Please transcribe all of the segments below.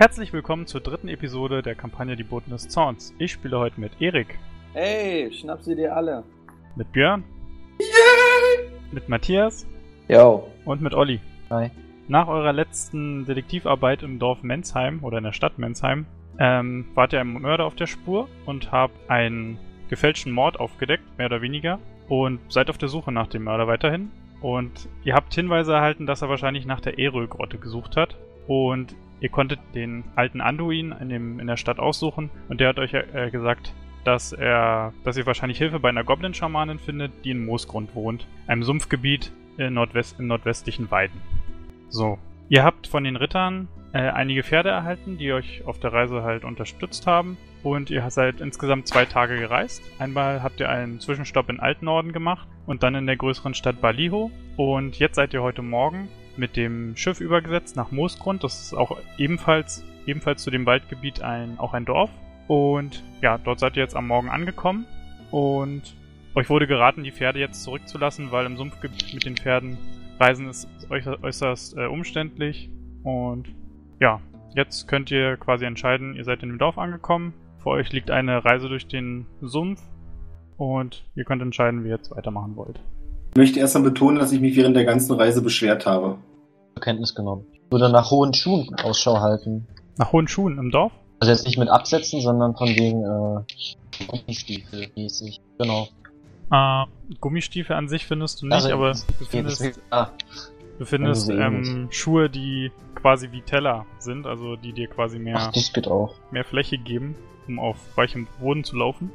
Herzlich willkommen zur dritten Episode der Kampagne Die Boten des Zorns. Ich spiele heute mit Erik, Hey, schnapp sie dir alle. mit Björn, mit Matthias Jo. und mit Olli. Hi. Nach eurer letzten Detektivarbeit im Dorf Mensheim oder in der Stadt Mensheim ähm, wart ihr einem Mörder auf der Spur und habt einen gefälschten Mord aufgedeckt, mehr oder weniger, und seid auf der Suche nach dem Mörder weiterhin. Und ihr habt Hinweise erhalten, dass er wahrscheinlich nach der Erö-Grotte gesucht hat. Und ihr konntet den alten Anduin in, dem, in der Stadt aussuchen und der hat euch äh, gesagt, dass er, dass ihr wahrscheinlich Hilfe bei einer Goblin-Schamanin findet, die in Moosgrund wohnt, einem Sumpfgebiet in, Nordwest, in nordwestlichen Weiden. So. Ihr habt von den Rittern äh, einige Pferde erhalten, die euch auf der Reise halt unterstützt haben. Und ihr seid insgesamt zwei Tage gereist. Einmal habt ihr einen Zwischenstopp in Altnorden gemacht und dann in der größeren Stadt Baliho. Und jetzt seid ihr heute Morgen mit dem Schiff übergesetzt nach Moosgrund. Das ist auch ebenfalls, ebenfalls zu dem Waldgebiet ein, auch ein Dorf. Und ja, dort seid ihr jetzt am Morgen angekommen. Und euch wurde geraten, die Pferde jetzt zurückzulassen, weil im Sumpfgebiet mit den Pferden reisen ist äußerst, äh, umständlich. Und ja, jetzt könnt ihr quasi entscheiden, ihr seid in dem Dorf angekommen. Vor euch liegt eine Reise durch den Sumpf. Und ihr könnt entscheiden, wie ihr jetzt weitermachen wollt. Ich möchte erst mal betonen, dass ich mich während der ganzen Reise beschwert habe. Zur Kenntnis genommen. Ich würde nach hohen Schuhen Ausschau halten. Nach hohen Schuhen im Dorf? Also jetzt nicht mit Absätzen, sondern von wegen äh, Gummistiefel mäßig. Genau. Äh, Gummistiefel an sich findest du nicht, Also, aber du findest, ah, du findest also so ähm, Schuhe, die quasi wie Teller sind, also die dir quasi mehr, Ach, das geht auch. mehr Fläche geben, um auf weichem Boden zu laufen.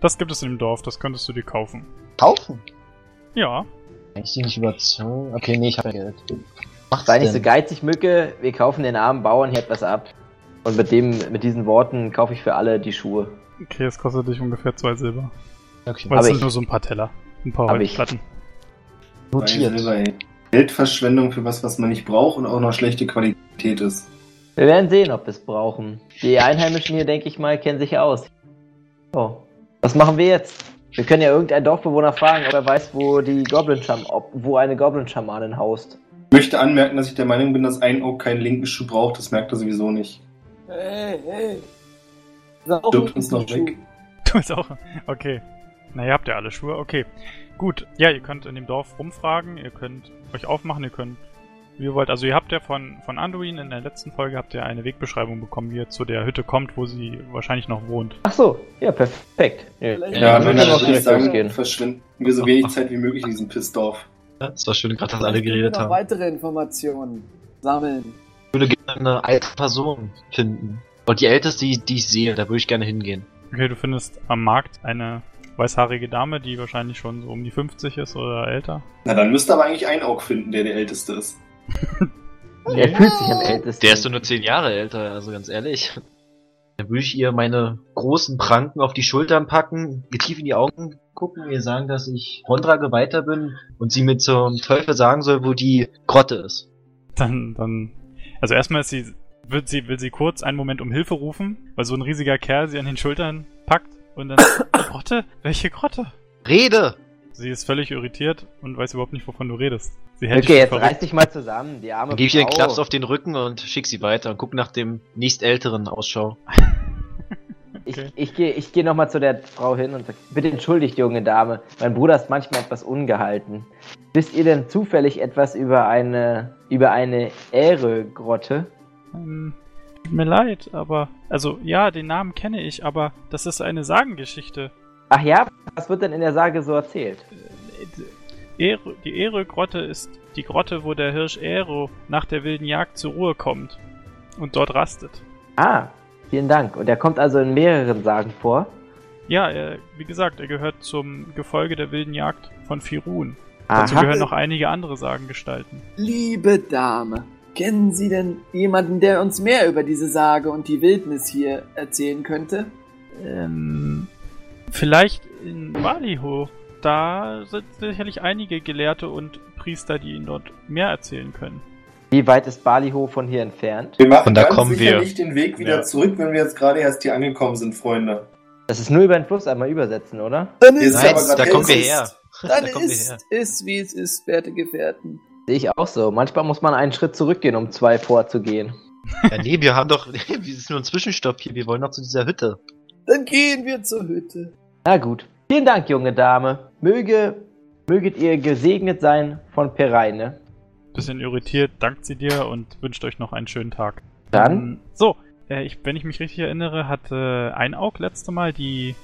Das gibt es in dem Dorf, das könntest du dir kaufen. Kaufen? Ja, Ich die nicht überzogen. Okay, nee, ich habe ja Geld. Macht's Sei nicht so geizig, Mücke. Wir kaufen den armen Bauern hier etwas ab. Und mit dem, mit diesen Worten kaufe ich für alle die Schuhe. okay, es kostet dich ungefähr zwei Silber. Okay. Weil es sind nur so ein paar Teller. Ein paar Holzplatten. Notiert. Geldverschwendung für was, was man nicht braucht und auch noch schlechte Qualität ist. Wir werden sehen, ob wir es brauchen. Die Einheimischen hier, denke ich mal, kennen sich aus. So. Was machen wir jetzt? Wir können ja irgendeinen Dorfbewohner fragen, ob er weiß, wo die Goblin ob, wo eine Goblin-Schamanin haust. Ich möchte anmerken, dass ich der Meinung bin, dass ein Oak keinen linken Schuh braucht. Das merkt er sowieso nicht. Hey, hey. Dürft uns noch weg. Du bist auch. Okay. Na, ihr habt ja alle Schuhe. Okay. Gut. Ja, ihr könnt in dem Dorf rumfragen, ihr könnt euch aufmachen, ihr könnt, wie ihr wollt. Also ihr habt ja von, von Anduin in der letzten Folge habt ihr eine Wegbeschreibung bekommen, wie ihr zu der Hütte kommt, wo sie wahrscheinlich noch wohnt. Ach so, ja, perfekt. Ja, Vielleicht- Ja, Ja, wenn wir dann würde ich sagen, losgehen. verschwenden wir so wenig Zeit wie möglich in diesem Pissdorf. Ja, Es war schön, gerade dass alle geredet noch haben. weitere Informationen sammeln. Ich würde gerne eine alte Person finden. Und die älteste, die, die ich sehe, da würde ich gerne hingehen. Okay, du findest am Markt eine weißhaarige Dame, die wahrscheinlich schon so um die 50 ist oder älter. Na, dann müsste aber eigentlich ein Oak finden, der der Älteste ist. Er fühlt sich am ältesten. Der ist doch nur zehn Jahre älter, also ganz ehrlich. Dann würde ich ihr meine großen Pranken auf die Schultern packen, ihr tief in die Augen gucken, ihr sagen, dass ich Rondra geweihter bin und sie mir zum Teufel sagen soll, wo die Grotte ist. Dann, dann. Also erstmal ist sie. Will sie, will sie kurz einen Moment um Hilfe rufen, weil so ein riesiger Kerl sie an den Schultern packt und dann. Grotte? Welche Grotte? Rede! Sie ist völlig irritiert und weiß überhaupt nicht, wovon du redest. Sie hält dich Okay, für jetzt verrückt. reiß dich mal zusammen, die arme Dann gebe ich ihr einen. Klaps auf den Rücken und schick sie weiter und guck nach dem nächstälteren Ausschau. Ich, Okay. ich gehe ich geh nochmal zu der Frau hin und sag, bitte entschuldigt, junge Dame, mein Bruder ist manchmal etwas ungehalten. Wisst ihr denn zufällig etwas über eine, über eine Ähre-Grotte? Ähm, tut mir leid, aber. Also, ja, den Namen kenne ich, aber das ist eine Sagengeschichte. Ach ja, was wird denn in der Sage so erzählt? Äh, die Ero-Grotte ist die Grotte, wo der Hirsch Ero nach der wilden Jagd zur Ruhe kommt und dort rastet. Ah, vielen Dank. Und er kommt also in mehreren Sagen vor. Ja, er, wie gesagt, er gehört zum Gefolge der wilden Jagd von Firun. Dazu Aha. gehören noch einige andere Sagengestalten. Liebe Dame, kennen Sie denn jemanden, der uns mehr über diese Sage und die Wildnis hier erzählen könnte? Ähm, vielleicht in Baliho. Da sind sicherlich einige Gelehrte und Priester, die ihnen dort mehr erzählen können. Wie weit ist Baliho von hier entfernt? Wir machen Von da ganz kommen sicher wir. nicht den Weg wieder Ja. zurück, wenn wir jetzt gerade erst hier angekommen sind, Freunde. Das ist nur über den Fluss einmal übersetzen, oder? Dann Ist ist, Nein, da kommen wir her. ist. dann da kommen wir ist, her. ist, wie es ist, werte Gefährten. Sehe ich auch so. Manchmal muss man einen Schritt zurückgehen, um zwei vorzugehen. Ja, nee, wir haben doch, wir sind nur ein Zwischenstopp hier, wir wollen noch zu dieser Hütte. Dann gehen wir zur Hütte. Na gut. Vielen Dank, junge Dame. Möge, möget ihr gesegnet sein von Pereine. Bisschen irritiert, dankt sie dir und wünscht euch noch einen schönen Tag. Dann, Ähm, so, äh, ich, wenn ich mich richtig erinnere, hatte ein Aug letzte Mal die,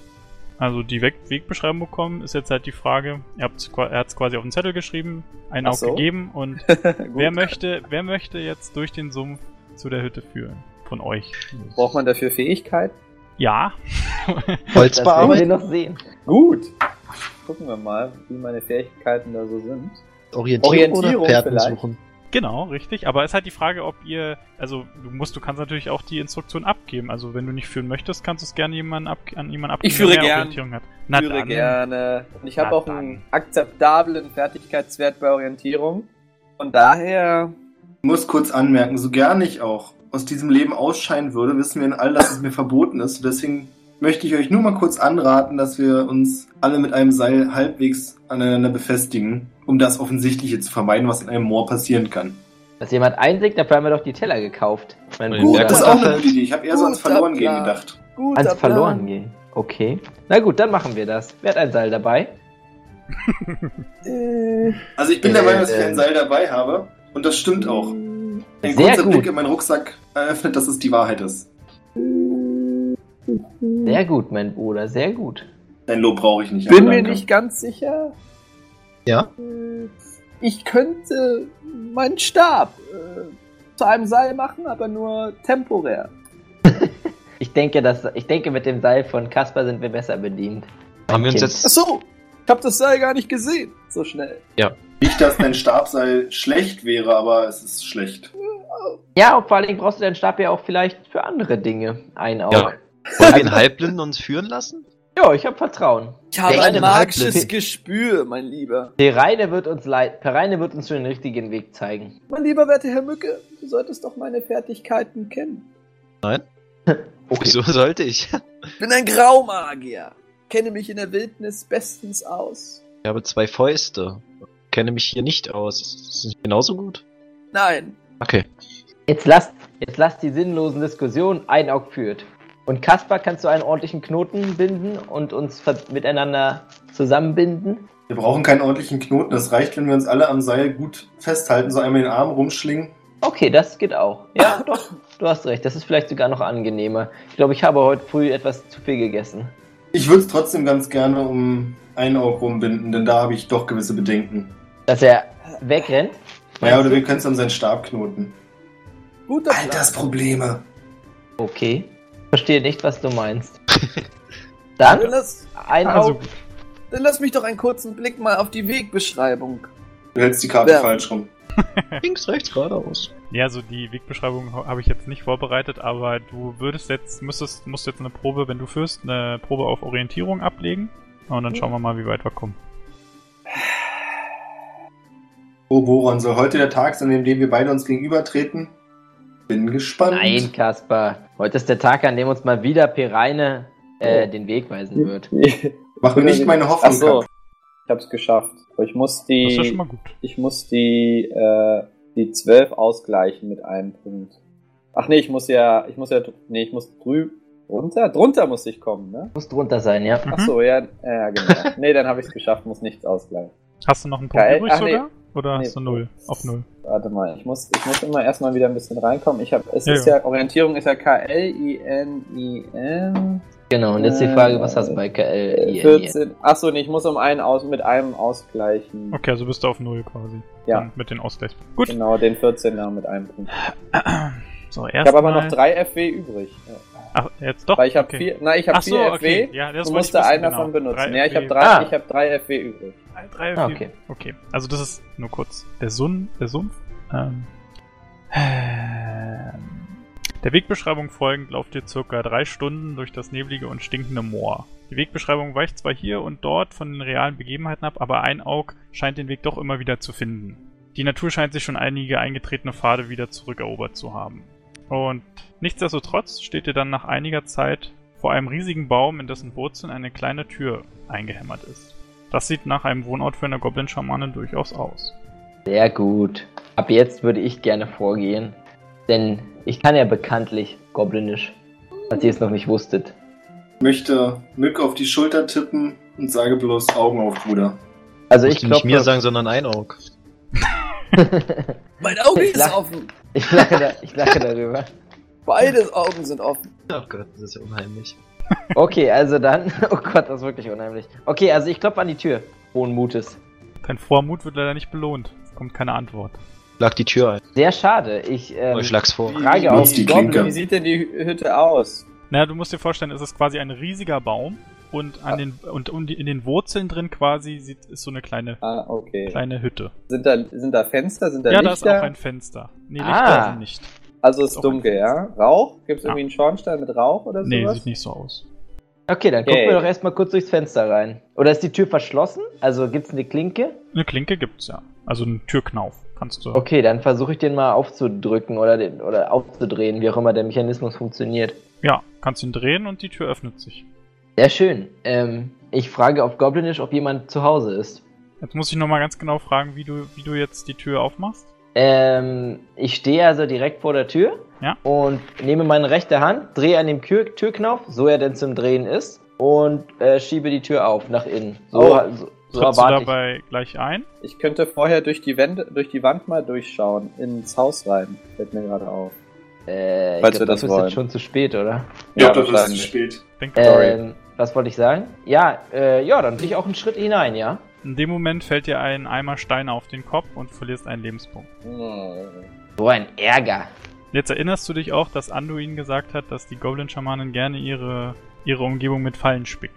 also die Weg Wegbeschreibung bekommen. Ist jetzt halt die Frage, er hat es quasi auf den Zettel geschrieben, ein Ach Aug so. gegeben und wer möchte, wer möchte jetzt durch den Sumpf zu der Hütte führen? Von euch. Braucht man dafür Fähigkeit? Ja. Holz das werden wir noch sehen. Gut. Gucken wir mal, wie meine Fähigkeiten da so sind. Orientierung, Orientierung oder Fährten vielleicht. suchen? Genau, richtig. Aber es ist halt die Frage, ob ihr, also du musst, du kannst natürlich auch die Instruktion abgeben. Also wenn du nicht führen möchtest, kannst du es gerne jemanden ab, an jemanden abgeben, Ich führe der gern. Orientierung hat. Na führe dann. gerne. Und ich habe auch dann. einen akzeptablen Fertigkeitswert bei Orientierung. Von daher. Ich muss kurz anmerken, so gern ich auch aus diesem Leben ausscheiden würde, wissen wir alle, dass es mir verboten ist. Deswegen möchte ich euch nur mal kurz anraten, dass wir uns alle mit einem Seil halbwegs aneinander befestigen, um das Offensichtliche zu vermeiden, was in einem Moor passieren kann. Dass jemand einsinkt, dafür haben wir doch die Teller gekauft. Mein Gut, Bruder. Das ist auch eine gute Idee. Ich habe eher so ans Verloren gehen gedacht. Guter Ans verloren gehen. Okay. Na gut, dann machen wir das. Wer hat ein Seil dabei? Äh, Also ich bin der Äh, Meinung, dass ich äh. ein Seil dabei habe. Und das stimmt auch. Ein Sehr kurzer gut. Blick in meinen Rucksack eröffnet, dass es die Wahrheit ist. Sehr gut, mein Bruder, sehr gut. Dein Lob brauche ich nicht. bin mir nicht ganz sicher. Ja? Ich könnte meinen Stab äh, zu einem Seil machen, aber nur temporär. Ich denke, dass, ich denke, mit dem Seil von Kasper sind wir besser bedient. Haben wir uns jetzt Ach so, ich habe das Seil gar nicht gesehen. So schnell. Nicht, dass dein Stabseil schlecht wäre, aber es ist schlecht. Ja, und vor allen Dingen brauchst du deinen Stab ja auch vielleicht für andere Dinge ein Auge. Ja. Wollen wir den Halbblinden uns führen lassen? Ja, ich habe Vertrauen. Ich habe Der ein magisches Halbblind. Gespür, mein Lieber. Pereine wird uns leid. Pereine wird uns den richtigen Weg zeigen. Mein lieber werter Herr Mücke, du solltest doch meine Fertigkeiten kennen. Wieso sollte ich? Ich bin ein Graumagier. Kenne mich in der Wildnis bestens aus. Ich habe zwei Fäuste. Kenne mich hier nicht aus. Ist das nicht genauso gut? Nein, Okay. Jetzt lasst, jetzt lasst die sinnlosen Diskussionen ein Auge führt. Und Kasper, kannst du einen ordentlichen Knoten binden und uns miteinander zusammenbinden? Wir brauchen keinen ordentlichen Knoten. Es reicht, wenn wir uns alle am Seil gut festhalten, so einmal den Arm rumschlingen. Okay, das geht auch. Ja, doch, du hast recht. Das ist vielleicht sogar noch angenehmer. Ich glaube, ich habe heute früh etwas zu viel gegessen. Ich würde es trotzdem ganz gerne um ein Auge rumbinden, denn da habe ich doch gewisse Bedenken. Dass er wegrennt? Naja, oder wir können es an seinen Stab knoten. guter Plan. Altersprobleme. Okay. Verstehe nicht, was du meinst. Dann Dann lass, ein Also dann lass mich doch einen kurzen Blick mal auf die Wegbeschreibung. Du hältst die Karte Ja. falsch rum. Links, rechts, geradeaus. Ja, also die Wegbeschreibung habe ich jetzt nicht vorbereitet, aber du würdest jetzt, müsstest, musst jetzt eine Probe, wenn du führst, eine Probe auf Orientierung ablegen. Und dann schauen wir mal, wie weit wir kommen. Oh, Boron, soll heute der Tag sein, in dem wir beide uns gegenübertreten? Bin gespannt. Nein, Kasper. Heute ist der Tag, an dem uns mal wieder Pereine äh, Oh. den Weg weisen wird. Mach mir nicht meine Hoffnung Ach so, kaputt. ich hab's geschafft. Ich muss Das ist ja schon die, mal gut. ich muss die, äh, die 12 ausgleichen mit einem Punkt. Ach nee, ich muss ja, ich muss ja, nee, ich muss drü runter, drunter muss ich kommen, ne? Muss drunter sein, ja. Ach so, ja, ja, genau. nee, dann habe ich es geschafft, muss nichts ausgleichen. Hast du noch einen Punkt Geil. übrig Ach, nee. Oder Nee. hast du null? Auf null. Warte mal, ich muss, ich muss immer erstmal wieder ein bisschen reinkommen. Ich habe, es Ja, ist ja, Orientierung ist ja K-L-I-N-I-N. Genau, und jetzt die Frage, was hast du bei KL? Äh, 14. Achso, nee, ich muss um einen aus, mit einem ausgleichen. Okay, also bist du auf null quasi. Ja. Dann mit den Ausgleichs. Gut. Genau, den 14er mit einem Punkt. So, Ich habe aber noch drei FW übrig. Ja. Ach, jetzt doch? Weil ich habe okay. vier, nein, ich habe Ach so, vier okay. FW. Ja, das Du wollte musste wissen, einen genau. davon benutzen. Ja, ich habe FW. drei, Ah. ich habe drei FW übrig. Drei, Ah, vier. okay. Okay, also das ist nur kurz der, Sun, der Sumpf. Ähm, ähm, der Wegbeschreibung folgend lauft ihr circa drei Stunden durch das neblige und stinkende Moor. Die Wegbeschreibung weicht zwar hier und dort von den realen Begebenheiten ab, aber ein Aug scheint den Weg doch immer wieder zu finden. Die Natur scheint sich schon einige eingetretene Pfade wieder zurückerobert zu haben. Und nichtsdestotrotz steht ihr dann nach einiger Zeit vor einem riesigen Baum, in dessen Wurzeln eine kleine Tür eingehämmert ist. Das sieht nach einem Wohnort für eine Goblin-Schamanin durchaus aus. Sehr gut. Ab jetzt würde ich gerne vorgehen. Denn ich kann ja bekanntlich Goblinisch, falls ihr es noch nicht wusstet. Ich möchte Mück auf die Schulter tippen und sage bloß Augen auf, Bruder. Also ich du nicht mir glaube, sagen, sondern ein Auge. Mein Auge Ich ist lach- offen. ich lache, da, ich lache darüber. Beide Augen sind offen. Oh Gott, das ist ja unheimlich. Okay, also dann. Oh Gott, das ist wirklich unheimlich. Okay, also ich klopfe an die Tür. Hohen Mutes. Dein Vormut wird leider nicht belohnt. Es kommt keine Antwort. Schlag die Tür ein. Sehr schade. Ich ähm, ich schlag's vor. frage auf die Goblin. Klinke. Wie sieht denn die Hütte aus? Naja, du musst dir vorstellen, es ist quasi ein riesiger Baum und an den und um die, in den Wurzeln drin quasi sieht, ist so eine kleine Ah, okay. kleine Hütte. Sind da, sind da Fenster? Sind da ja, Lichter? da ist auch ein Fenster. Nee, Lichter Ah. sind nicht. Also ist dunkel, ja? Rauch? Gibt es Ja. irgendwie einen Schornstein mit Rauch oder Nee, sowas? sieht nicht so aus. Okay, dann Okay. gucken wir doch erstmal kurz durchs Fenster rein. Oder ist die Tür verschlossen? Also gibt's eine Klinke? Eine Klinke gibt's ja. Also einen Türknauf kannst du. Okay, dann versuche ich den mal aufzudrücken oder, den, oder aufzudrehen, wie auch immer der Mechanismus funktioniert. Ja, kannst ihn drehen und die Tür öffnet sich. Sehr schön. Ähm, ich frage auf Goblinisch, ob jemand zu Hause ist. Jetzt muss ich nochmal ganz genau fragen, wie du, wie du jetzt die Tür aufmachst. Ähm, ich stehe also direkt vor der Tür Ja. und nehme meine rechte Hand, drehe an dem Tür Türknopf, so er denn zum Drehen ist, und äh, schiebe die Tür auf nach innen. So, Oh. so, so Trittst du erwarte ich. dabei gleich ein? Ich könnte vorher durch die, Wände, durch die Wand mal durchschauen, ins Haus rein. Fällt mir gerade auf. Äh, ich Falls glaub, wir das dafür ist jetzt schon zu spät, oder? Ja, Ja, das ist zu spät. Denk Sorry. Ähm, was wollte ich sagen? Ja, äh, ja, dann gehe ich auch einen Schritt hinein, ja. In dem Moment fällt dir ein Eimer Steine auf den Kopf und verlierst einen Lebenspunkt. So ein Ärger. Jetzt erinnerst du dich auch, dass Anduin gesagt hat, dass die Goblin-Schamanen gerne ihre, ihre Umgebung mit Fallen spickt.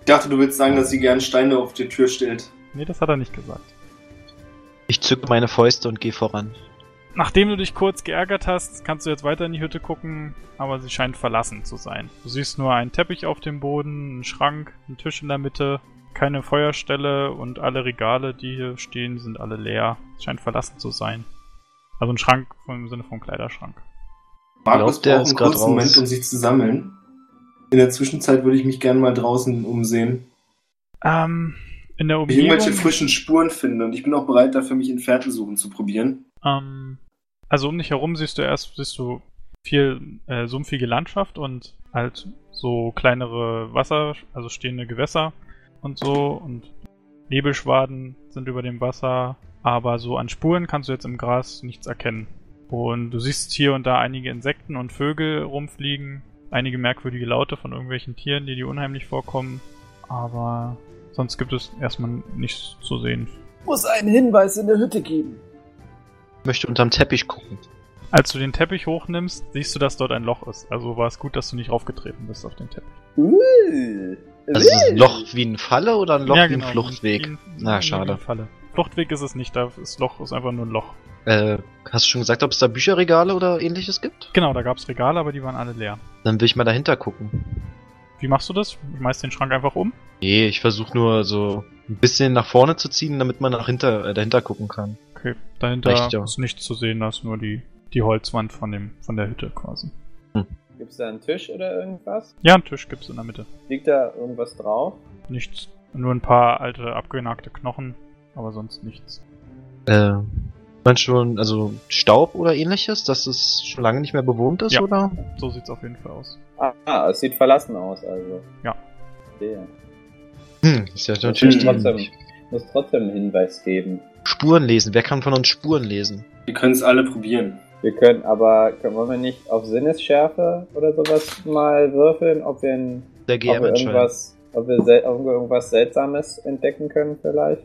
Ich dachte, du willst sagen, dass sie gern Steine auf die Tür stellt. Nee, das hat er nicht gesagt. Ich zücke meine Fäuste und gehe voran. Nachdem du dich kurz geärgert hast, kannst du jetzt weiter in die Hütte gucken, aber sie scheint verlassen zu sein. Du siehst nur einen Teppich auf dem Boden, einen Schrank, einen Tisch in der Mitte, keine Feuerstelle und alle Regale, die hier stehen, sind alle leer. Es scheint verlassen zu sein. Also ein Schrank im Sinne von Kleiderschrank. Markus der braucht einen kurzen raus. Moment, um sich zu sammeln. In der Zwischenzeit würde ich mich gerne mal draußen umsehen. Ähm, in der ich irgendwelche Umgebung. frischen Spuren finde und ich bin auch bereit dafür, mich in Fährten suchen zu probieren. Ähm, also um dich herum siehst du erst siehst du viel äh, sumpfige Landschaft und halt so kleinere Wasser, also stehende Gewässer und so und Nebelschwaden sind über dem Wasser, aber so an Spuren kannst du jetzt im Gras nichts erkennen. Und du siehst hier und da einige Insekten und Vögel rumfliegen, einige merkwürdige Laute von irgendwelchen Tieren, die dir unheimlich vorkommen, aber sonst gibt es erstmal nichts zu sehen. Muss einen Hinweis in der Hütte geben. Ich möchte unterm Teppich gucken. Als du den Teppich hochnimmst, siehst du, dass dort ein Loch ist. Also war es gut, dass du nicht raufgetreten bist auf den Teppich. Uh, Also ist es ein Loch wie ein Falle oder ein Loch Ja, wie genau, ein Fluchtweg? wie ein- Na, wie schade. eine Falle. Fluchtweg ist es nicht, das Loch ist einfach nur ein Loch. Äh, hast du schon gesagt, ob es da Bücherregale oder ähnliches gibt? Genau, da gab es Regale, aber die waren alle leer. Dann will ich mal dahinter gucken. Wie machst du das? Schmeißt den Schrank einfach um? Nee, ich versuche nur so ein bisschen nach vorne zu ziehen, damit man nach hinter, äh, dahinter gucken kann. Okay, dahinter ja. ist nichts zu sehen, da ist nur die, die Holzwand von, dem, von der Hütte quasi. Gibt's da einen Tisch oder irgendwas? Ja, einen Tisch gibt's in der Mitte. Liegt da irgendwas drauf? Nichts. Nur ein paar alte, abgenagte Knochen, aber sonst nichts. Äh, man schon, also Staub oder ähnliches, dass es schon lange nicht mehr bewohnt ist, Ja. oder? So sieht's auf jeden Fall aus. Ah, es sieht verlassen aus, also. Ja. Verstehe. Hm, ist ja Muss natürlich trotzdem, muss trotzdem einen Hinweis geben. Spuren lesen. Wer kann von uns Spuren lesen? Wir können es alle probieren. Wir können aber, können wollen wir nicht auf Sinnesschärfe oder sowas mal würfeln, ob wir, ein, Der ob GM wir entscheidet. irgendwas, ob wir sel irgendwas Seltsames entdecken können vielleicht?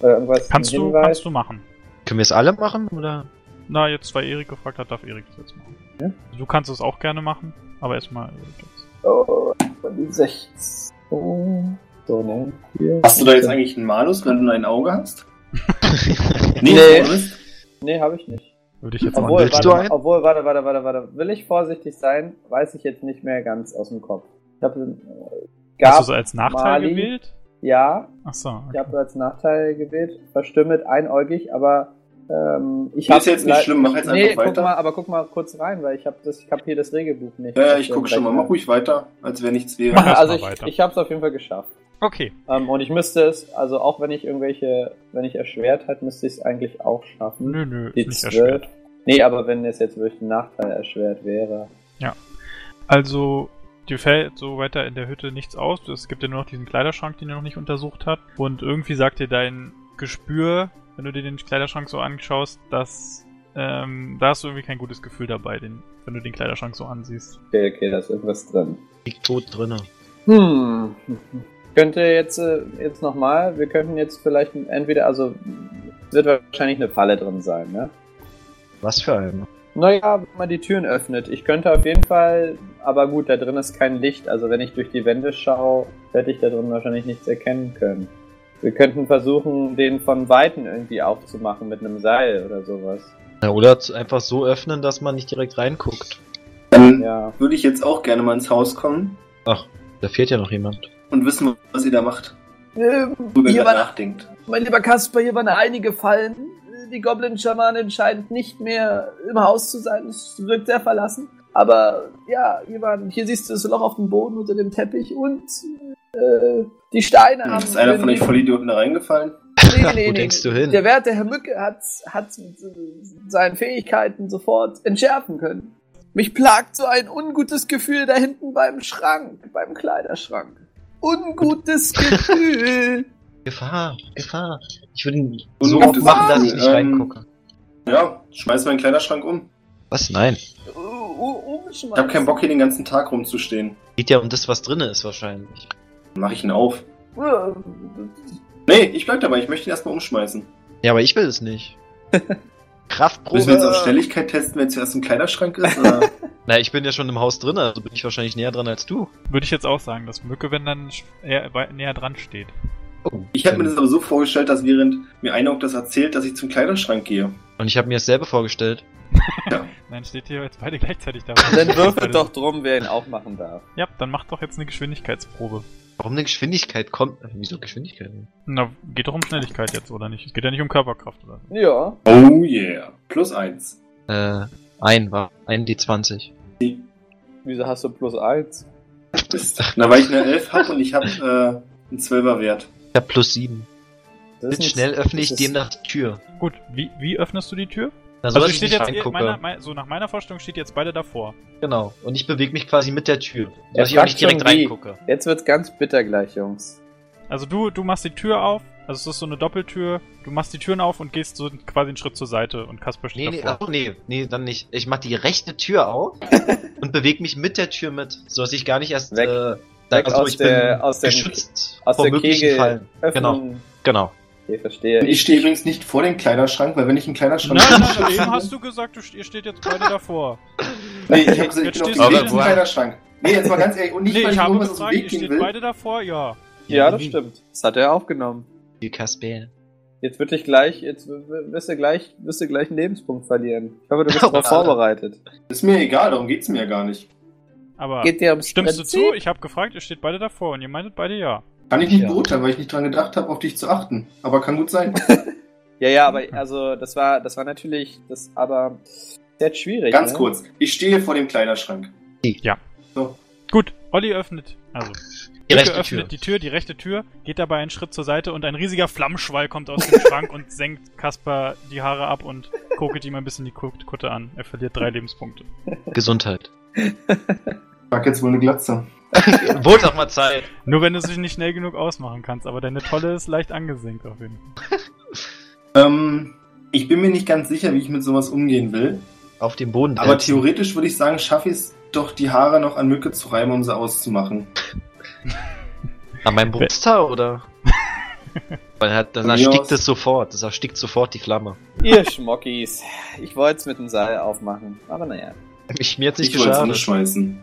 Oder irgendwas Kannst du, Hinweis? kannst du machen. Können wir es alle machen, oder? Na, jetzt weil Erik gefragt hat, darf Erik das jetzt machen. Ja? Du kannst es auch gerne machen, aber erstmal Erik jetzt. Oh, die 16. Oh, so, ne? Hier. Hast du da jetzt eigentlich einen Malus, weil du nur ein Auge hast? Nee. Malus? Nee, habe ich nicht. Würde ich jetzt Obwohl, mal willst warte, einen? obwohl, warte, warte, warte, warte. Will ich vorsichtig sein? Weiß ich jetzt nicht mehr ganz aus dem Kopf. Ich habe äh, Hast gab, du es als Nachteil Mali. gewählt? ja, Achso, ich okay. habe als Nachteil gewählt, verstümmelt, einäugig, aber ähm, ich habe ist jetzt nicht schlimm, mach jetzt nee, einfach guck weiter. mal, aber guck mal kurz rein, weil ich habe das, ich habe hier das Regelbuch nicht. Ja, ich dem guck schon mal. Mach ruhig weiter, als wäre nichts wäre. Also ich, weiter. ich habe es auf jeden Fall geschafft. Okay, Ähm, und ich müsste es, also auch wenn ich irgendwelche, wenn ich erschwert hat, müsste ich es eigentlich auch schaffen. nö, nö, Die ist nicht 12. erschwert. Nee, aber wenn es jetzt durch den Nachteil erschwert wäre. Also, dir fällt so weiter in der Hütte nichts aus. Es gibt ja nur noch diesen Kleiderschrank, den er noch nicht untersucht hat. Und irgendwie sagt dir dein Gespür, wenn du dir den Kleiderschrank so anschaust, dass ähm, da hast du irgendwie kein gutes Gefühl dabei, den, wenn du den Kleiderschrank so ansiehst. Okay, okay, da ist irgendwas drin. Liegt tot drinne. Hm. Könnte jetzt, äh, jetzt nochmal, wir könnten jetzt vielleicht entweder, also, es wird wahrscheinlich eine Falle drin sein, ne? Was für eine? Naja, wenn man die Türen öffnet. Ich könnte auf jeden Fall, aber gut, da drin ist kein Licht. Also wenn ich durch die Wände schaue, werde ich da drin wahrscheinlich nichts erkennen können. Wir könnten versuchen, den von Weitem irgendwie aufzumachen mit einem Seil oder sowas. Ja, oder einfach so öffnen, dass man nicht direkt reinguckt. Dann Ja. würde ich jetzt auch gerne mal ins Haus kommen Ach, da fehlt ja noch jemand. Und wissen, was ihr da macht. Ähm, Worüber ihr nachdenkt. mein lieber Kasper, hier waren einige Fallen. Die Goblin-Schamanin scheint nicht mehr im Haus zu sein. Es wirkt sehr verlassen. Aber ja, hier, waren, hier siehst du das Loch auf dem Boden unter dem Teppich und äh, die Steine haben. Ist einer von euch Vollidioten da reingefallen? Nee, nee, Wo nee, denkst du hin? Der werte Herr Mücke hat, hat seine Fähigkeiten sofort entschärfen können. Mich plagt so ein ungutes Gefühl da hinten beim Schrank, beim Kleiderschrank. Ungutes Gefühl. Gefahr, Gefahr. Ich würde ihn so oft machen, dass ich nicht ähm, reingucke. Ja, schmeiß meinen Kleiderschrank um. Was? Nein. Ich hab keinen Bock, hier den ganzen Tag rumzustehen. Geht ja um das, was drinne ist wahrscheinlich. Dann mach ich ihn auf. Nee, ich bleib dabei, ich möchte ihn erstmal umschmeißen. Ja, aber ich will es nicht. Kraftprobe. Müssen wir jetzt auf Stelligkeit testen, wer zuerst im Kleiderschrank ist? Oder? Na, ich bin ja schon im Haus drin, also bin ich wahrscheinlich näher dran als du. Würde ich jetzt auch sagen, dass Mücke, wenn dann eher näher dran steht. Oh, Ich habe mir das aber so vorgestellt, dass während mir Einok das erzählt, dass ich zum Kleiderschrank gehe. Und ich habe mir dasselbe vorgestellt. Nein, steht hier jetzt beide gleichzeitig da. Dann würfelt doch drum, wer ihn aufmachen darf. Ja, dann mach doch jetzt eine Geschwindigkeitsprobe. Warum eine Geschwindigkeit kommt? Äh, Wieso Geschwindigkeit? Na, geht doch um Schnelligkeit jetzt, oder nicht? Es geht ja nicht um Körperkraft, oder? Ja. Oh yeah. Plus eins. Äh, ein war. Ein D20. Wieso hast du plus eins? Mist. Na, weil ich eine 11 hab und ich hab äh, einen 12er Wert. Ich hab plus sieben. Das Jetzt ist schnell öffne ich demnach die Tür. Gut, wie, wie öffnest du die Tür? Na, so also steht jetzt reingucke. meiner, mein, so nach meiner Vorstellung steht jetzt beide davor. Genau. Und ich bewege mich quasi mit der Tür. Dass ich auch nicht direkt reingucke. Jetzt wird's ganz bitter gleich, Jungs. Also du, du machst die Tür auf, also es ist so eine Doppeltür, du machst die Türen auf und gehst so quasi einen Schritt zur Seite und Kasper steht Nee, nee, davor. ach, nee, nee, dann nicht. Ich mach die rechte Tür auf und bewege mich mit der Tür mit, so dass ich gar nicht erst Weg. äh, da, Weg also aus ich der- bin aus dem- geschützt Aus vor der möglichen Kegel Fallen. öffnen. Genau, genau. Okay, verstehe. Ich stehe übrigens nicht vor dem Kleiderschrank, weil wenn ich einen Kleiderschrank Nein, nein, nein, eben hast du gesagt, du, ihr steht jetzt beide davor. Nee, ich hab gesagt, ich Jetzt bin auf dem Kleiderschrank. Nee, jetzt mal ganz ehrlich, und nicht, nee, weil ich ich habe gefragt, ihr steht beide davor, ja. Ja, das stimmt. Das hat er aufgenommen. Die Kasper. Jetzt wird dich gleich, jetzt wirst du gleich, wirst du gleich einen Lebenspunkt verlieren. Ich hoffe, du bist darauf vorbereitet. Ist mir egal, darum geht's mir ja gar nicht. Aber Geht dir ums stimmst Prinzip? du zu? Ich habe gefragt, ihr steht beide davor und ihr meintet beide ja. Kann ich nicht Ja. beurteilen, weil ich nicht dran gedacht habe, auf dich zu achten. Aber kann gut sein. Ja, ja, aber also das war, das war natürlich, das aber sehr schwierig. Ganz ne? kurz. Ich stehe vor dem Kleiderschrank. Gut, Olli öffnet, also Die rechte öffnet Tür. die Tür, die rechte Tür, geht dabei einen Schritt zur Seite und ein riesiger Flammenschwall kommt aus dem Schrank und senkt Kasper die Haare ab und kokelt ihm ein bisschen die Kut- Kutte an. Er verliert drei Lebenspunkte. Gesundheit. Frag jetzt wohl eine Glatze. Wurde doch mal Zeit. Nur wenn du sie nicht schnell genug ausmachen kannst, aber deine Tolle ist leicht angesenkt auf jeden Fall. Ähm, ich bin mir nicht ganz sicher, wie ich mit sowas umgehen will. Auf dem Boden. Aber theoretisch würde ich sagen, schaffe ich es doch, die Haare noch an Mücke zu reiben, um sie auszumachen. An meinem Brusthaar, oder? Weil halt, dann erstickt es sofort. Das erstickt sofort die Flamme. Ihr Schmockis. Ich wollte es mit dem Seil aufmachen, aber naja. Ich, mir jetzt nicht ich wollte es geschadet. umschmeißen.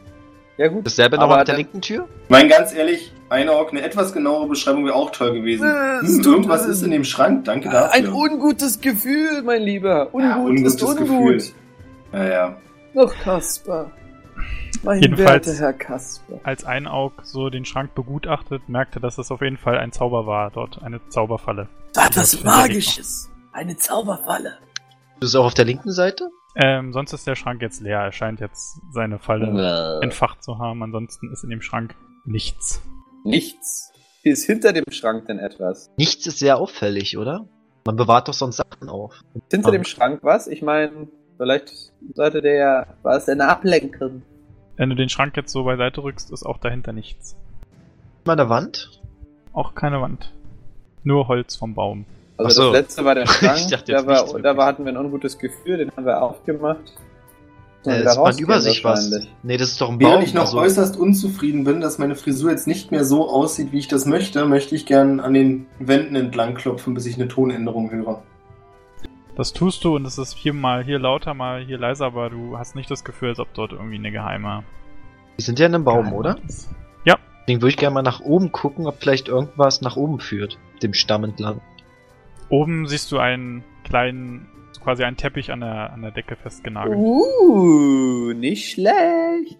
Ja gut. Dasselbe noch Aber mit der linken Tür? Mein ganz ehrlich, Einok, eine etwas genauere Beschreibung wäre auch toll gewesen. Äh, Hm, irgendwas ist in dem Schrank, danke Ein dafür. ungutes Gefühl, mein Lieber. Ungut Ja, ungutes ist ungut. Gefühl. Ja, ja. Doch, Kasper. Mein Jedenfalls- werter Herr Kasper. Als Einaug so den Schrank begutachtet, merkte, dass es auf jeden Fall ein Zauber war dort, eine Zauberfalle. Was das Magisches. Eine Zauberfalle. Du bist auch auf der linken Seite? Ähm, sonst ist der Schrank jetzt leer. Er scheint jetzt seine Falle Äh, entfacht zu haben. Ansonsten ist in dem Schrank nichts. nichts. Ist hinter dem Schrank denn etwas? Nichts ist sehr auffällig, oder? Man bewahrt doch sonst Sachen auf. Hinter dem Schrank was? Ich meine, Vielleicht sollte der ja. War es denn eine Ablenkung? Wenn du den Schrank jetzt so beiseite rückst, ist auch dahinter nichts. Mal der Wand? Auch keine Wand. Nur Holz vom Baum. Also Ach so. das letzte war der Schrank. Ich dachte da, war, da war, hatten wir ein ungutes Gefühl, den haben wir aufgemacht. Äh, das da war über sich was. wahrscheinlich. Nee, das ist doch ein Während Baum. ich noch also, äußerst unzufrieden bin, dass meine Frisur jetzt nicht mehr so aussieht, wie ich das möchte, möchte ich gern an den Wänden entlang klopfen, bis ich eine Tonänderung höre. Das tust du und es ist hier mal hier lauter, mal hier leiser, aber du hast nicht das Gefühl, als ob dort irgendwie eine geheime. die sind ja in einem Baum, geheime oder? Ja, Deswegen würde ich gerne mal nach oben gucken, ob vielleicht irgendwas nach oben führt. Dem Stamm entlang. oben siehst du einen kleinen, quasi einen Teppich an der, an der Decke festgenagelt. Uh, nicht schlecht.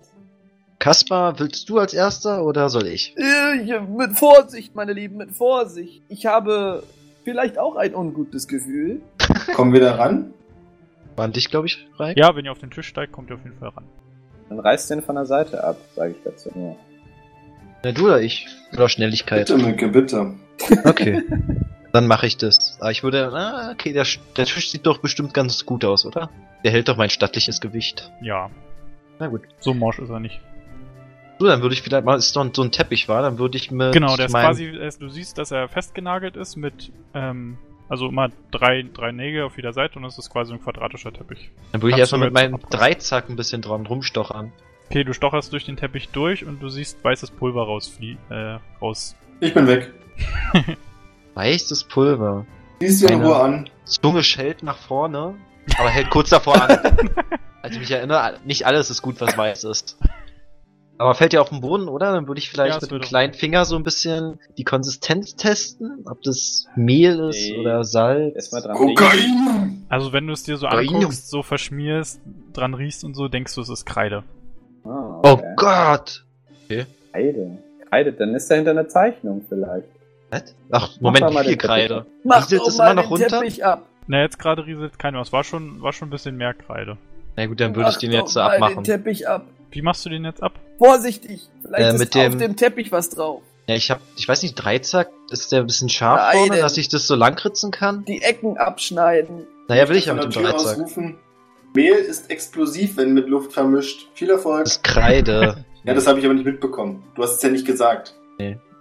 Kaspar, willst du als erster oder soll ich? Äh, mit Vorsicht, meine Lieben, mit Vorsicht. Ich habe vielleicht auch ein ungutes Gefühl. Kommen wir da ran? War an dich, glaube ich, Reik? Ja, wenn ihr auf den Tisch steigt, kommt ihr auf jeden Fall ran. Dann reißt den von der Seite ab, sage ich dazu nur. Na, du oder ich? Oder Schnelligkeit? Bitte, Mücke, bitte. Okay. Dann mache ich das. Aber ich würde. Ah, okay, der, der Tisch sieht doch bestimmt ganz gut aus, oder? Der hält doch mein stattliches Gewicht. Ja, Na gut. so morsch ist er nicht. So, dann würde ich vielleicht mal, ist doch so ein Teppich war, dann würde ich mit Genau, der ist quasi, du siehst, dass er festgenagelt ist mit, ähm, also immer drei, drei Nägel auf jeder Seite und es ist quasi ein quadratischer Teppich. Dann würde ich erstmal mit meinem. Dreizack ein bisschen dran rumstochern. Okay, du stocherst durch den Teppich durch und du siehst weißes Pulver rausflie äh, raus. Ich bin weg. Weißes Pulver. Siehst du in Ruhe an. Zunge schellt nach vorne, aber hält kurz davor an. Also ich mich erinnere, nicht alles ist gut, was weiß ist. Aber fällt ja auf den Boden, oder? Dann würde ich Ja, vielleicht es mit dem kleinen Finger so ein bisschen die Konsistenz testen, ob das Mehl ist Nee. oder Salz. Erstmal dran riechen. Kokain! Also wenn du es dir so Geil. anguckst, so verschmierst, dran riechst und so, denkst du, es ist Kreide. Ah, Oh okay. Gott! Kreide. Kreide, dann ist dahinter eine Zeichnung vielleicht. Was? Ach, Mach Moment, wie viel Kreide? Mach Rieselt doch es mal immer noch den runter? Teppich ab. Na, jetzt gerade rieselt keiner. Es war schon, war schon ein bisschen mehr Kreide. Na gut, dann würde ich Mach den jetzt so mal den abmachen. Teppich ab. Wie machst du den jetzt ab? Vorsichtig. Vielleicht Äh, ist mit auf dem- dem Teppich was drauf. Ja, ich hab, ich weiß nicht, Dreizack, ist der ein bisschen scharf Nein, vorne, denn- dass ich das so langritzen kann? Die Ecken abschneiden. Naja, will ich ja mit dem Dreizack. ausrufen. Mehl ist explosiv, wenn mit Luft vermischt. Viel Erfolg. Das ist Kreide. Ja, das habe ich aber nicht mitbekommen. Du hast es ja nicht gesagt.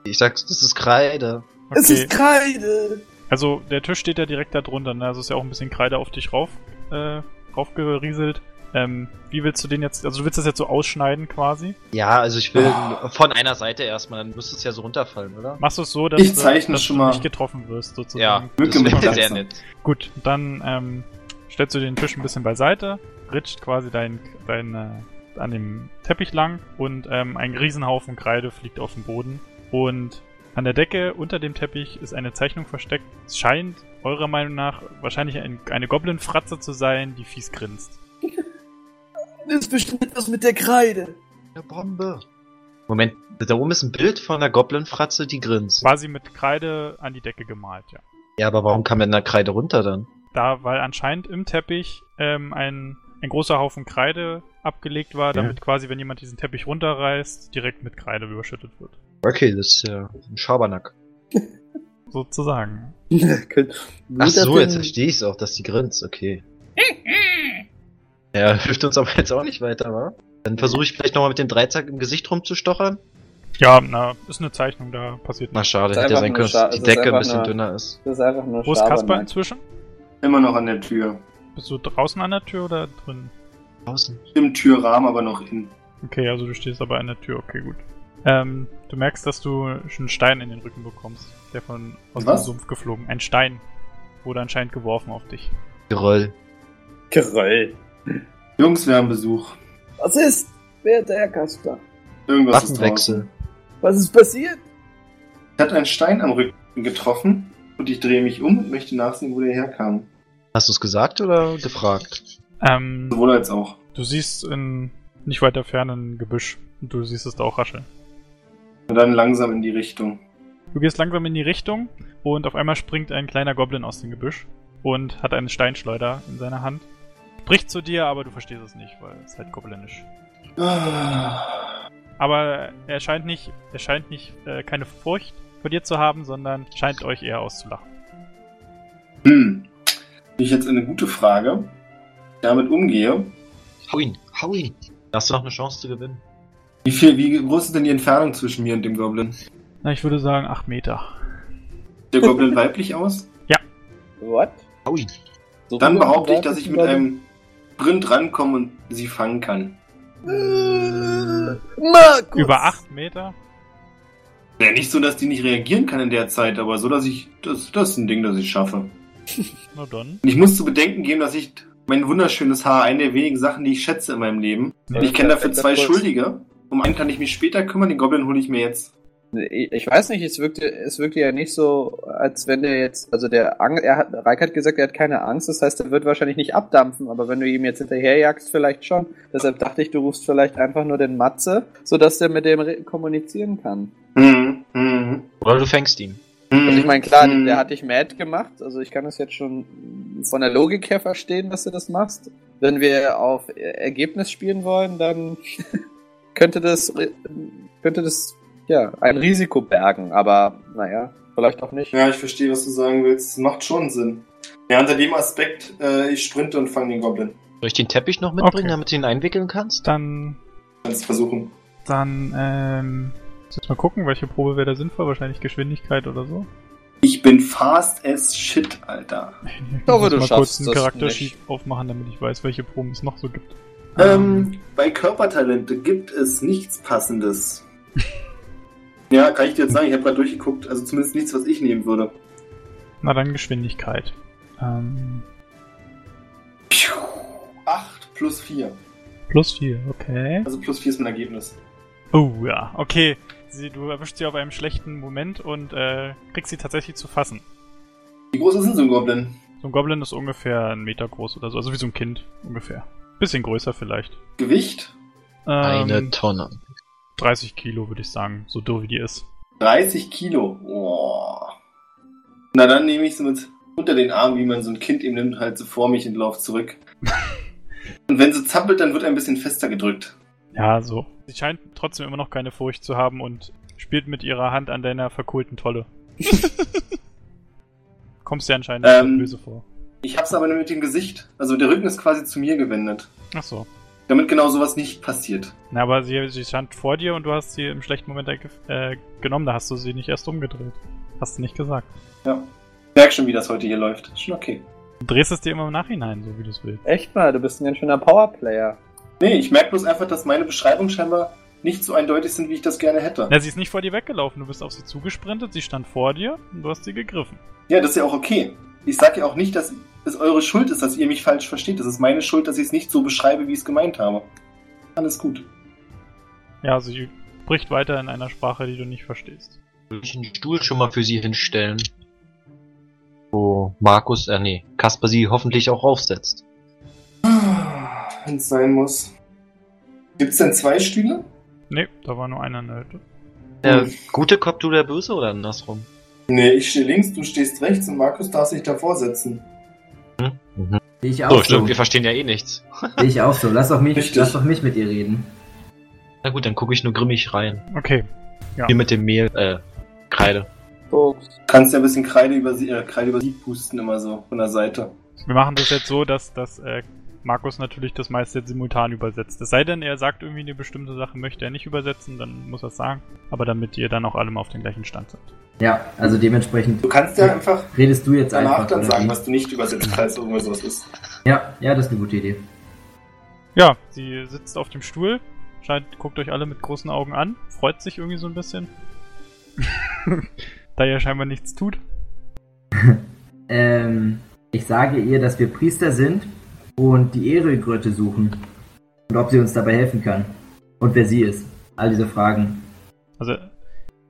ich sag, das ist Kreide. Es Okay. ist Kreide. Also der Tisch steht ja direkt da drunter, ne? Also ist ja auch ein bisschen Kreide auf dich rauf, äh, raufgerieselt. Ähm, wie willst du den jetzt, also du willst das jetzt so ausschneiden quasi? Ja, also ich will von einer Seite erstmal, dann müsste es ja so runterfallen, oder? Machst du es so, dass, Ich du- zeichne dass schon du mal. nicht getroffen wirst, sozusagen? Ja, Mücke das wäre sehr nett. Gut, dann ähm, stellst du den Tisch ein bisschen beiseite, ritscht quasi dein, dein äh, an dem Teppich lang und ähm, ein Riesenhaufen Kreide fliegt auf den Boden. Und an der Decke unter dem Teppich ist eine Zeichnung versteckt. Es scheint eurer Meinung nach wahrscheinlich ein, eine Goblin-Fratze zu sein, die fies grinst. Das ist bestimmt etwas mit der Kreide. Eine Bombe. Moment, da oben ist ein Bild von der Goblin-Fratze, die grinst. Quasi mit Kreide an die Decke gemalt, ja. Ja, aber warum kam denn da Kreide runter dann? Da, weil anscheinend im Teppich ähm, ein, ein großer Haufen Kreide abgelegt war, Ja. damit quasi, wenn jemand diesen Teppich runterreißt, direkt mit Kreide überschüttet wird. Okay, das ist ja ein Schabernack. Sozusagen. Ach so, jetzt verstehe ich es auch, dass die grinst, okay. Ja, hilft uns aber jetzt auch nicht weiter, wa? Dann versuche ich vielleicht nochmal mit dem Dreizack im Gesicht rumzustochern. Ja, na, ist eine Zeichnung, da passiert Na nichts. schade, Ist hätte ja sein können, dass die Decke ein bisschen nur- dünner ist. Das ist einfach nur Wo ist Kasper inzwischen? Immer noch an der Tür. Bist du draußen an der Tür oder drin? Draußen. Im Türrahmen, aber noch in. Okay, also du stehst aber an der Tür, okay, gut. Ähm, du merkst, dass du schon einen Stein in den Rücken bekommst, der von aus Was? dem Sumpf geflogen. Ein Stein wurde anscheinend geworfen auf dich. Geröll. Geröll. Jungs, wir haben Besuch. Was ist? Werter Herr Kasper. Irgendwas ist Waffenwechsel. draußen. Was ist passiert? Ich hatte einen Stein am Rücken getroffen und ich drehe mich um und möchte nachsehen, wo der herkam. Hast du es gesagt oder gefragt? Ähm, Sowohl als auch. du siehst in nicht weiter Ferne ein Gebüsch und du siehst es da auch rascheln. Und dann langsam in die Richtung. Du gehst langsam in die Richtung und auf einmal springt ein kleiner Goblin aus dem Gebüsch und hat einen Steinschleuder in seiner Hand. Spricht zu dir, aber du verstehst es nicht, weil es halt goblinisch. Ah. Aber er scheint nicht, er scheint nicht äh, keine Furcht vor dir zu haben, sondern scheint euch eher auszulachen. Hm. Finde ich jetzt eine gute Frage. damit umgehe. Hau ihn, hau ihn. Da hast du noch eine Chance zu gewinnen. Wie viel, wie groß ist denn die Entfernung zwischen mir und dem Goblin? Na, ich würde sagen 8 Meter. Sieht Der Goblin weiblich aus? What? Hau ihn. So Dann behaupte ich, dass ich mit einem Sprint rankomme und sie fangen kann. Äh, Markus! Über 8 Meter? Ja, nicht so, dass die nicht reagieren kann in der Zeit, aber so, dass ich. Das, das ist ein Ding, das ich schaffe. Na dann. Und ich muss zu bedenken geben, dass ich mein wunderschönes Haar, eine der wenigen Sachen, die ich schätze in meinem Leben. Ja, Und ich kenne dafür zwei. Schuldige. Um einen kann ich mich später kümmern, den Goblin hole ich mir jetzt. Ich weiß nicht, es wirkte, es wirkte ja nicht so, als wenn der jetzt, also der er hat, Reik hat gesagt, er hat keine Angst, das heißt, er wird wahrscheinlich nicht abdampfen, aber wenn du ihm jetzt hinterherjagst, vielleicht schon. Deshalb dachte ich, du rufst vielleicht einfach nur den Matze, sodass der mit dem re- kommunizieren kann. Hm, hm, Oder du fängst ihn. hm, Also ich meine, klar, der hat dich mad gemacht, also ich kann das jetzt schon von der Logik her verstehen, dass du das machst. Wenn wir auf Ergebnis spielen wollen, dann könnte das, könnte das, ja, ein Risiko bergen, aber naja, vielleicht auch nicht. Ja, ich verstehe, was du sagen willst. Das macht schon Sinn. Ja, unter dem Aspekt, äh, ich sprinte und fange den Goblin. Soll ich den Teppich noch mitbringen, Okay. damit du ihn einwickeln kannst? Dann, Kannst versuchen. dann, ähm, jetzt mal gucken, welche Probe wäre da sinnvoll? Wahrscheinlich Geschwindigkeit oder so. Ich bin fast as shit, Alter. Ich muss du mal schaffst kurz einen das Charaktersheet aufmachen, damit ich weiß, welche Proben es noch so gibt. Ähm, bei Körpertalente gibt es nichts Passendes. ja, kann ich dir jetzt sagen, ich habe gerade durchgeguckt, also zumindest nichts, was ich nehmen würde. Na dann Geschwindigkeit. Ähm, 8 plus 4. plus 4, okay. Also plus 4 ist mein Ergebnis. Oh ja, okay. Sie, du erwischst sie auf einem schlechten Moment und äh, kriegst sie tatsächlich zu fassen. Wie groß ist denn so ein Goblin? So ein Goblin ist ungefähr einen Meter groß oder so, also wie so ein Kind ungefähr. Bisschen größer vielleicht. Gewicht? Eine Ähm, Tonne. 30 Kilo würde ich sagen, so dürr wie die ist. 30 Kilo. Boah. Na, dann nehme ich sie mit unter den Arm, wie man so ein Kind eben nimmt, halt so vor mich und lauf zurück. und wenn sie zappelt, dann wird er ein bisschen fester gedrückt. Ja, so. Sie scheint trotzdem immer noch keine Furcht zu haben und spielt mit ihrer Hand an deiner verkohlten Tolle. Kommst dir anscheinend Ähm. böse vor. Ich hab's aber nur mit dem Gesicht. Also der Rücken ist quasi zu mir gewendet. Ach so. Damit genau sowas nicht passiert. Na, aber sie, sie stand vor dir und du hast sie im schlechten Moment äh, genommen. Da hast du sie nicht erst umgedreht. Hast du nicht gesagt. Ja. Merk schon, wie das heute hier läuft. Ist Schon okay. Du drehst es dir immer im Nachhinein, so wie du es willst. Echt mal, du bist ein ganz schöner Powerplayer. Nee, ich merke bloß einfach, dass meine Beschreibungen scheinbar nicht so eindeutig sind, wie ich das gerne hätte. Na, sie ist nicht vor dir weggelaufen. Du bist auf sie zugesprintet, sie stand vor dir und du hast sie gegriffen. Ja, das ist ja auch okay. Ich sage ja auch nicht, dass es eure Schuld ist, dass ihr mich falsch versteht. Das ist meine Schuld, dass ich es nicht so beschreibe, wie ich es gemeint habe. Alles gut. Ja, sie spricht weiter in einer Sprache, die du nicht verstehst. Will ich einen Stuhl schon mal für sie hinstellen? Wo Markus, äh nee, Kasper sie hoffentlich auch aufsetzt. Wenn es sein muss. Gibt's denn zwei Stühle? Nee, da war nur einer in der Hütte. Der gute Kopf, du der Böse oder andersrum? Nee, ich stehe links, du stehst rechts und Markus darf sich davor setzen. Mhm. Ich So, auch stimmt, so. wir verstehen ja eh nichts. Ich auch so. Lass doch mich, Richtig. lass doch mich mit ihr reden. Na gut, dann gucke ich nur grimmig rein. Okay. Ja. Hier mit dem Mehl, äh, Kreide. Du kannst ja ein bisschen Kreide über sie, äh, Kreide über sie pusten, immer so von der Seite. Wir machen das jetzt so, dass, dass äh, Markus natürlich das meiste jetzt simultan übersetzt. Es sei denn, er sagt irgendwie eine bestimmte Sache, möchte er nicht übersetzen, dann muss er es sagen. Aber damit ihr dann auch alle mal auf dem gleichen Stand seid. Ja, also dementsprechend Du kannst ja einfach redest du jetzt danach einfach. dann sagen, was du nicht übersetzt, falls irgendwas was ist. Ja, ja, das ist eine gute Idee. Ja, sie sitzt auf dem Stuhl, scheint, guckt euch alle mit großen Augen an, freut sich irgendwie so ein bisschen. da ihr scheinbar nichts tut. Ähm, ich sage ihr, dass wir Priester sind und die Ehregrötte suchen. Und ob sie uns dabei helfen kann. Und wer sie ist. All diese Fragen. Also,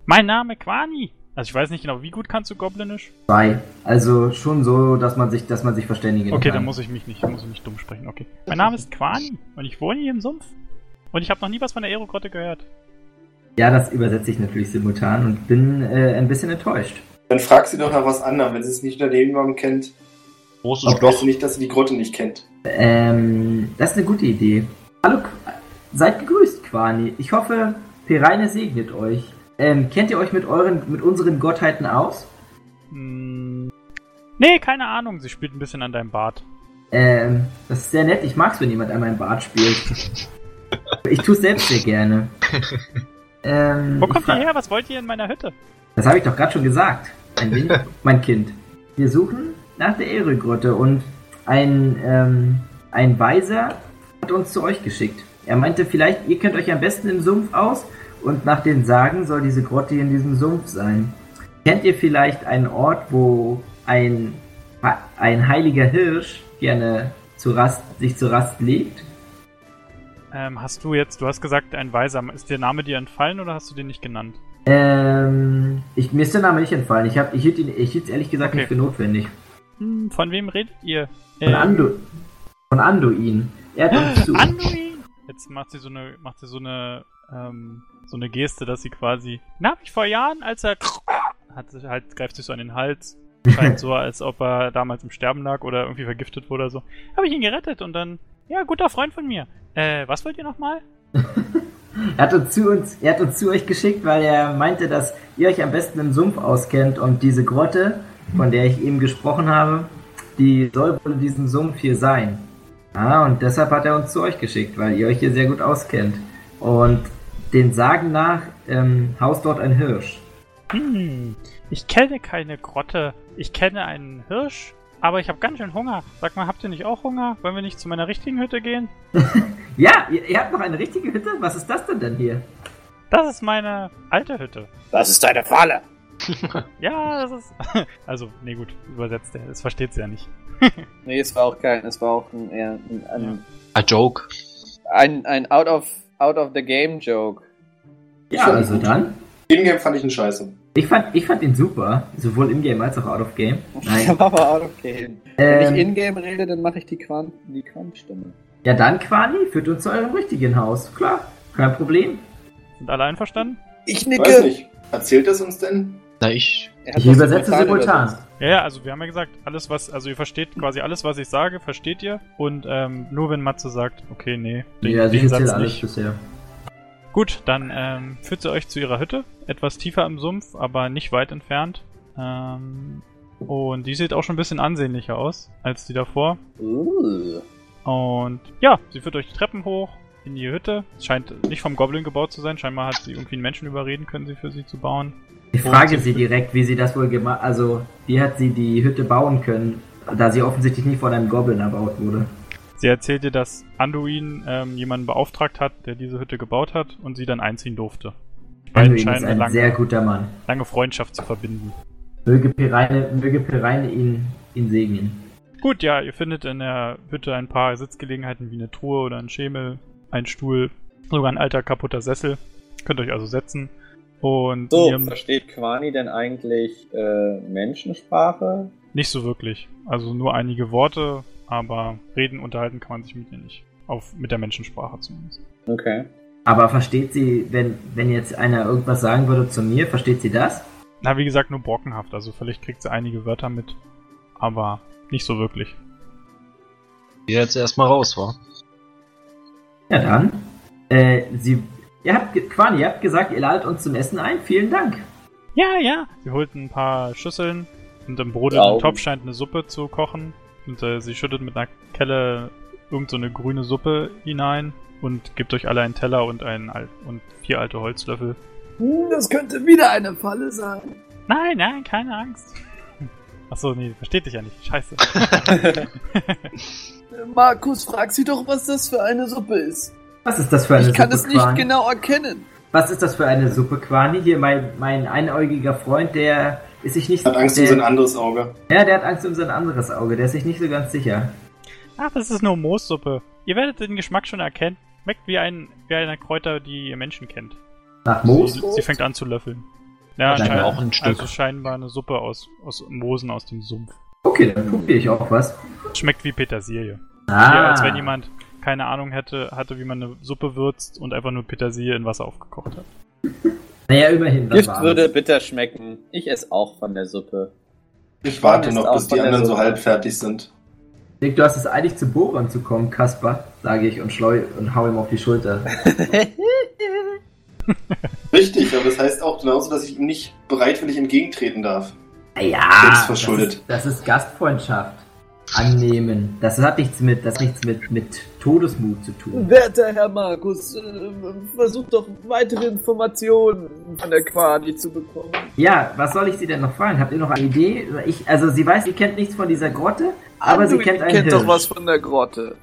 mein Name Quani. Also ich weiß nicht genau, wie gut kannst du Goblinisch? Zwei. Also schon so, dass man sich, dass man sich verständigen Okay, kann. dann muss ich mich nicht, muss ich nicht dumm sprechen. Okay. Mein Name ist Quani und ich wohne hier im Sumpf. Und ich habe noch nie was von der Aerogrotte gehört. Ja, das übersetze ich natürlich simultan und bin äh, ein bisschen enttäuscht. Dann frag sie doch nach was anderem, wenn sie es nicht unter dem Namen kennt. Großes weiß Loch. nicht, dass sie die Grotte nicht kennt. Ähm, das ist eine gute Idee. Hallo, seid gegrüßt, Quani. Ich hoffe, Pereine segnet euch. Ähm, kennt ihr euch mit euren, mit unseren Gottheiten aus? Hm. Nee, keine Ahnung. Sie spielt ein bisschen an deinem Bart. Ähm, das ist sehr nett. Ich mag's, wenn jemand an meinem Bart spielt. ich tue selbst sehr gerne. Ähm, Wo kommt ihr her? Was wollt ihr in meiner Hütte? Das habe ich doch gerade schon gesagt. Ein wenig, mein Kind. Wir suchen nach der Ehregrotte und ein, ähm, ein Weiser hat uns zu euch geschickt. Er meinte, vielleicht, ihr kennt euch am besten im Sumpf aus und nach den Sagen soll diese Grotte in diesem Sumpf sein. Kennt ihr vielleicht einen Ort, wo ein, ein heiliger Hirsch gerne zu Rast, sich zu Rast legt? Ähm, hast du jetzt, du hast gesagt, ein Weiser. Ist der Name dir entfallen oder hast du den nicht genannt? Ähm, ich, mir ist der Name nicht entfallen. Ich, hab, ich hielt ihn, ich hielt es ehrlich gesagt Okay. nicht für notwendig. Hm, von wem redet ihr? Von Ähm, Andu von Anduin. Er hat uns zu. Anduin! Jetzt macht sie so eine, macht sie so eine, ähm, so eine Geste, dass sie quasi, na, hab ich vor Jahren, als er, hat sie halt, greift sich so an den Hals, scheint so, als ob er damals im Sterben lag oder irgendwie vergiftet wurde oder so. Habe ich ihn gerettet und dann, ja, guter Freund von mir. Äh, was wollt ihr nochmal? Er hat uns zu uns, er hat uns zu euch geschickt, weil er meinte, dass ihr euch am besten im Sumpf auskennt und diese Grotte, von der ich eben gesprochen habe, die soll wohl in diesem Sumpf hier sein. Ah, und deshalb hat er uns zu euch geschickt, weil ihr euch hier sehr gut auskennt. Und den Sagen nach ähm, haust dort ein Hirsch. Hm, ich kenne keine Grotte. Ich kenne einen Hirsch, aber ich habe ganz schön Hunger. Sag mal, habt ihr nicht auch Hunger? Wollen wir nicht zu meiner richtigen Hütte gehen? Ja, ihr, ihr habt noch eine richtige Hütte? Was ist das denn denn hier? Das ist meine alte Hütte. Das ist eine Falle. Ja, das ist. Also, nee, gut, übersetzt er. Das versteht sie ja nicht. Nee, es war auch kein, es war auch ein, eher ein, ein, A joke. ein, ein out of out of the game Joke. Ja, also dann. In-Game fand ich ihn scheiße. Ich fand, ich fand ihn super, sowohl im Game als auch out of Game. Nein. Aber out of game. Wenn Ähm, ich in-game rede, dann mache ich die Quant die Quant-Stimme. Ja, dann Quani, führt uns zu eurem richtigen Haus. Klar, kein Problem. Sind alle einverstanden? Ich Weiß nicht. Erzählt es uns denn? Na, ich. Ich übersetze simultan. übersetzt. Ja, ja, also wir haben ja gesagt, alles was, also ihr versteht quasi alles, was ich sage, versteht ihr. Und ähm, nur wenn Matze sagt, okay, nee, den, Ja, also den Satz alles nicht. bisher. Gut, dann ähm, führt sie euch zu ihrer Hütte, etwas tiefer im Sumpf, aber nicht weit entfernt. Ähm, und die sieht auch schon ein bisschen ansehnlicher aus als die davor. Uh. Und ja, sie führt euch die Treppen hoch in die Hütte. Es scheint nicht vom Goblin gebaut zu sein. Scheinbar hat sie irgendwie einen Menschen überreden können, sie für sie zu bauen. Ich frage sie- direkt, wie sie das wohl gemacht Also, wie hat sie die Hütte bauen können, da sie offensichtlich nicht von einem Goblin erbaut wurde. Sie erzählt ihr, dass Anduin ähm, jemanden beauftragt hat, der diese Hütte gebaut hat und sie dann einziehen durfte. Beiden Anduin ist ein lange, sehr guter Mann. lange Freundschaft zu verbinden. Möge Pireine, möge Pireine ihn, ihn segnen. Gut, ja, ihr findet in der Hütte ein paar Sitzgelegenheiten wie eine Truhe oder ein Schemel, ein Stuhl, sogar ein alter kaputter Sessel. Könnt euch also setzen. Und So, ihr versteht Quani denn eigentlich äh, Menschensprache? nicht so wirklich. Also nur einige Worte, aber reden, unterhalten kann man sich mit ihr nicht. Auf, mit der Menschensprache zumindest. Okay. Aber versteht sie, wenn, wenn jetzt einer irgendwas sagen würde zu mir, versteht sie das? Na, wie gesagt, nur brockenhaft. Also vielleicht kriegt sie einige Wörter mit, aber nicht so wirklich. Geh jetzt erstmal raus, wa? Ja dann. Äh, sie. Ihr habt, Quani, ihr habt gesagt, ihr ladet uns zum Essen ein. Vielen Dank. Ja, ja. Sie holt ein paar Schüsseln und im brodelnden Augen. Topf scheint eine Suppe zu kochen. Und äh, sie schüttet mit einer Kelle irgend so eine grüne Suppe hinein und gibt euch alle einen Teller und, einen Al und vier alte Holzlöffel. Hm, Das könnte wieder eine Falle sein. Nein, nein, keine Angst. Achso, nee, versteht dich ja nicht. Scheiße. Markus, frag sie doch, was das für eine Suppe ist. Was ist das für eine Ich kann Suppe, es nicht Quani? genau erkennen. Was ist das für eine Suppe, Quani? Hier, mein, mein einäugiger Freund, der ist sich nicht Hat Angst der, um sein anderes Auge. Ja, der hat Angst um sein anderes Auge. Der ist sich nicht so ganz sicher. Ach, das ist nur Moossuppe. Ihr werdet den Geschmack schon erkennen. Schmeckt wie ein wie eine Kräuter, die ihr Menschen kennt. Nach Moos? Sie, sie fängt an zu löffeln. Ja, schein- auch ein Stück. Also scheinbar eine Suppe aus, aus Moosen aus dem Sumpf. Okay, dann probiere ich auch was. Schmeckt wie Petersilie. Ah, Ja, als wenn jemand keine Ahnung hätte, hatte, wie man eine Suppe würzt und einfach nur Petersilie in Wasser aufgekocht hat. Naja, immerhin. Gift würde bitter schmecken. Ich esse auch von der Suppe. Ich warte noch, bis die der anderen so halb fertig sind. Nick, du hast es eilig zu Bohrern zu kommen, Kaspar, sage ich und schleu und hau ihm auf die Schulter. Richtig, aber das heißt auch genauso, dass ich ihm nicht bereitwillig entgegentreten darf. Ja, das verschuldet. ist, das ist Gastfreundschaft. Annehmen. Das hat nichts mit, das hat nichts mit, mit Todesmut zu tun. Werter Herr Markus, äh, versucht doch weitere Informationen von der Quadi zu bekommen. Ja, was soll ich Sie denn noch fragen? Habt ihr noch eine Idee? Ich, also sie weiß, sie kennt nichts von dieser Grotte, aber sie kennt einen kennt Hirsch. doch was von der Grotte.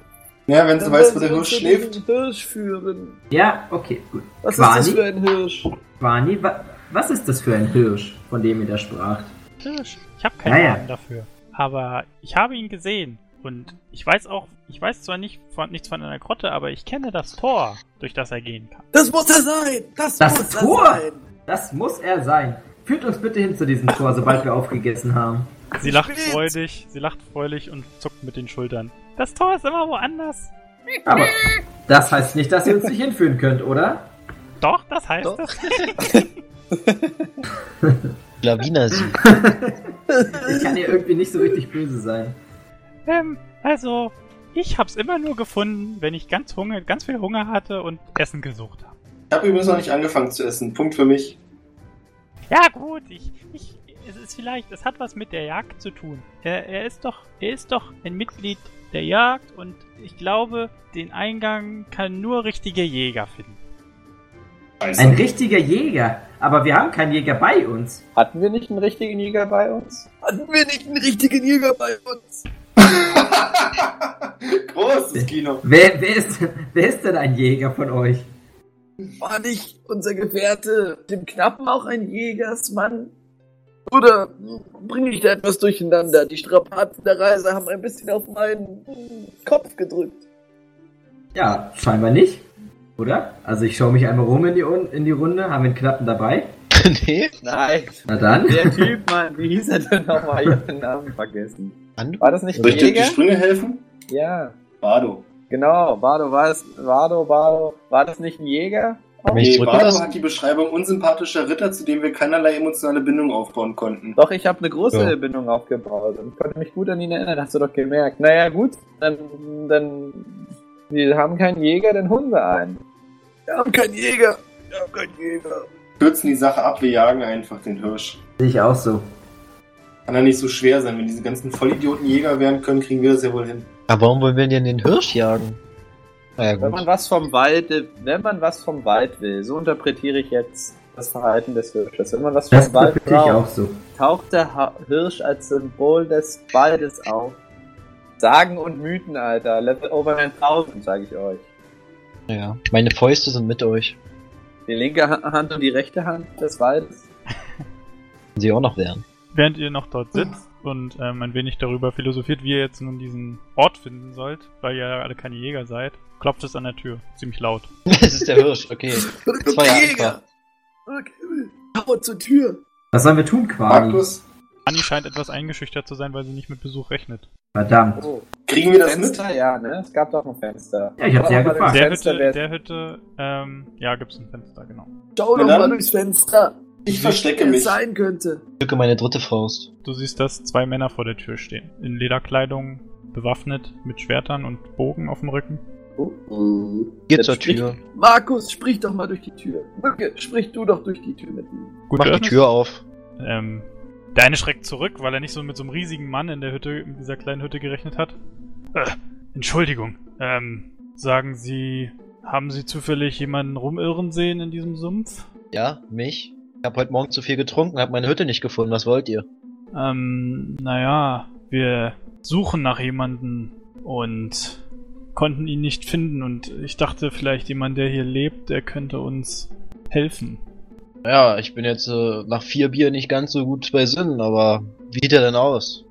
Ja, wenn sie Dann weiß, wo der Hirsch schläft. Hirsch führen. Ja, okay, gut. Was ist das Quani? für ein Hirsch? Quani, wa was ist das für ein Hirsch, von dem ihr da spracht? Hirsch. Ich habe keinen Ja, ja. Namen dafür. Aber ich habe ihn gesehen. Und ich weiß auch, ich weiß zwar nicht von, nichts von einer Grotte, aber ich kenne das Tor, durch das er gehen kann. Das muss er sein! Das, Das muss Tor! er sein! Das muss er sein. Führt uns bitte hin zu diesem Tor, sobald wir aufgegessen haben. Sie lacht Spät. freudig, sie lacht freudig und zuckt mit den Schultern. Das Tor ist immer woanders. Aber das heißt nicht, dass ihr uns nicht hinführen könnt, oder? Doch, das heißt Doch. das. Lawiner sie. Ich kann hier irgendwie nicht so richtig böse sein. Ähm, also, ich hab's immer nur gefunden, wenn ich ganz Hunger, ganz viel Hunger hatte und Essen gesucht habe. Ich habe übrigens noch nicht angefangen zu essen. Punkt für mich. Ja gut, ich, ich, es ist vielleicht, es hat was mit der Jagd zu tun. Er, er ist doch, er ist doch ein Mitglied der Jagd und ich glaube, den Eingang kann nur richtige Jäger finden. Ein richtiger Jäger. Aber wir haben keinen Jäger bei uns. Hatten wir nicht einen richtigen Jäger bei uns? Hatten wir nicht einen richtigen Jäger bei uns? Großes Kino. Wer, wer, ist, wer ist denn ein Jäger von euch? War nicht unser Gefährte dem Knappen auch ein Jägersmann? Oder bringe ich da etwas durcheinander? Die Strapazen der Reise haben ein bisschen auf meinen Kopf gedrückt. Ja, scheinbar nicht. Oder? Also ich schaue mich einmal rum in die, Un- in die Runde. Haben wir einen Knappen dabei? nee. Nein. Na dann. Der Typ, Mann, wie hieß er denn nochmal? Ich hab den Namen vergessen. War das nicht ein Soll ich dir auf die? Sprünge helfen? Ja. Bardo. Genau, Bardo war es. Bardo, Bardo. War das nicht ein Jäger? Nee? Bardo hat die Beschreibung unsympathischer Ritter, zu dem wir keinerlei emotionale Bindung aufbauen konnten. Doch, ich habe eine große Ja. Bindung aufgebaut und konnte mich gut an ihn erinnern, hast du doch gemerkt. Naja, gut, dann, dann, wir haben keinen Jäger, dann holen wir einen. Wir haben keinen Jäger. Wir haben keinen Jäger. Kürzen die Sache ab, wir jagen einfach den Hirsch. Sehe ich auch so. Kann ja nicht so schwer sein. Wenn diese ganzen Vollidioten Jäger werden können, kriegen wir das ja wohl hin. Aber warum wollen wir denn den Hirsch jagen? Naja, Wenn man was vom Wald, wenn man was vom Wald will, so interpretiere ich jetzt das Verhalten des Hirsches. Wenn man was vom Das Wald interpretiere ich auch braucht, so. taucht der Ha- Hirsch als Symbol des Waldes auf. Sagen und Mythen, Alter. Level over 9000, sage ich euch. Ja. Meine Fäuste sind mit euch. Die linke Ha- Hand und die rechte Hand des Waldes. Sie auch noch wären. Während ihr noch dort sitzt und ähm, ein wenig darüber philosophiert, wie ihr jetzt nun diesen Ort finden sollt, weil ihr ja alle keine Jäger seid, klopft es an der Tür. Ziemlich laut. Es ist der Hirsch, okay. Das war ja einfach. Okay. Hau zur Tür. Was sollen wir tun, Quani? Markus, Anni scheint etwas eingeschüchtert zu sein, weil sie nicht mit Besuch rechnet. Verdammt. Oh. kriegen wir das mit? Fenster, ja, ne? Es gab doch ein Fenster. Ja, ich hab's ja gefragt. Der Fenster Hütte, der Hütte, ähm, ja, gibt's ein Fenster, genau. Schau doch mal durchs Fenster. Ich verstecke mich. sein könnte. Ich drücke meine dritte Faust. Du siehst, dass zwei Männer vor der Tür stehen. In Lederkleidung, bewaffnet, mit Schwertern und Bogen auf dem Rücken. Hier Jetzt zur spricht- Tür. Markus, sprich doch mal durch die Tür. Mücke, sprich du doch durch die Tür mit ihm. Gut Mach die. Tür auf. Ähm, der eine schreckt zurück, weil er nicht so mit so einem riesigen Mann in der Hütte, in dieser kleinen Hütte gerechnet hat. Äh, Entschuldigung. Ähm, sagen Sie, haben Sie zufällig jemanden rumirren sehen in diesem Sumpf? Ja, mich. Ich habe heute Morgen zu viel getrunken, habe meine Hütte nicht gefunden. Was wollt ihr? Ähm, naja, wir suchen nach jemanden und konnten ihn nicht finden und ich dachte vielleicht jemand, der hier lebt, der könnte uns helfen. Ja, ich bin jetzt äh, nach vier Bier nicht ganz so gut bei Sinnen, aber wie sieht er denn aus?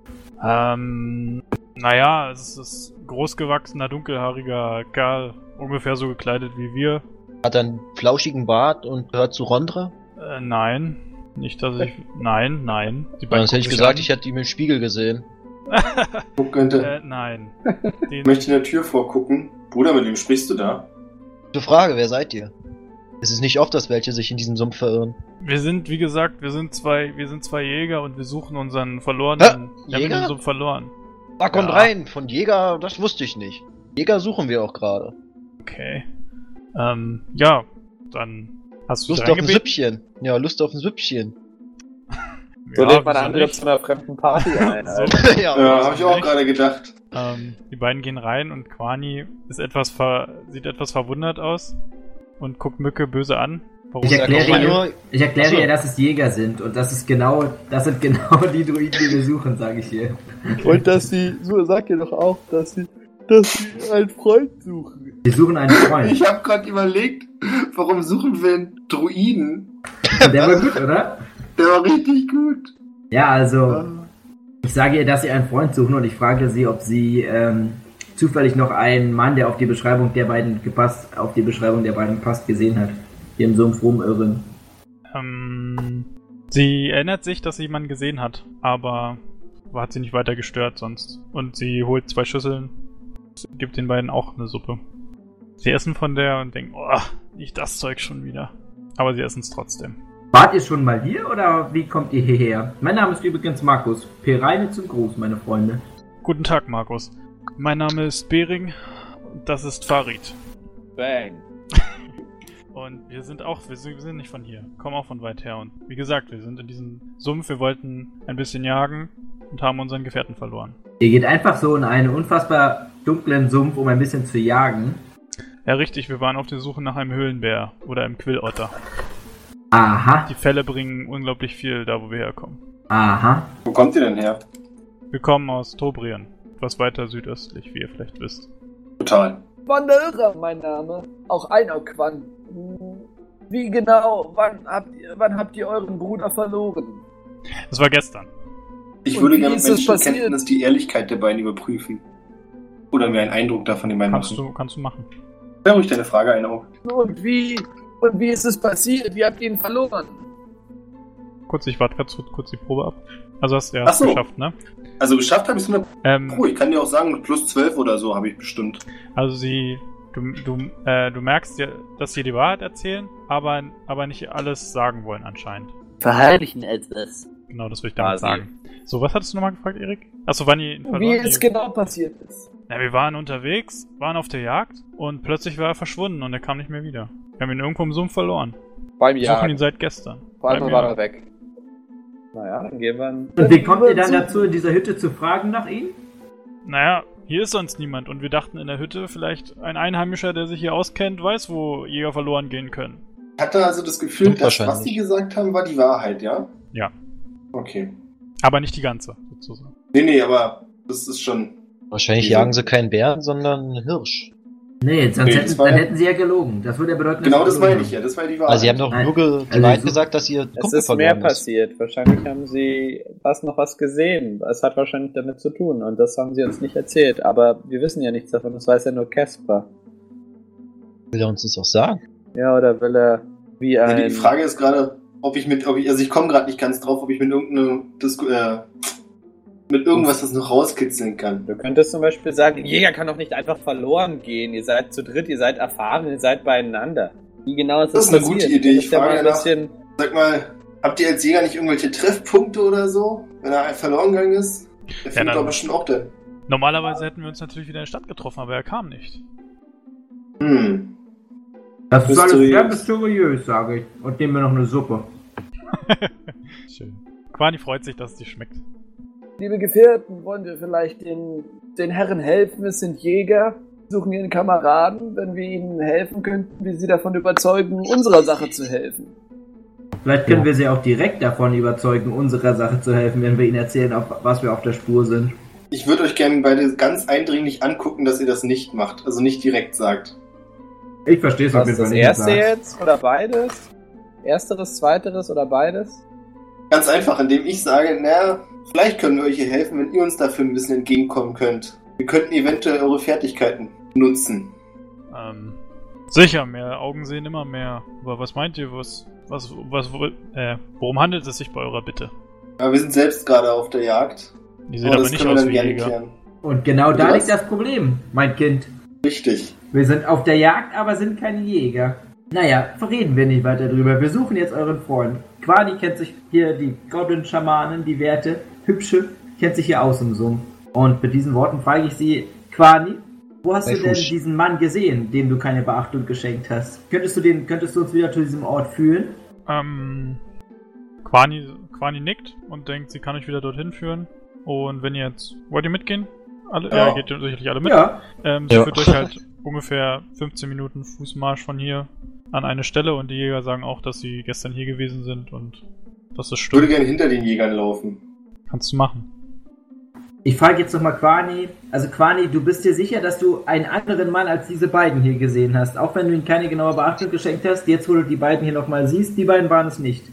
Ähm, naja, es ist ein großgewachsener, dunkelhaariger Kerl, ungefähr so gekleidet wie wir. Hat er einen flauschigen Bart und gehört zu Rondra? Äh, nein. Nicht, dass ich. Nein, nein. Die Sonst hätte ich gesagt, an. ich hätte ihn im Spiegel gesehen. Guck, könnte. Äh, nein. Den, Ich möchte in der Tür vorgucken. Bruder, mit wem sprichst du da? Gute Frage, wer seid ihr? Es ist nicht oft, dass welche sich in diesem Sumpf verirren. wir sind, wie gesagt, wir sind zwei, wir sind zwei Jäger und wir suchen unseren verlorenen. Hä? Wir haben Jäger? ihn so verloren. Da kommt Ja. rein! Von Jäger, das wusste ich nicht. Jäger suchen wir auch gerade. Okay. Ähm, ja, dann hast du Lust auf ein? Süppchen. Ja, Lust auf ein Süppchen. So lädt man andere zu einer fremden Party ein. So. Ja, Ja, habe ich auch nicht? gerade gedacht. Ähm, die beiden gehen rein und Quani ist etwas ver sieht etwas verwundert aus und guckt Mücke böse an. Warum Ich erkläre ihr, ich erkläre ihr, dass es Jäger sind und das ist genau, das sind genau die Druiden, die wir suchen, sage ich ihr. Und dass sie, so sag ihr doch auch, dass sie, dass sie einen Freund suchen. Wir suchen einen Freund. Ich habe gerade überlegt, warum suchen wir einen Druiden? Der war gut, oder? Der war richtig gut. Ja, also ich sage ihr, dass sie einen Freund suchen und ich frage sie, ob sie ähm, zufällig noch einen Mann, der auf die Beschreibung der beiden gepasst, auf die Beschreibung der beiden passt, gesehen hat. Hier im Sumpf rumirren. Ähm, sie erinnert sich, dass sie jemanden gesehen hat, aber hat sie nicht weiter gestört sonst. Und sie holt zwei Schüsseln, gibt den beiden auch eine Suppe. Sie essen von der und denken, oh, nicht das Zeug schon wieder. Aber sie essen es trotzdem. Wart ihr schon mal hier oder wie kommt ihr hierher? Mein Name ist übrigens Markus. Pereine zum Gruß, meine Freunde. Guten Tag, Markus. Mein Name ist Bering und das ist Farid. Bang. Und wir sind auch, wir sind, wir sind nicht von hier, kommen auch von weit her. Und wie gesagt, wir sind in diesem Sumpf, wir wollten ein bisschen jagen und haben unseren Gefährten verloren. Ihr geht einfach so in einen unfassbar dunklen Sumpf, um ein bisschen zu jagen. Ja, richtig, wir waren auf der Suche nach einem Höhlenbär oder einem Quillotter. Aha, Die Fälle bringen unglaublich viel da, wo wir herkommen. aha. Wo kommt ihr denn her? Wir kommen aus Tobrien, etwas weiter südöstlich, wie ihr vielleicht wisst. Total. Wanderer, mein Name. Auch Einokwan. Wie genau, wann habt ihr, wann habt ihr euren Bruder verloren? Das war gestern. Ich Und würde gerne mit es Menschenkenntnis die Ehrlichkeit der beiden überprüfen. Oder mir einen Eindruck davon den beiden Kannst machen. du, kannst du machen. Hör ruhig deine Frage ein auch. Und wie, und wie ist es passiert? Wie habt ihr ihn verloren? Kurz, ich warte kurz, kurz die Probe ab. Also hast du ja so. geschafft, ne? Also geschafft habe ich es 100 Ähm, Pro. Ich kann dir auch sagen, plus 12 oder so habe ich bestimmt. Also sie, du, du, äh, du merkst ja, dass sie die Wahrheit erzählen, aber, aber nicht alles sagen wollen anscheinend. Verheimlichen etwas. Genau, das will ich damit Quasi. sagen. So, was hattest du nochmal gefragt, Erik? Achso, wann ihr ihn verloren Wie es genau passiert ist. Na, wir waren unterwegs, waren auf der Jagd und plötzlich war er verschwunden und er kam nicht mehr wieder. Wir haben ihn irgendwo im Sumpf verloren. Beim Wir suchen ihn Jagen. seit gestern. Vor allem war Jagen. er weg. Naja, dann gehen wir... Und wie kommt ihr dann dazu, in dieser Hütte zu fragen nach ihm? Naja, hier ist sonst niemand und wir dachten in der Hütte vielleicht ein Einheimischer, der sich hier auskennt, weiß, wo Jäger verloren gehen können. Ich hatte also das Gefühl, Stimmt dass was die gesagt haben, war die Wahrheit, ja? Ja. Okay. Aber nicht die ganze, sozusagen. Nee, nee, aber das ist schon. Wahrscheinlich jagen sie keinen Bären, sondern einen Hirsch. Nee, sonst Nee, hätten, dann ja- hätten sie ja gelogen. Das würde ja bedeuten, Genau dass das sie meine ich ja, das war die Wahrheit. Also sie haben doch Nein. nur ge die Also gesagt, dass ihr Es ist mehr ist. passiert. Wahrscheinlich haben sie was noch was gesehen. Es hat wahrscheinlich damit zu tun und das haben sie uns nicht erzählt. Aber wir wissen ja nichts davon. Das weiß ja nur Casper. Will er uns das auch sagen? Ja, oder will er wie Ja, ein... die Frage ist gerade, ob ich mit, ob ich, also ich komme gerade nicht ganz drauf, ob ich mit irgendeiner Disku äh, mit irgendwas das noch rauskitzeln kann. Du könntest zum Beispiel sagen, Jäger kann doch nicht einfach verloren gehen. Ihr seid zu dritt, ihr seid erfahren, ihr seid beieinander. Wie genau ist Das das, ist eine passiert? gute Idee. Ich ja frage ein nach. bisschen... Sag mal, habt ihr als Jäger nicht irgendwelche Treffpunkte oder so, wenn er verloren gegangen ist? Der findet dann- doch bestimmt auch der. Normalerweise hätten wir uns natürlich wieder in der Stadt getroffen, aber er kam nicht. Hm. Das ist alles Mysteriös. sehr mysteriös, sage ich. Und nehmen wir noch eine Suppe. Schön. Quani freut sich, dass es dir schmeckt. Liebe Gefährten, wollen wir vielleicht den, den Herren helfen? Es sind Jäger, suchen ihren Kameraden, wenn wir ihnen helfen könnten, wie sie davon überzeugen, unserer Sache zu helfen. Vielleicht können wir sie auch direkt davon überzeugen, unserer Sache zu helfen, wenn wir ihnen erzählen, auf was wir auf der Spur sind. Ich würde euch gerne beide ganz eindringlich angucken, dass ihr das nicht macht. Also nicht direkt sagt. Ich verstehe es Was auf ist jeden das Fall nicht. erste sagst. jetzt oder beides? Ersteres, zweiteres oder beides? Ganz einfach, indem ich sage, naja, vielleicht können wir euch hier helfen, wenn ihr uns dafür ein bisschen entgegenkommen könnt. Wir könnten eventuell eure Fertigkeiten nutzen. Ähm, sicher, mehr Augen sehen immer mehr. Aber was meint ihr, was, was, was, wo- äh, worum handelt es sich bei eurer Bitte? Aber wir sind selbst gerade auf der Jagd. Die sehen aber aber das nicht können wir aus dann wie Jäger. klären. Und genau da Was? liegt das Problem, mein Kind. Richtig. Wir sind auf der Jagd, aber sind keine Jäger. Naja, reden wir nicht weiter drüber. Wir suchen jetzt euren Freund. Quani kennt sich hier, die Goblin-Schamanen, die Werte, hübsche, kennt sich hier aus im Sumpf. Und mit diesen Worten frage ich sie, Quani, wo hast Bei du denn Fuß. diesen Mann gesehen, dem du keine Beachtung geschenkt hast? Könntest du den, könntest du uns wieder zu diesem Ort führen? Ähm, Quani, Quani nickt und denkt, sie kann euch wieder dorthin führen. Und wenn ihr jetzt. Wollt ihr mitgehen? Alle? Ja. Ja, geht ihr sicherlich alle mit. Ja, Ähm, sie Ja. führt euch halt ungefähr 15 Minuten Fußmarsch von hier an eine Stelle und die Jäger sagen auch, dass sie gestern hier gewesen sind und dass es Ich würde stimmt. gerne hinter den Jägern laufen. Kannst du machen. ich frage jetzt nochmal Quani. Also Quani, du bist dir sicher, dass du einen anderen Mann als diese beiden hier gesehen hast? Auch wenn du ihm keine genaue Beachtung geschenkt hast, jetzt wo du die beiden hier nochmal siehst, die beiden waren es nicht.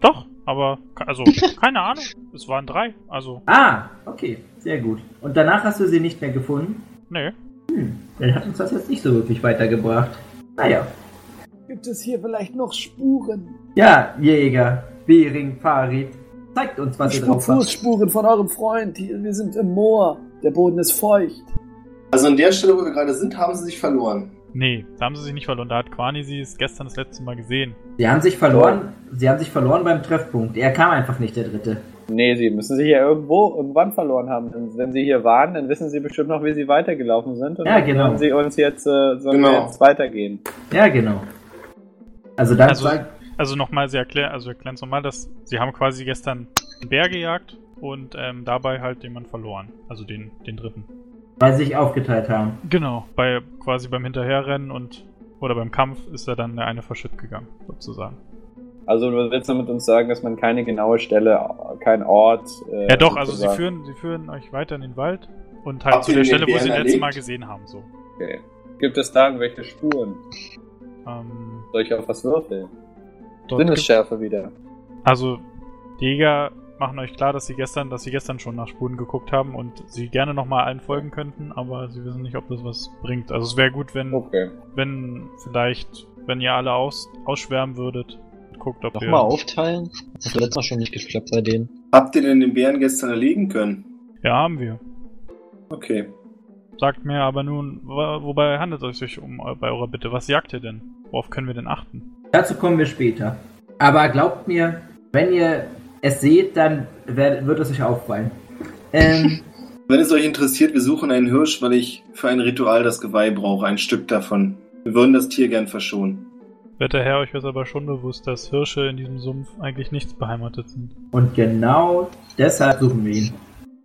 Doch, aber also keine Ahnung. Es waren drei. Also, Ah, okay, sehr gut. Und danach hast du sie nicht mehr gefunden? nee. Dann hat uns das jetzt nicht so wirklich weitergebracht. Naja. Gibt es hier vielleicht noch Spuren? Ja, Jäger, Bering, Farid, zeigt uns, was ihr drauf habt. Fußspuren von eurem Freund. Hier, wir sind im Moor. Der Boden ist feucht. Also an der Stelle, wo wir gerade sind, haben sie sich verloren. Nee, da haben sie sich nicht verloren. Da hat Quani sie es gestern das letzte Mal gesehen. Sie haben sich verloren, sie haben sich verloren beim Treffpunkt. Er kam einfach nicht, der Dritte. Nee, sie müssen sich ja irgendwo, irgendwann verloren haben. Denn wenn sie hier waren, dann wissen sie bestimmt noch, wie sie weitergelaufen sind. Und Ja, dann genau. sollen sie uns jetzt, äh, sollen Genau. wir jetzt weitergehen. Ja, genau. Also dann Also- sagt, Also nochmal, sie erklären, also erklären es nochmal, dass sie haben quasi gestern einen Bär gejagt und ähm, dabei halt jemand verloren. Also den, den dritten. weil sie sich aufgeteilt haben. Genau, bei quasi beim Hinterherrennen und oder beim Kampf ist er dann der eine verschütt gegangen, sozusagen. Also du willst damit uns sagen, dass man keine genaue Stelle, kein Ort. Äh, Ja doch, also sie führen, sie führen euch weiter in den Wald und halt Habt zu der den Stelle, wo sie ihn Bären letztes Mal gesehen haben. So. Okay. Gibt es da irgendwelche Spuren? Ähm, Soll ich auf was würfeln? dort Sinnesschärfe wieder. also die Jäger machen euch klar, dass sie gestern, dass sie gestern schon nach Spuren geguckt haben und sie gerne nochmal allen folgen könnten, aber sie wissen nicht, ob das was bringt. Also es wäre gut, wenn, Okay. wenn vielleicht, wenn ihr alle aus, ausschwärmen würdet, guckt, ob ihr. Nochmal aufteilen? Das hat letztes Mal schon nicht geklappt bei denen. Habt ihr denn den Bären gestern erlegen können? Ja, haben wir. Okay. Sagt mir aber nun, wo- wobei handelt es sich um bei eurer Bitte? Was jagt ihr denn? Worauf können wir denn achten? Dazu kommen wir später. Aber glaubt mir, wenn ihr es seht, dann wird es euch auffallen. Ähm, Wenn es euch interessiert, wir suchen einen Hirsch, weil ich für ein Ritual das Geweih brauche, ein Stück davon. Wir würden das Tier gern verschonen. Werter Herr, euch ist aber schon bewusst, dass Hirsche in diesem Sumpf eigentlich nichts beheimatet sind. und genau deshalb suchen wir ihn.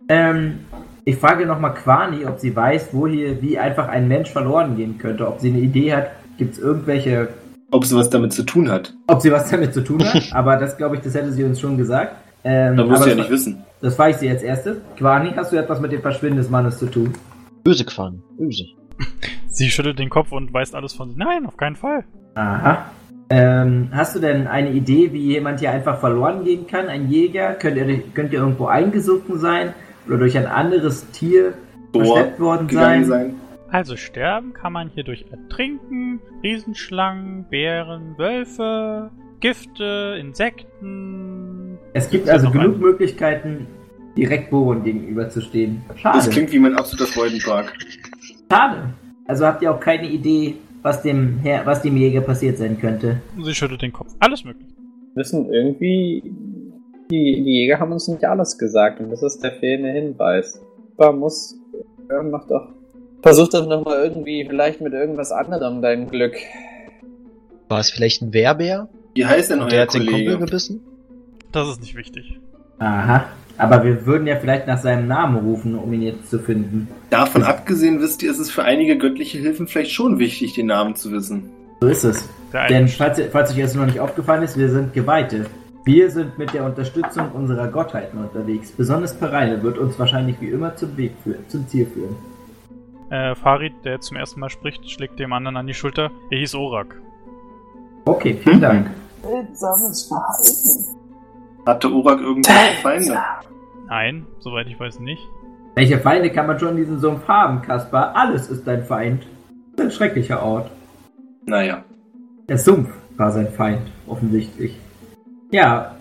Ähm, ich frage nochmal Quani, ob sie weiß, wo hier, wie einfach ein Mensch verloren gehen könnte. Ob sie eine Idee hat, gibt es irgendwelche, Ob sie was damit zu tun hat. ob sie was damit zu tun hat. aber das glaube ich, das hätte sie uns schon gesagt. Ähm, Da muss aber sie ja das, nicht wissen. das frage ich sie jetzt erstes. Quani, hast du etwas mit dem Verschwinden des Mannes zu tun? Böse Quan. Böse. Sie schüttelt den Kopf und weist alles von sich. Nein, auf keinen Fall. Aha. Ähm, hast du denn eine Idee, wie jemand hier einfach verloren gehen kann? Ein Jäger? Könnt ihr, könnt ihr irgendwo eingesunken sein? Oder durch ein anderes Tier Boah, verschleppt worden sein? sein. Also sterben kann man hier durch Ertrinken, Riesenschlangen, Bären, Wölfe, Gifte, Insekten. Es gibt also genug ein- Möglichkeiten, direkt Boron gegenüberzustehen. Das Schade. klingt wie mein absoluter Freudenpark. Schade. Also habt ihr auch keine Idee, was dem Herr, was dem Jäger passiert sein könnte. Sie schüttelt den Kopf. Alles möglich. Wissen irgendwie, die, die Jäger haben uns nicht alles gesagt und das ist der fehlende Hinweis. Aber muss, ja, mach doch. Versuch doch nochmal irgendwie, vielleicht mit irgendwas anderem dein Glück. War es vielleicht ein Wehrbär? Wie heißt denn euer der hat den Kumpel Kollege? gebissen? Das ist nicht wichtig. Aha. Aber wir würden ja vielleicht nach seinem Namen rufen, um ihn jetzt zu finden. Davon abgesehen, wisst ihr, ist es für einige göttliche Hilfen vielleicht schon wichtig, den Namen zu wissen. So ist es. Der Denn falls, falls euch das noch nicht aufgefallen ist, wir sind Geweihte. Wir sind mit der Unterstützung unserer Gottheiten unterwegs. Besonders Pereine wird uns wahrscheinlich wie immer zum Weg führen, zum Ziel führen. Äh, Farid, der jetzt zum ersten Mal spricht, schlägt dem anderen an die Schulter. Er hieß Orak. Okay, vielen Dank. Seltsames Verhalten. Hatte Orak irgendwelche Feinde? Nein, soweit ich weiß nicht. Welche Feinde kann man schon in diesem Sumpf haben, Kaspar? Alles ist dein Feind. Das ist ein schrecklicher Ort. Naja. Der Sumpf war sein Feind, offensichtlich. Ja,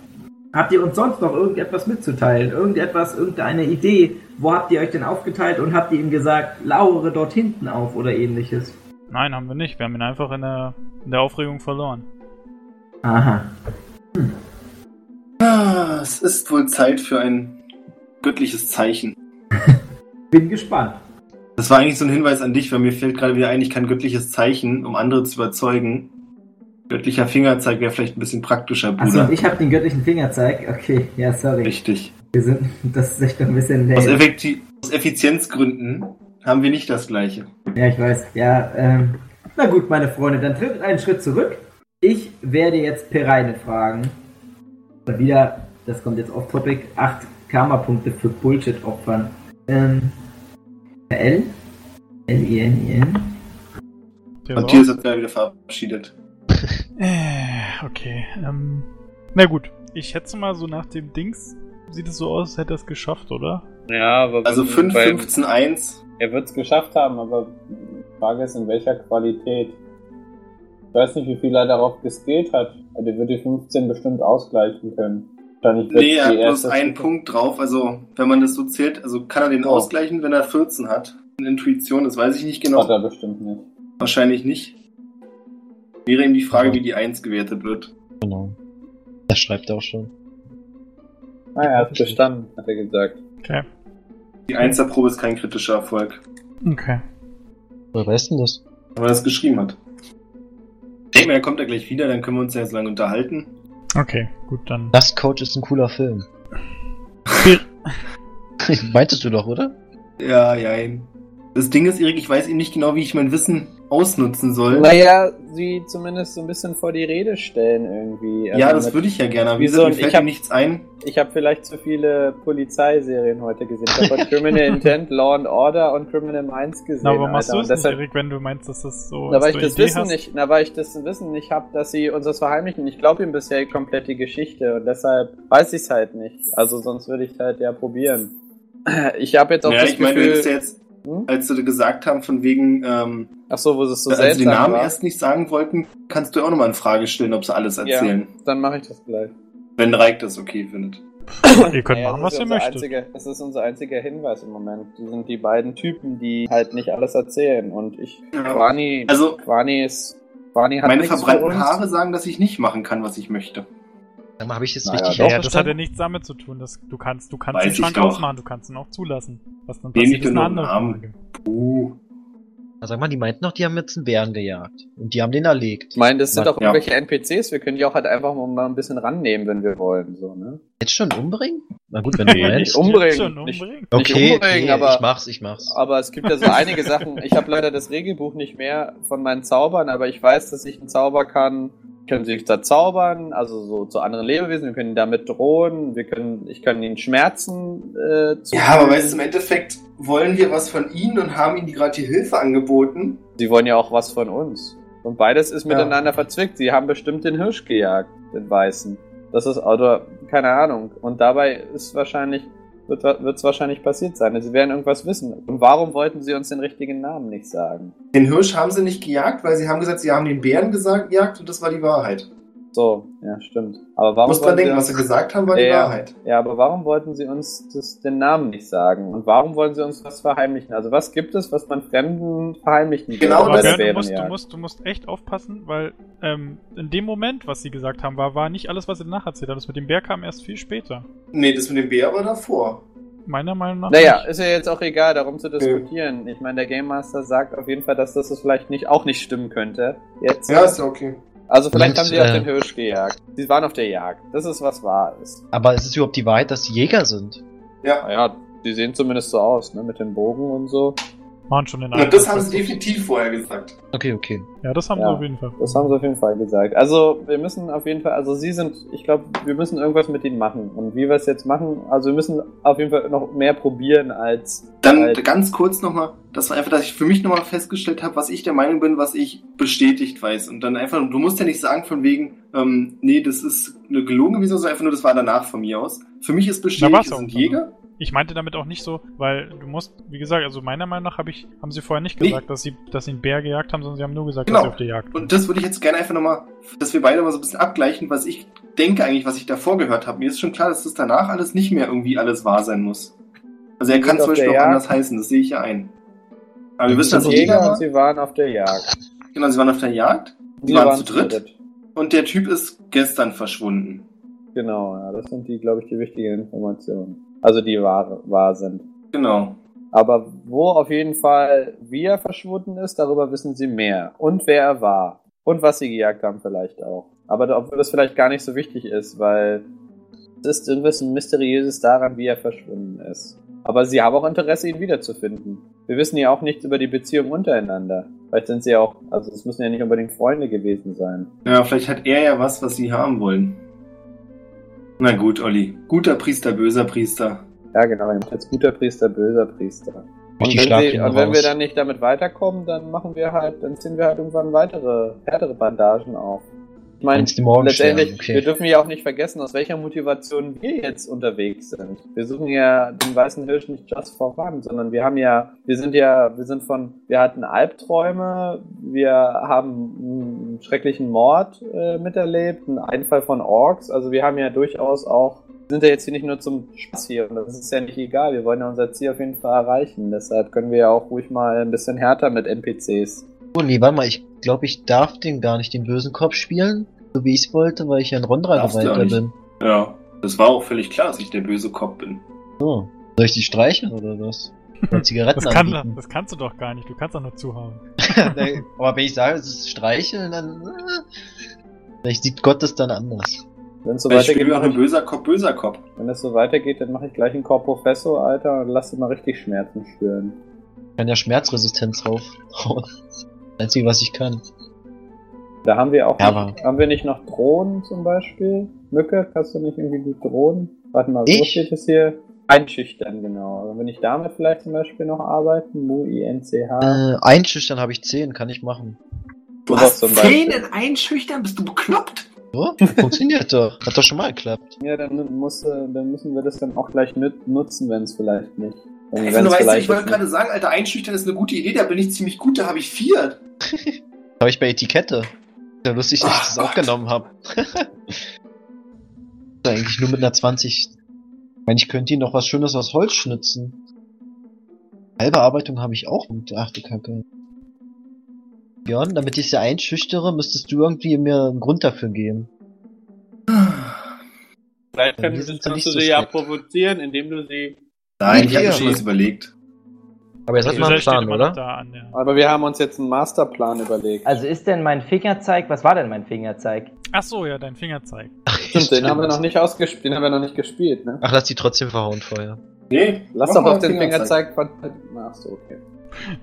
habt ihr uns sonst noch irgendetwas mitzuteilen? Irgendetwas, irgendeine Idee? Wo habt ihr euch denn aufgeteilt und habt ihr ihm gesagt, lauere dort hinten auf oder ähnliches? Nein, haben wir nicht. Wir haben ihn einfach in der, in der Aufregung verloren. Aha. Ah, es ist wohl Zeit für ein göttliches Zeichen. Bin gespannt. Das war eigentlich so ein Hinweis an dich, weil mir fällt gerade wieder ein, ich kann göttliches Zeichen, um andere zu überzeugen. Göttlicher Fingerzeig wäre vielleicht ein bisschen praktischer, Achso, Bruder. und ich habe den göttlichen Fingerzeig. Okay, ja, sorry. Richtig. Wir sind, das ist echt ein bisschen Aus, lame. Effekti aus Effizienzgründen haben wir nicht das gleiche. Ja, ich weiß. Ja, ähm, na gut, meine Freunde, dann tritt einen Schritt zurück. Ich werde jetzt Pereine fragen. Mal wieder, das kommt jetzt off topic, 8 Karma-Punkte für Bullshit-Opfern. Ähm, L? L-I-N-I-N? Der ist Matthias hat gerade wieder verabschiedet. Äh, okay. Ähm, na gut, ich schätze mal so nach dem Dings sieht es so aus, als hätte er es geschafft, oder? Ja, aber Also 5, 15, 1. Er wird es geschafft haben, aber die Frage ist, in welcher Qualität. Ich weiß nicht, wie viel er darauf geskillt hat. Aber der wird die 15 bestimmt ausgleichen können. Nee, er hat bloß einen Punkt drauf. Also, wenn man das so zählt, also kann er den Oh. ausgleichen, wenn er 14 hat. In Intuition, das weiß ich nicht Hat genau. er bestimmt nicht. Wahrscheinlich nicht. Wäre ihm die Frage, wie die 1 gewertet wird. Genau. Das schreibt er auch schon. Ah, er hat bestanden, hat er gesagt. Okay. Die 1er Probe ist kein kritischer Erfolg, Okay. Woher weißt du denn das? wenn man das geschrieben hat. Ich denke mal, er kommt ja gleich wieder, dann können wir uns ja jetzt lange unterhalten. Okay, gut, dann. Last Coach ist ein cooler Film. Meintest du doch, oder? Ja, jein. Das Ding ist, Erik, ich weiß eben nicht genau, wie ich mein Wissen ausnutzen soll. Naja, sie zumindest so ein bisschen vor die Rede stellen irgendwie. ja, Also das mit- würde ich ja gerne. Wieso? Und fällt ich mir hab- nichts ein. Ich habe vielleicht zu viele Polizeiserien heute gesehen. Ich habe Criminal Intent, Law and Order und Criminal Minds gesehen. Na, aber machst Alter. du Und es nicht, Erik, wenn du meinst, dass das so. Na, weil ich du das Idee Wissen hast? nicht, na, weil ich das Wissen nicht habe, dass sie uns das verheimlichen. Ich glaube ihm bisher komplett die Geschichte und deshalb weiß ich es halt nicht. Also sonst würde ich halt ja probieren. Ich habe jetzt auch Ja, das ich meine, du Gefühl, hättest ja jetzt, Hm? als sie gesagt haben, von wegen, ähm, ach so, wo es so als sie den Namen war, erst nicht sagen wollten, kannst du auch nochmal in Frage stellen, ob sie alles erzählen. dann mache ich das gleich. Wenn Reik das okay findet. Ihr könnt Naja, machen, was ist ihr unser möchtet. Einziger, das ist unser einziger Hinweis im Moment. Die sind die beiden Typen, die halt nicht alles erzählen. Und ich, Ja. Quani, Also, Quani ist, Quani hat meine verbrannten. Haare sagen, dass ich nicht machen kann, was ich möchte. Sag mal, habe ich das Naja, richtig Ja, ja, das hat ja nichts damit zu tun. Dass du kannst, du kannst Weiß den Schrank doch. aufmachen, du kannst ihn auch zulassen. Was dann passiert, ich ist eine andere? Frage. Puh. Na, Sag mal, die meinten doch, die haben jetzt einen Bären gejagt. Und die haben den erlegt. Ich meine, das sind auch ja. irgendwelche NPCs, wir können die auch halt einfach mal ein bisschen rannehmen, wenn wir wollen, so, ne? Jetzt schon umbringen? Na gut, wenn du Nee, meinst. nicht umbringen. Jetzt schon Nicht- umbringen. nicht Okay, umbringen, okay, aber- ich mach's, ich mach's. Aber es gibt ja so einige Sachen. Ich habe leider das Regelbuch nicht mehr von meinen Zaubern, aber ich weiß, dass ich einen Zauber kann. Können sie da zaubern, also so zu anderen Lebewesen. Wir können damit drohen. Wir können, ich kann ihnen Schmerzen. Äh, Ja, aber weißt du, im Endeffekt wollen wir was von ihnen und haben ihnen die gerade die Hilfe angeboten. Sie wollen ja auch was von uns. Und beides ist Ja. miteinander verzwickt. Sie haben bestimmt den Hirsch gejagt, den Weißen. Das ist, oder, keine Ahnung. Und dabei ist wahrscheinlich, wird es wahrscheinlich passiert sein. Sie werden irgendwas wissen. Und warum wollten sie uns den richtigen Namen nicht sagen? Den Hirsch haben sie nicht gejagt, weil sie haben gesagt, sie haben den Bären gesagt, gejagt und das war die Wahrheit. So, ja, stimmt. Aber warum musst dran wollten denken, sie was uns, sie gesagt haben, war die Ja. Wahrheit. Ja, aber warum wollten sie uns das, den Namen nicht sagen? Und warum wollen sie uns was verheimlichen? Also was gibt es, was man Fremden verheimlichen Genau würde Aber das- Björn, du, musst, du, musst, du musst echt aufpassen, weil ähm, in dem Moment, was sie gesagt haben, war, war nicht alles, was sie danach erzählt haben. Das mit dem Bär kam erst viel später. Nee, das mit dem Bär war davor. Meiner Meinung nach. Naja, nicht. ist ja jetzt auch egal, darum zu diskutieren. Ich meine, der Game Master sagt auf jeden Fall, dass das vielleicht nicht, auch nicht stimmen könnte. Jetzt. Ja, ist ja okay. Also vielleicht haben sie auf äh, den Hirsch gejagt. Sie waren auf der Jagd. Das ist was wahr ist. Aber ist es überhaupt die Wahrheit, dass die Jäger sind? Ja. Naja, die sehen zumindest so aus, ne? Mit den Bogen und so. Machen schon den Und das haben sie definitiv vorher gesagt. Okay, okay. Ja, das haben Ja. sie auf jeden Fall. Das haben sie auf jeden Fall gesagt. Also, wir müssen auf jeden Fall, also sie sind, ich glaube, wir müssen irgendwas mit ihnen machen. Und wie wir es jetzt machen, also wir müssen auf jeden Fall noch mehr probieren als. Dann Halt. ganz kurz nochmal, das war einfach, dass ich für mich nochmal festgestellt habe, was ich der Meinung bin, was ich bestätigt weiß. Und dann einfach, du musst ja nicht sagen von wegen, ähm, nee, das ist eine gelogen gewesen, sondern einfach nur, das war danach von mir aus. Für mich ist Na, bestätigt, auch sind dann. Jäger. Ich meinte damit auch nicht so, weil du musst, wie gesagt, also meiner Meinung nach hab ich, haben sie vorher nicht Nee. gesagt, dass sie, dass sie einen Bär gejagt haben, sondern sie haben nur gesagt, Genau. dass sie auf der Jagd Und das würde ich jetzt gerne einfach nochmal, dass wir beide mal so ein bisschen abgleichen, was ich denke eigentlich, was ich davor gehört habe. Mir ist schon klar, dass das danach alles nicht mehr irgendwie alles wahr sein muss. Also er Sie kann sind zum Beispiel auch Jagd. anders heißen, das sehe ich ja ein. Aber wir wissen, dass sind Jäger und waren. sie waren auf der Jagd. Genau, sie waren auf der Jagd. Sie waren zu dritt. dritt. Und der Typ ist gestern verschwunden. Genau, ja, das sind die, glaube ich, die wichtigen Informationen. Also die wahr, wahr sind. Genau. Aber wo auf jeden Fall wie er verschwunden ist, darüber wissen sie mehr. Und wer er war. Und was sie gejagt haben vielleicht auch. Aber obwohl das vielleicht gar nicht so wichtig ist, weil es ist irgendwas Mysteriöses daran, wie er verschwunden ist. Aber sie haben auch Interesse, ihn wiederzufinden. Wir wissen ja auch nichts über die Beziehung untereinander. Vielleicht sind sie auch, also es müssen ja nicht unbedingt Freunde gewesen sein. Ja, vielleicht hat er ja was, was sie haben wollen. Na gut, Olli. Guter Priester, böser Priester. Ja, genau, jetzt guter Priester, böser Priester. Und wenn, sie, und wenn wir dann nicht damit weiterkommen, dann machen wir halt, dann ziehen wir halt irgendwann weitere, härtere Bandagen auf. Ich meine, letztendlich? Okay. wir dürfen ja auch nicht vergessen, aus welcher Motivation wir jetzt unterwegs sind. Wir suchen ja den weißen Hirsch nicht just for fun, sondern wir haben ja, wir sind ja, wir sind von, wir hatten Albträume, wir haben einen schrecklichen Mord äh, miterlebt, einen Einfall von Orks, also wir haben ja durchaus auch wir sind ja jetzt hier nicht nur zum Spaß hier und das ist ja nicht egal. Wir wollen ja unser Ziel auf jeden Fall erreichen. Deshalb können wir ja auch ruhig mal ein bisschen härter mit NPCs. Oh nee, warte mal, ich glaube, ich darf den gar nicht den bösen Kopf spielen, so wie ich es wollte, weil ich ja ein Rondra Darfst du auch weiter nicht. bin. Ja, das war auch völlig klar, dass ich der böse Kopf bin. So. Soll ich die streichen oder was? Oder Zigaretten Das, kann, anbieten? das kannst du doch gar nicht. Du kannst doch nur zuhauen. Nee, Aber wenn ich sage, es ist streicheln, dann. äh, Vielleicht sieht Gott das dann anders. Wenn es so weitergeht, wir auch ich, böser Kopf, böser Kopf. wenn es so weitergeht, dann mache ich gleich einen Corprofessor, Alter, und lass dir mal richtig Schmerzen spüren. Ich kann ja Schmerzresistenz drauf. Das Einzige, was ich kann. Da haben wir auch Ja, nicht, haben wir nicht noch Drohnen zum Beispiel? Mücke, kannst du nicht irgendwie gut Drohnen? Warte mal, wo Ich? steht es hier? Einschüchtern, genau. Also wenn ich damit vielleicht zum Beispiel noch arbeiten, Mu, I, N, C, H. Äh, einschüchtern habe ich 10, kann ich machen. Du Sowas hast zum Beispiel. Zähnen einschüchtern? Bist du bekloppt? So? Funktioniert doch. Hat doch schon mal geklappt. Ja, dann, muss, äh, dann müssen wir das dann auch gleich nutzen, wenn es vielleicht nicht. Wenn du weißt, vielleicht ich wollte gerade sagen, Alter, einschüchtern ist eine gute Idee, da bin ich ziemlich gut, da habe ich vier. Habe ich bei Etikette. Ja, lustig, dass ich das Gott. aufgenommen habe. Eigentlich nur mit einer 20. Ich meine, ich könnte ihn noch was Schönes aus Holz schnitzen. Teilbearbeitung habe ich auch. Und, ach du Kacke. Björn, damit ich sie einschüchtere, müsstest du irgendwie mir einen Grund dafür geben. Vielleicht Ja, sind ja nicht du so sie ja provozieren, indem du sie. Nein, ich habe Ja. mir schon was überlegt. Aber jetzt hat man einen Plan, oder? An der Aber wir haben uns jetzt einen Masterplan überlegt. Also ist denn mein Fingerzeig, was war denn mein Fingerzeig? Ach so, ja, dein Fingerzeig. Stimmt, den haben wir noch nicht ausgespielt, den haben wir noch nicht gespielt, ne? Ach, lass die trotzdem verhauen vorher. Nee, Lass doch auf den Fingerzeig. Fingerzeig von. Ach so, okay.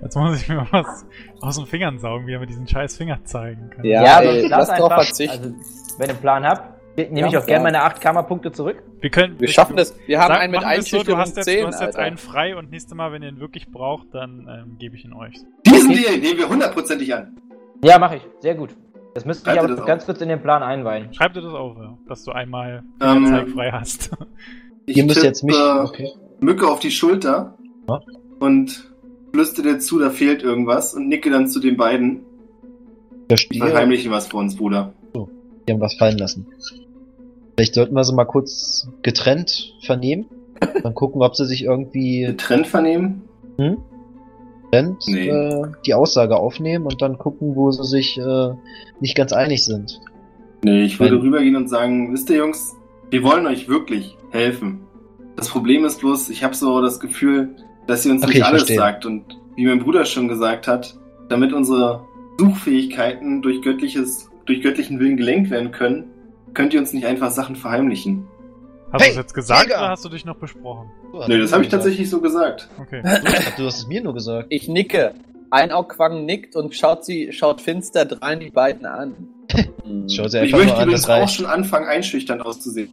Jetzt muss ich mir was aus den Fingern saugen, wie er mit diesen scheiß Finger zeigen kann. Ja, aber ey, lass lass drauf verzichten. also wenn ihr einen Plan habt, nehme ich Ja, auch gerne meine 8 Karma-Punkte zurück. Wir können. wir schaffen das. Wir haben Sag- einen mit machen wir es so, Einschüchterung du hast jetzt, 10, du hast jetzt Alter. einen frei und nächstes Mal, wenn ihr ihn wirklich braucht, dann ähm, gebe ich ihn euch. Diesen Deal nehmen wir hundertprozentig an. Ja, mache ich. Sehr gut. Das müsste ich aber ganz auf? kurz in den Plan einweihen. Schreib dir das auf, ja, dass du einmal Ähm, Fingerzeig frei hast. Ich Ihr müsst jetzt mich. Okay. Mücke auf die Schulter Ja. und flüstere dir zu, da fehlt irgendwas und nicke dann zu den beiden. Der Die verheimlichen was vor uns, Bruder. Die haben was fallen lassen. Vielleicht sollten wir sie mal kurz getrennt vernehmen. Dann gucken, ob sie sich irgendwie Den Trend vernehmen? hm? getrennt Nee. äh, die Aussage aufnehmen und dann gucken, wo sie sich äh, nicht ganz einig sind. Nee, ich würde Nein. rübergehen und sagen, wisst ihr Jungs, wir wollen euch wirklich helfen. Das Problem ist bloß, ich habe so das Gefühl, dass ihr uns Okay, nicht ich alles verstehe. sagt. Und wie mein Bruder schon gesagt hat, damit unsere Suchfähigkeiten durch göttliches, durch göttlichen Willen gelenkt werden können, könnt ihr uns nicht einfach Sachen verheimlichen. Hast Hey, du es jetzt gesagt Jäger! oder hast du dich noch besprochen? So, Nö, das habe ich tatsächlich so gesagt. Okay. Du hast es mir nur gesagt. Ich nicke. Einaugquang nickt und schaut sie, schaut finster drein die beiden an. Hm. Schau sie Ich möchte an, übrigens das auch schon anfangen, einschüchternd auszusehen.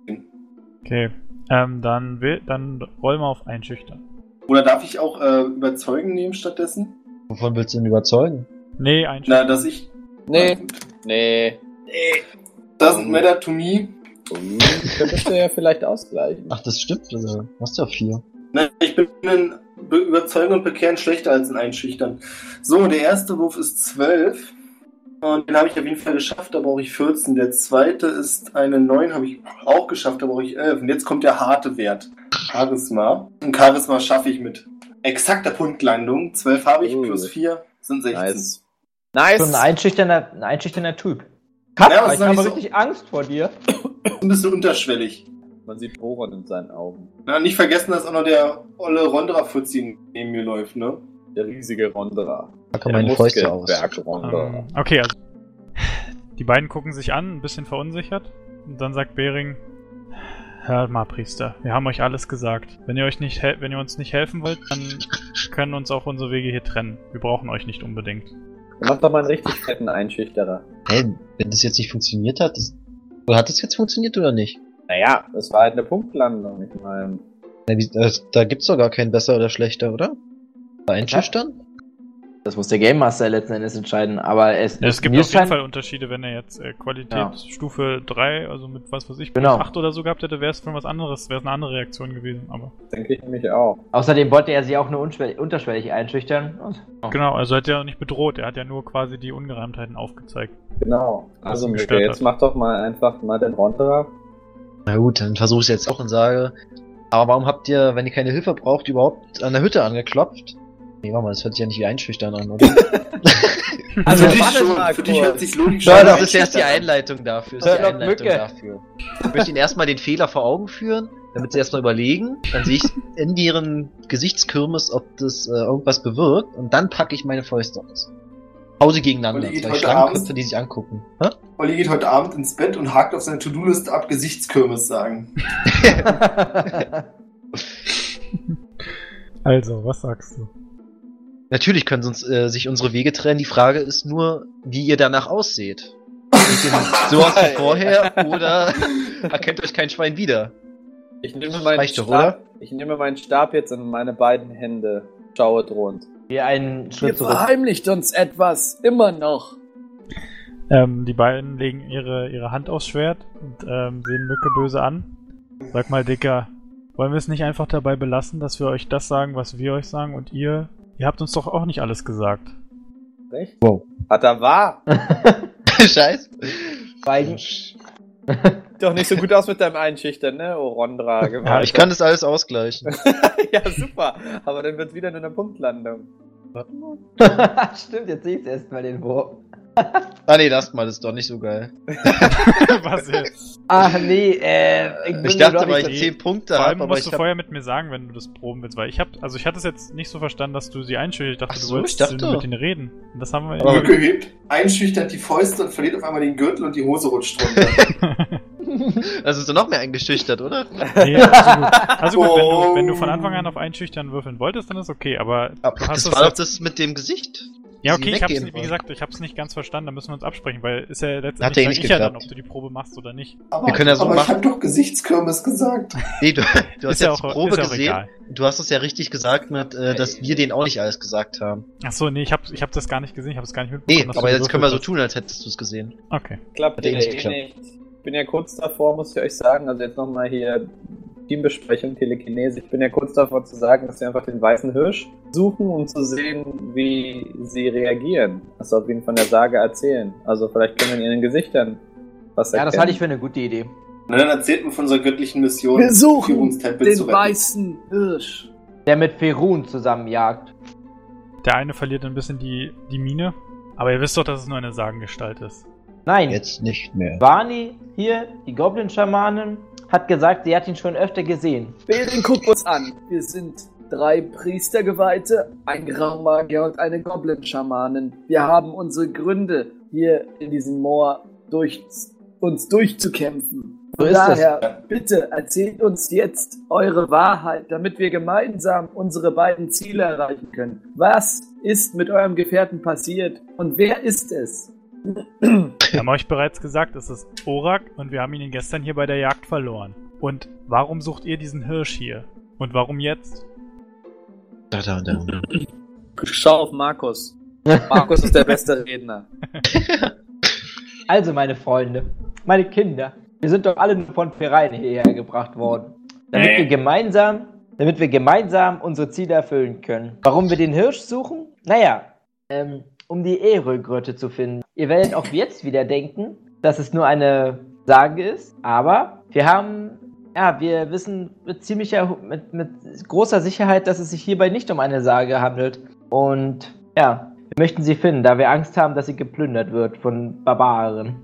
Okay. Ähm, dann, will, dann roll mal auf Einschüchtern. Oder darf ich auch äh, überzeugen nehmen stattdessen? Wovon willst du ihn überzeugen? Nee, Einschüchtern. Na, dass ich. Nee. Nee. Doesn't matter to me. Hm, Könntest du ja vielleicht ausgleichen. Ach, das stimmt. Also, hast du ja vier. Nein, ich bin in Be Überzeugen und Bekehren schlechter als in Einschüchtern. So, der erste Wurf ist 12. Und den habe ich auf jeden Fall geschafft, da brauche ich 14. Der zweite ist eine 9, habe ich auch geschafft, da brauche ich 11. Und jetzt kommt der harte Wert. Charisma. Und Charisma schaffe ich mit exakter Punktlandung. 12 habe ich, Uh. plus 4 sind 16. Nice. Nice. So ein einschüchternder, ein einschüchternder Typ. Ja, Kappa, was ich habe so? richtig Angst vor dir. Ein bisschen unterschwellig. Man sieht Bohren in seinen Augen. Na, nicht vergessen, dass auch noch der olle Rondra-Fuzzi neben mir läuft, ne? Der riesige Rondra. Da kommen meine Fäuste aus. Muskelberg Rondra. Ähm, okay, also Die beiden gucken sich an, ein bisschen verunsichert. Und dann sagt Bering, Hört mal, Priester, wir haben euch alles gesagt. Wenn ihr, euch nicht wenn ihr uns nicht helfen wollt, dann können uns auch unsere Wege hier trennen. Wir brauchen euch nicht unbedingt. Mach doch mal einen richtig fetten Einschüchterer. Hä, wenn das jetzt nicht funktioniert hat, das, hat das jetzt funktioniert oder nicht? Naja, das war halt eine Punktlandung, ich meine. Da gibt's doch gar keinen besser oder schlechter, oder? Einschüchtern? Das muss der Game Master letzten Endes entscheiden, aber es, Ja, es gibt auf jeden scheint- Fall Unterschiede, wenn er jetzt äh, Qualitätsstufe 3, also mit was weiß ich, Genau. 8 oder so gehabt hätte, wäre es von was anderes, wäre es eine andere Reaktion gewesen. Aber Denke ich nämlich auch. Außerdem wollte er sie auch nur unterschwellig einschüchtern. Und, oh. genau, also hat er auch nicht bedroht, er hat ja nur quasi die Ungereimtheiten aufgezeigt. Genau. Also Mika, jetzt hat. mach doch mal einfach mal den Ronterer. Na gut, dann versuche ich jetzt auch und sage, aber warum habt ihr, wenn ihr keine Hilfe braucht, überhaupt an der Hütte angeklopft? Nee, warte mal, das hört sich ja nicht wie einschüchtern an, oder? Also für dich warte schon, mal für dich hört sich Logik Ja, schon das an. ist erst die Einleitung dafür. Ist die Einleitung Mücke. dafür. Ich möchte ihnen erstmal den Fehler vor Augen führen, damit sie erstmal überlegen. Dann sehe ich in ihren Gesichtskirmes, ob das äh, irgendwas bewirkt. Und dann packe ich meine Fäuste aus. Hause gegeneinander. Zwei Abend- die sich angucken. Hä? Olli geht heute Abend ins Bett und hakt auf seine To-Do-Liste ab Gesichtskirmes sagen. Also, was sagst du? Natürlich können uns, äh, sich unsere Wege trennen. Die Frage ist nur, wie ihr danach ausseht. Seht ihr so aus wie vorher oder erkennt euch kein Schwein wieder? Ich nehme meinen reicht doch, Stab, ich nehme meinen Stab jetzt in meine beiden Hände, schaue drohend. Wie einen Ihr Schritt zurück. verheimlicht uns etwas, immer noch. Ähm, die beiden legen ihre, ihre Hand aufs Schwert und ähm, sehen Mücke böse an. Sag mal, Dicker, wollen wir es nicht einfach dabei belassen, dass wir euch das sagen, was wir euch sagen und ihr? Ihr habt uns doch auch nicht alles gesagt. Recht? Wow. Hat er wahr? Scheiß. Schweigen. Doch nicht so gut aus mit deinem Einschüchtern, ne, Orondra? Ja, ich kann das alles ausgleichen. ja, super. Aber dann wird wieder nur eine Punktlandung. Stimmt, jetzt sehe ich erstmal den Wurf. Ah nee, das mal ist doch nicht so geil. was jetzt? Ach nee, äh, bin Ich mir dachte, weil ich so- 10 Punkte Vor allem habe, aber musst ich du hab... vorher mit mir sagen, wenn du das proben willst, weil ich hab, also ich hatte es jetzt nicht so verstanden, dass du sie einschüchterst. Ich dachte, Ach du so, wolltest ich dachte- mit ihnen reden. Und das haben wir Aber- Mücke hebt einschüchternd die Fäuste und verliert auf einmal den Gürtel und die Hose rutscht runter. Also ist du noch mehr eingeschüchtert, oder? nee, also gut. Also gut, wenn, du, Oh. wenn du von Anfang an auf Einschüchtern würfeln wolltest, dann ist okay, aber hast das es war doch jetzt- das mit dem Gesicht. Ja, okay, ich hab's, wie wollen. gesagt, ich hab's nicht ganz verstanden, da müssen wir uns absprechen, weil ist ja eh letztendlich nicht ich ja dann, geklappt. ob du die Probe machst oder nicht. Aber, Wir können ja so aber ich machen. habe doch Gesichtskirmes gesagt. Nee, du, du hast ja jetzt auch, die Probe gesehen. egal. Du hast es ja richtig gesagt mit, äh, dass wir denen auch nicht alles gesagt haben. Ach so, nee, ich hab, ich hab das gar nicht gesehen, ich hab es gar nicht Nee, mitbekommen. dass aber jetzt können wir so tun, als hättest du es gesehen. Okay. Klappt Hat eh ja nicht eh geklappt. nicht. Ich bin ja kurz davor, muss ich euch sagen, also jetzt nochmal hier Teambesprechung, Telekinese. Ich bin ja kurz davor zu sagen, dass wir einfach den weißen Hirsch suchen, um zu sehen, wie sie reagieren. Also ob wir ihnen von der Sage erzählen. Also vielleicht können wir in ihren Gesichtern was Ja, erkennen. das halte ich für eine gute Idee. Und dann erzählt man von unserer göttlichen Mission, Wir suchen den weißen Hirsch. Der mit Ferun zusammenjagt. Der eine verliert ein bisschen die, die Mine, aber ihr wisst doch, dass es nur eine Sagengestalt ist. Nein, Jetzt nicht mehr. Vani hier, die Goblin-Schamanin, hat gesagt, sie hat ihn schon öfter gesehen. Beren, guck uns an. Wir sind drei Priestergeweihte, ein Graumagier und eine Goblin-Schamanin. Wir haben unsere Gründe, hier in diesem Moor durch, uns durchzukämpfen. So daher, bitte erzählt uns jetzt eure Wahrheit, damit wir gemeinsam unsere beiden Ziele erreichen können. Was ist mit eurem Gefährten passiert und wer ist es? Wir haben euch bereits gesagt, es ist Orak und wir haben ihn gestern hier bei der Jagd verloren. Und warum sucht ihr diesen Hirsch hier? Und warum jetzt? Da, da, da. Schau auf Markus. Markus ist der beste Redner. Also, meine Freunde, meine Kinder, wir sind doch alle nur von Vereinen hierher gebracht worden. Damit Nee. wir gemeinsam, damit wir gemeinsam unsere Ziele erfüllen können. Warum wir den Hirsch suchen? Naja, ähm, um die Erö-Grotte zu finden. Ihr werdet auch jetzt wieder denken, dass es nur eine Sage ist, aber wir haben, ja, wir wissen mit ziemlicher, mit, mit großer Sicherheit, dass es sich hierbei nicht um eine Sage handelt. Und ja, wir möchten sie finden, da wir Angst haben, dass sie geplündert wird von Barbaren.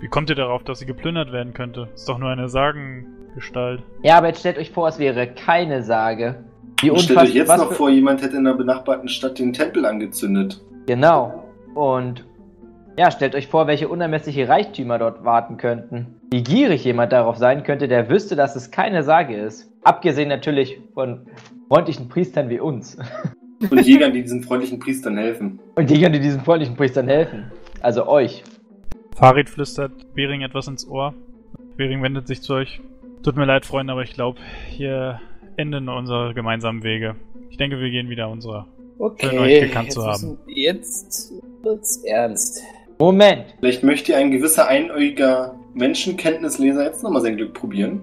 Wie kommt ihr darauf, dass sie geplündert werden könnte? Ist doch nur eine Sagengestalt. Ja, aber jetzt stellt euch vor, es wäre keine Sage. Wie stellt euch jetzt noch vor, jemand hätte in einer benachbarten Stadt den Tempel angezündet. Genau. Und Ja, stellt euch vor, welche unermessliche Reichtümer dort warten könnten. Wie gierig jemand darauf sein könnte, der wüsste, dass es keine Sage ist. Abgesehen natürlich von freundlichen Priestern wie uns. Und Jägern, die diesen freundlichen Priestern helfen. Und Jägern, die diesen freundlichen Priestern helfen. Also euch. Farid flüstert Bering etwas ins Ohr. Bering wendet sich zu euch. Tut mir leid, Freunde, aber ich glaube, hier enden unsere gemeinsamen Wege. Ich denke, wir gehen wieder unserer. Schön, euch gekannt jetzt zu haben. Jetzt wird's ernst. Moment. Vielleicht möchte ein gewisser einäugiger Menschenkenntnisleser jetzt nochmal sein Glück probieren.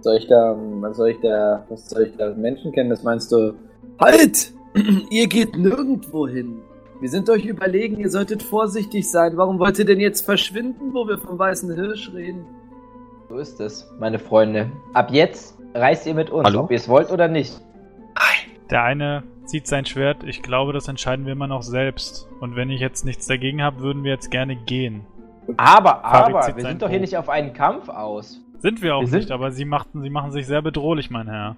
Soll ich da, was soll ich da, was soll ich da Menschenkenntnis meinst du? Halt! ihr geht nirgendwo hin. Wir sind euch überlegen, ihr solltet vorsichtig sein. Warum wollt ihr denn jetzt verschwinden, wo wir vom weißen Hirsch reden? So ist es, meine Freunde. Ab jetzt reist ihr mit uns, Hallo? ob ihr es wollt oder nicht. Der eine zieht sein Schwert. Ich glaube, das entscheiden wir immer noch selbst. Und wenn ich jetzt nichts dagegen habe, würden wir jetzt gerne gehen. Aber, Farid aber, wir sind doch hier nicht auf einen Kampf aus. Sind wir auch Wir sind- nicht, aber sie, machten, sie machen sich sehr bedrohlich, mein Herr.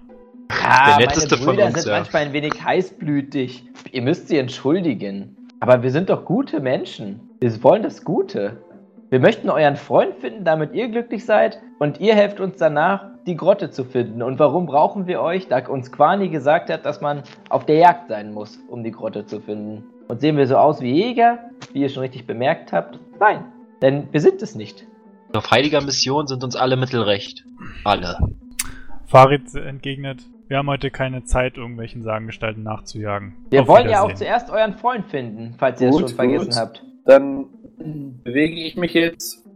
Ah, Der netteste meine von Brüder uns, sind ja. manchmal ein wenig heißblütig. Ihr müsst sie entschuldigen. Aber wir sind doch gute Menschen. Wir wollen das Gute. Wir möchten euren Freund finden, damit ihr glücklich seid. Und ihr helft uns danach, die Grotte zu finden. Und warum brauchen wir euch? Da uns Quani gesagt hat, dass man auf der Jagd sein muss, um die Grotte zu finden. Und sehen wir so aus wie Jäger, wie ihr schon richtig bemerkt habt? Nein, denn wir sind es nicht. Auf heiliger Mission sind uns alle Mittel recht. Alle. Farid entgegnet, wir haben heute keine Zeit, irgendwelchen Sagengestalten nachzujagen. Wir Auf wollen ja auch zuerst euren Freund finden, falls ihr es schon vergessen gut. habt. Dann bewege ich mich jetzt,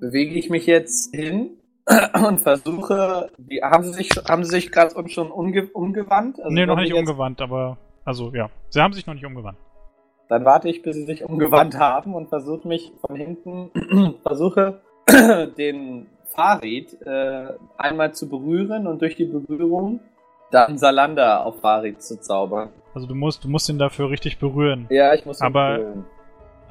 bewege ich mich jetzt hin und versuche, die, haben sie sich, haben sie sich gerade schon umge, umgewandt? Also nee, noch nicht umgewandt, aber. Also, ja. Sie haben sich noch nicht umgewandt. Dann warte ich, bis sie sich umgewandt haben und versuche mich von hinten, versuche den Farid äh, einmal zu berühren und durch die Berührung dann Salander auf Farid zu zaubern. Also, du musst, du musst ihn dafür richtig berühren. Ja, ich muss ihn Aber- berühren.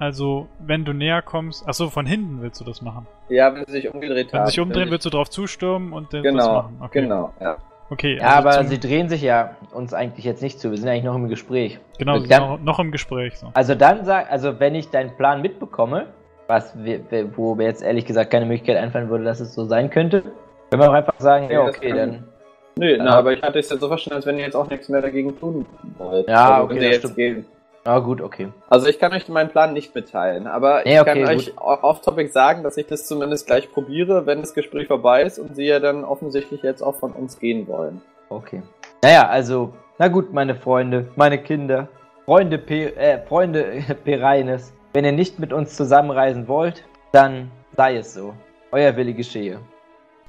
Also, wenn du näher kommst. Achso, von hinten willst du das machen. Ja, wenn sie sich umgedreht Wenn haben. sie sich umdrehen, will willst du drauf zustürmen und den das Genau, machen. Okay. genau, ja. Okay, Ja, also aber zum- sie drehen sich ja uns eigentlich jetzt nicht zu. Wir sind eigentlich noch im Gespräch. Genau, dann- noch, noch im Gespräch. So. Also dann sag, also wenn ich deinen Plan mitbekomme, was wir, wo mir jetzt ehrlich gesagt keine Möglichkeit einfallen würde, dass es so sein könnte, können wir auch einfach sagen, ja, Ja, das okay, kann- dann. Nö, Ja. na, aber ich hatte es jetzt so verstanden, als wenn ihr jetzt auch nichts mehr dagegen tun wollt. Ja, also, okay, wenn das jetzt stimmt. gehen. Ah, gut, okay. Also ich kann euch meinen Plan nicht mitteilen, aber Nee, ich okay, kann gut. euch auch off-topic sagen, dass ich das zumindest gleich probiere, wenn das Gespräch vorbei ist und sie ja dann offensichtlich jetzt auch von uns gehen wollen. Okay. Naja, also, na gut, meine Freunde, meine Kinder, Freunde, Pe äh, Freunde Pereines, wenn ihr nicht mit uns zusammenreisen wollt, dann sei es so. Euer Wille geschehe.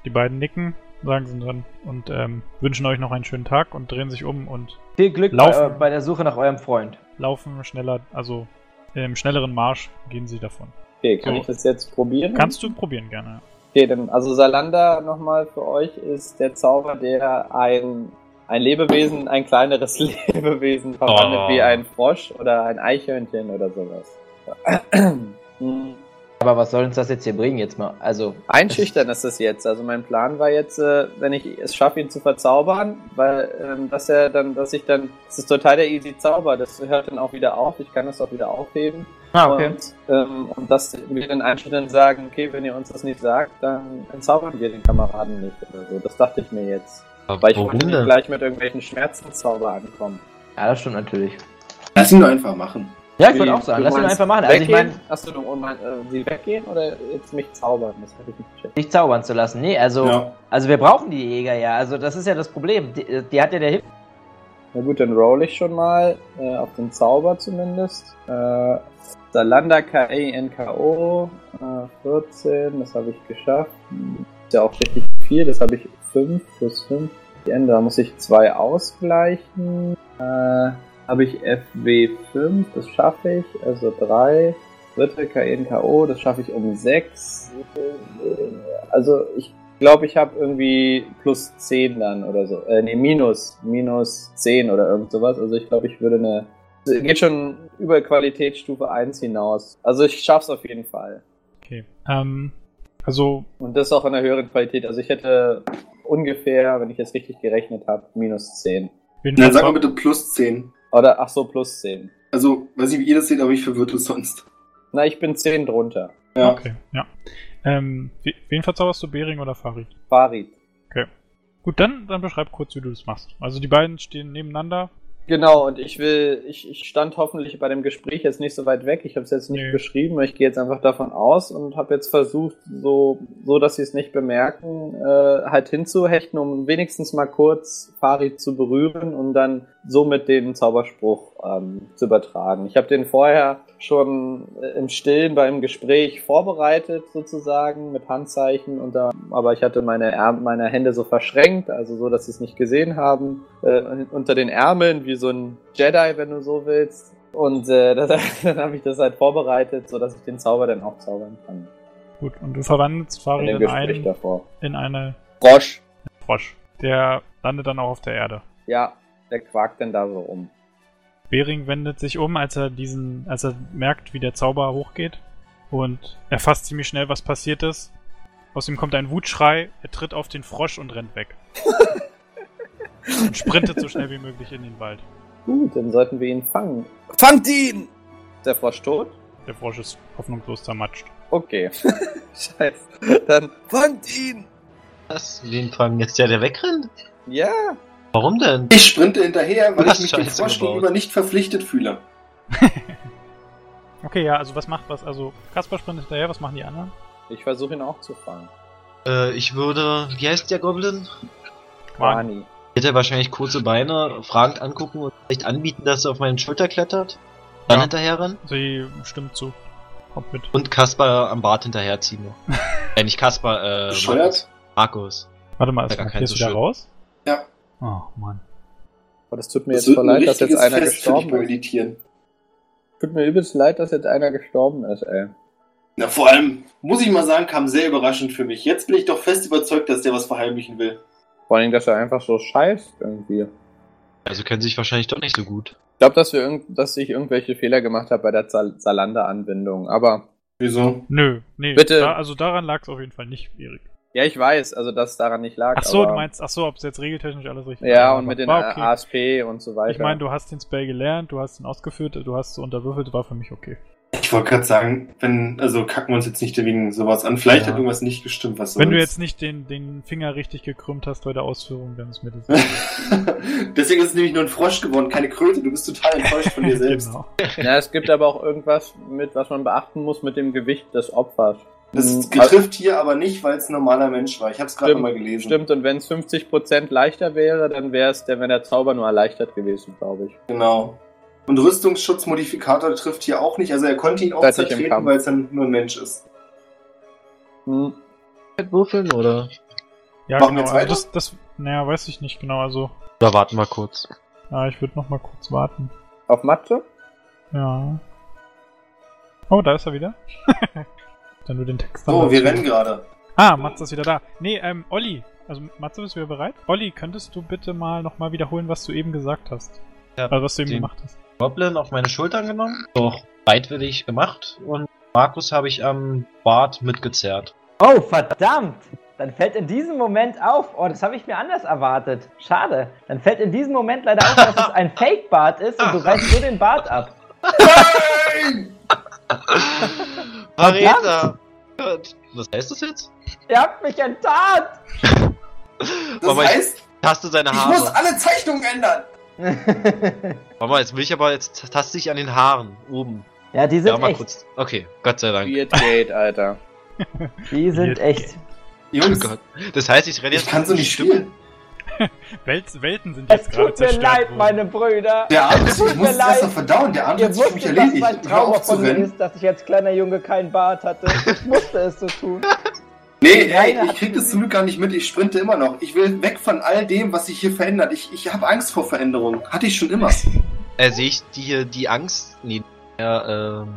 Die beiden nicken, sagen sie dann und ähm, wünschen euch noch einen schönen Tag und drehen sich um und Viel Glück bei, bei der Suche nach eurem Freund. Laufen schneller, also im schnelleren Marsch gehen sie davon. Okay, kann So. ich das jetzt probieren? Kannst du probieren gerne. Okay, dann, also Salanda nochmal für euch ist der Zauber, der ein, ein Lebewesen, ein kleineres Lebewesen verwandelt, Oh. wie ein Frosch oder ein Eichhörnchen oder sowas. Aber was soll uns das jetzt hier bringen, jetzt mal? Also, Einschüchtern ist es jetzt. Also mein Plan war jetzt, äh, wenn ich es schaffe, ihn zu verzaubern, weil ähm, dass er dann, dass ich dann, das ist total der easy Zauber, das hört dann auch wieder auf, ich kann das auch wieder aufheben. ah, okay. Und, ähm, und dass wir den Einschüchtern sagen, okay, wenn ihr uns das nicht sagt, dann entzaubern wir den Kameraden nicht oder so. Das dachte ich mir jetzt. Weil ich wollte nicht gleich mit irgendwelchen Schmerzenszauber ankommen. Ja, das stimmt natürlich. Lass ihn doch einfach machen. Ja, ich würde auch sagen, lass ihn einfach machen. Also ich meine, Achso, du und mein, äh, sie weggehen oder jetzt mich zaubern? Das hätte ich nicht gecheckt. dich zaubern zu lassen. Nee, also, Ja. also wir brauchen die Jäger ja. Also das ist ja das Problem. Die, die hat ja der Hip. Na gut, dann roll ich schon mal äh, auf den Zauber zumindest. Äh, Salanda K-E-N-K-O äh, 14, das habe ich geschafft. Ist ja auch richtig viel, das habe ich 5 plus 5. Die Ende, da muss ich 2 ausgleichen. Äh, habe ich FW5, das schaffe ich, also 3. Dritte K-E-N-K-O, das schaffe ich um 6. Also ich glaube, ich habe irgendwie plus 10 dann oder so. Äh, nee, minus, minus 10 oder irgend sowas. Also ich glaube, ich würde eine. Geht schon über Qualitätsstufe 1 hinaus. Also ich schaff's auf jeden Fall. Okay. Ähm, also, Und das auch in einer höheren Qualität. Also ich hätte ungefähr, wenn ich jetzt richtig gerechnet habe, minus 10. Dann sag mal bitte plus 10. Oder ach so, plus 10. Also, weiß nicht, wie ihr das seht, aber ich verwirrt es sonst. Na, ich bin 10 drunter. Ja. Okay, ja. Ähm, we- wen verzauberst du, Bering oder Farid? Farid. Gut, dann, dann beschreib kurz, wie du das machst. Also die beiden stehen nebeneinander. Genau, und ich will, ich, ich stand hoffentlich bei dem Gespräch jetzt nicht so weit weg. Ich habe es jetzt nicht Nee. beschrieben, ich gehe jetzt einfach davon aus und habe jetzt versucht, so, so dass sie es nicht bemerken, äh, halt hinzuhechten, um wenigstens mal kurz Farid zu berühren und dann somit den Zauberspruch ähm, zu übertragen. Ich habe den vorher schon äh, im Stillen beim Gespräch vorbereitet, sozusagen, mit Handzeichen, und da, aber ich hatte meine, Ärm meine Hände so verschränkt, also so, dass sie es nicht gesehen haben, äh, unter den Ärmeln, wie so ein Jedi, wenn du so willst. Und äh, das, dann habe ich das halt vorbereitet, so dass ich den Zauber dann auch zaubern kann. Gut, und du verwandelst In Farid dem in, Gespräch einen, davor. in eine Frosch. Frosch. Der landet dann auch auf der Erde. Ja, der quakt dann da so um. Bering wendet sich um, als er diesen, als er merkt, wie der Zauber hochgeht und erfasst ziemlich schnell, was passiert ist. Aus ihm kommt ein Wutschrei, er tritt auf den Frosch und rennt weg. und sprintet so schnell wie möglich in den Wald. Gut, dann sollten wir ihn fangen. Fangt ihn! Ist der Frosch tot? Der Frosch ist hoffnungslos zermatscht. Okay. Scheiße. Dann fangt ihn! Was? Wen fangen jetzt der, der wegrennt? Ja! Warum denn? Ich sprinte hinterher, weil ich mich dem Frosch gegenüber nicht verpflichtet fühle. Okay, ja, also was macht was? Also Kaspar sprintet hinterher, was machen die anderen? Ich versuche ihn auch zu fangen. Äh, ich würde, wie heißt der Goblin? Quani. Hätte er wahrscheinlich kurze Beine, fragend angucken und vielleicht anbieten, dass er auf meine Schulter klettert. Dann Ja. hinterher rennen. Sie stimmt zu. Kommt mit. Und Kaspar am Bart hinterherziehen noch. äh, nicht Kaspar, äh, Bescheuert? Markus. Warte mal, ist gar kein so wieder schön. raus? Ja. Oh, Mann. Aber das tut mir Das jetzt voll leid, dass jetzt einer Fest gestorben ist. Editieren. Tut mir übelst leid, dass jetzt einer gestorben ist, ey. Na, vor allem, muss ich mal sagen, kam sehr überraschend für mich. Jetzt bin ich doch fest überzeugt, dass der was verheimlichen will. Vor allem, dass er einfach so scheißt irgendwie. Also kennen sich wahrscheinlich doch nicht so gut. Ich glaube, dass, wir dass ich irgendwelche Fehler gemacht habe bei der Zal Zalanda-Anbindung. Aber Wieso? Nö, nee. Bitte. Da, also daran lag es auf jeden Fall nicht, Erik. Ja, ich weiß, also dass es daran nicht lag. Ach so, aber, du meinst, ach so, ob es jetzt regeltechnisch alles richtig Ja, war, und mit den war okay. ASP und so weiter. Ich meine, du hast den Spell gelernt, du hast ihn ausgeführt, du hast so unterwürfelt, war für mich okay. Ich wollte gerade sagen, wenn, also kacken wir uns jetzt nicht wegen sowas an. Vielleicht Ja. hat irgendwas nicht gestimmt, was Wenn du jetzt nicht den, den Finger richtig gekrümmt hast bei der Ausführung, dann ist mir das. Deswegen ist es nämlich nur ein Frosch geworden, keine Kröte. Du bist total enttäuscht von dir selbst. genau. ja, es gibt aber auch irgendwas mit, was man beachten muss mit dem Gewicht des Opfers. Das Hm, getrifft hier aber nicht, weil es ein normaler Mensch war. Ich habe es gerade nochmal gelesen. Stimmt, und wenn es 50% leichter wäre, dann wäre es, der, wenn der Zauber nur erleichtert gewesen, glaube ich. Genau. Und Rüstungsschutzmodifikator trifft hier auch nicht. Also er konnte ihn auch im zertreten, weil es dann nur ein Mensch ist. Hm. Würfeln oder? Ja, Machen genau. jetzt Also weiter? das, das, naja, weiß ich nicht genau. Also, Oder warten wir kurz. ja, ich würde noch mal kurz warten. Auf Mathe? Ja. Oh, da ist er wieder. dann nur den Text. So, wir rennen gerade. Ah, Matze ist wieder da. Nee, ähm, Olli. Also, Matze, bist du wieder bereit? Olli, könntest du bitte mal nochmal wiederholen, was du eben gesagt hast? Ja, Also, was du eben den- gemacht hast. Goblin auf meine Schultern genommen, doch bereitwillig gemacht und Markus habe ich am Bart mitgezerrt. Oh, verdammt! Dann fällt in diesem Moment auf, oh, das habe ich mir anders erwartet. Schade. Dann fällt in diesem Moment leider auf, dass es ein Fake-Bart ist und du reißt nur den Bart ab. Verräter! Was heißt das jetzt? Ihr habt mich enttarnt! Das Mama, ich heißt, taste seine ich muss Haare. alle Zeichnungen ändern. Mama, jetzt will ich aber, jetzt taste ich an den Haaren oben. ja, die Ja, sind mal echt. kurz. Okay, Gott sei Dank. Weird Gate, Alter. Die sind echt. Oh Jungs, Gott. Das heißt, ich renne jetzt. ich kann so nicht spielen. Welt, Welten sind Es jetzt gerade tut mir zerstört leid, worden. meine Brüder. Der Es tut ich muss mir es erst noch leid. verdauen. Der Ihr hat sich für mich erledigt. mein zu von mir ist, dass ich als kleiner Junge keinen Bart hatte. Ich musste es so tun. Nee, ey, ich krieg das zum Glück gar nicht mit. Ich sprinte immer noch. Ich will weg von all dem, was sich hier verändert. Ich, ich habe Angst vor Veränderung. Hatte ich schon immer. Äh, sehe ich die hier, die Angst? Nee, ja, ähm.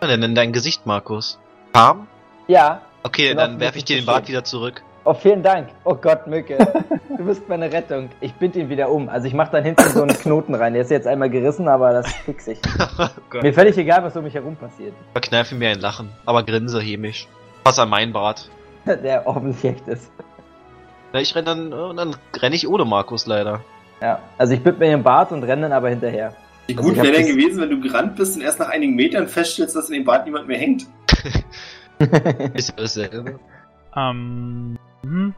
Was denn dein Gesicht, Markus? Calm? Ja. Okay, Bin dann werfe ich dir den Bart wieder zurück. Oh, vielen Dank. Oh Gott, Mücke. Du bist meine Rettung. Ich bind ihn wieder um. Also ich mache dann hinten so einen Knoten rein. Der ist jetzt einmal gerissen, aber das fix ich. oh. Mir völlig egal, was um mich herum passiert. Verkneife mir ein Lachen, aber grinse hämisch. Pass an meinen Bart. Der offensichtlich echt ist. Na, ich renn dann, äh, und dann renne ich ohne Markus leider. Ja. Also ich bind mir den Bart und renne dann aber hinterher. Wie Also gut hab wäre denn gewesen, wenn du gerannt bist und erst nach einigen Metern feststellst, dass in dem Bad niemand mehr hängt? Ist ja dasselbe. Ähm, hm,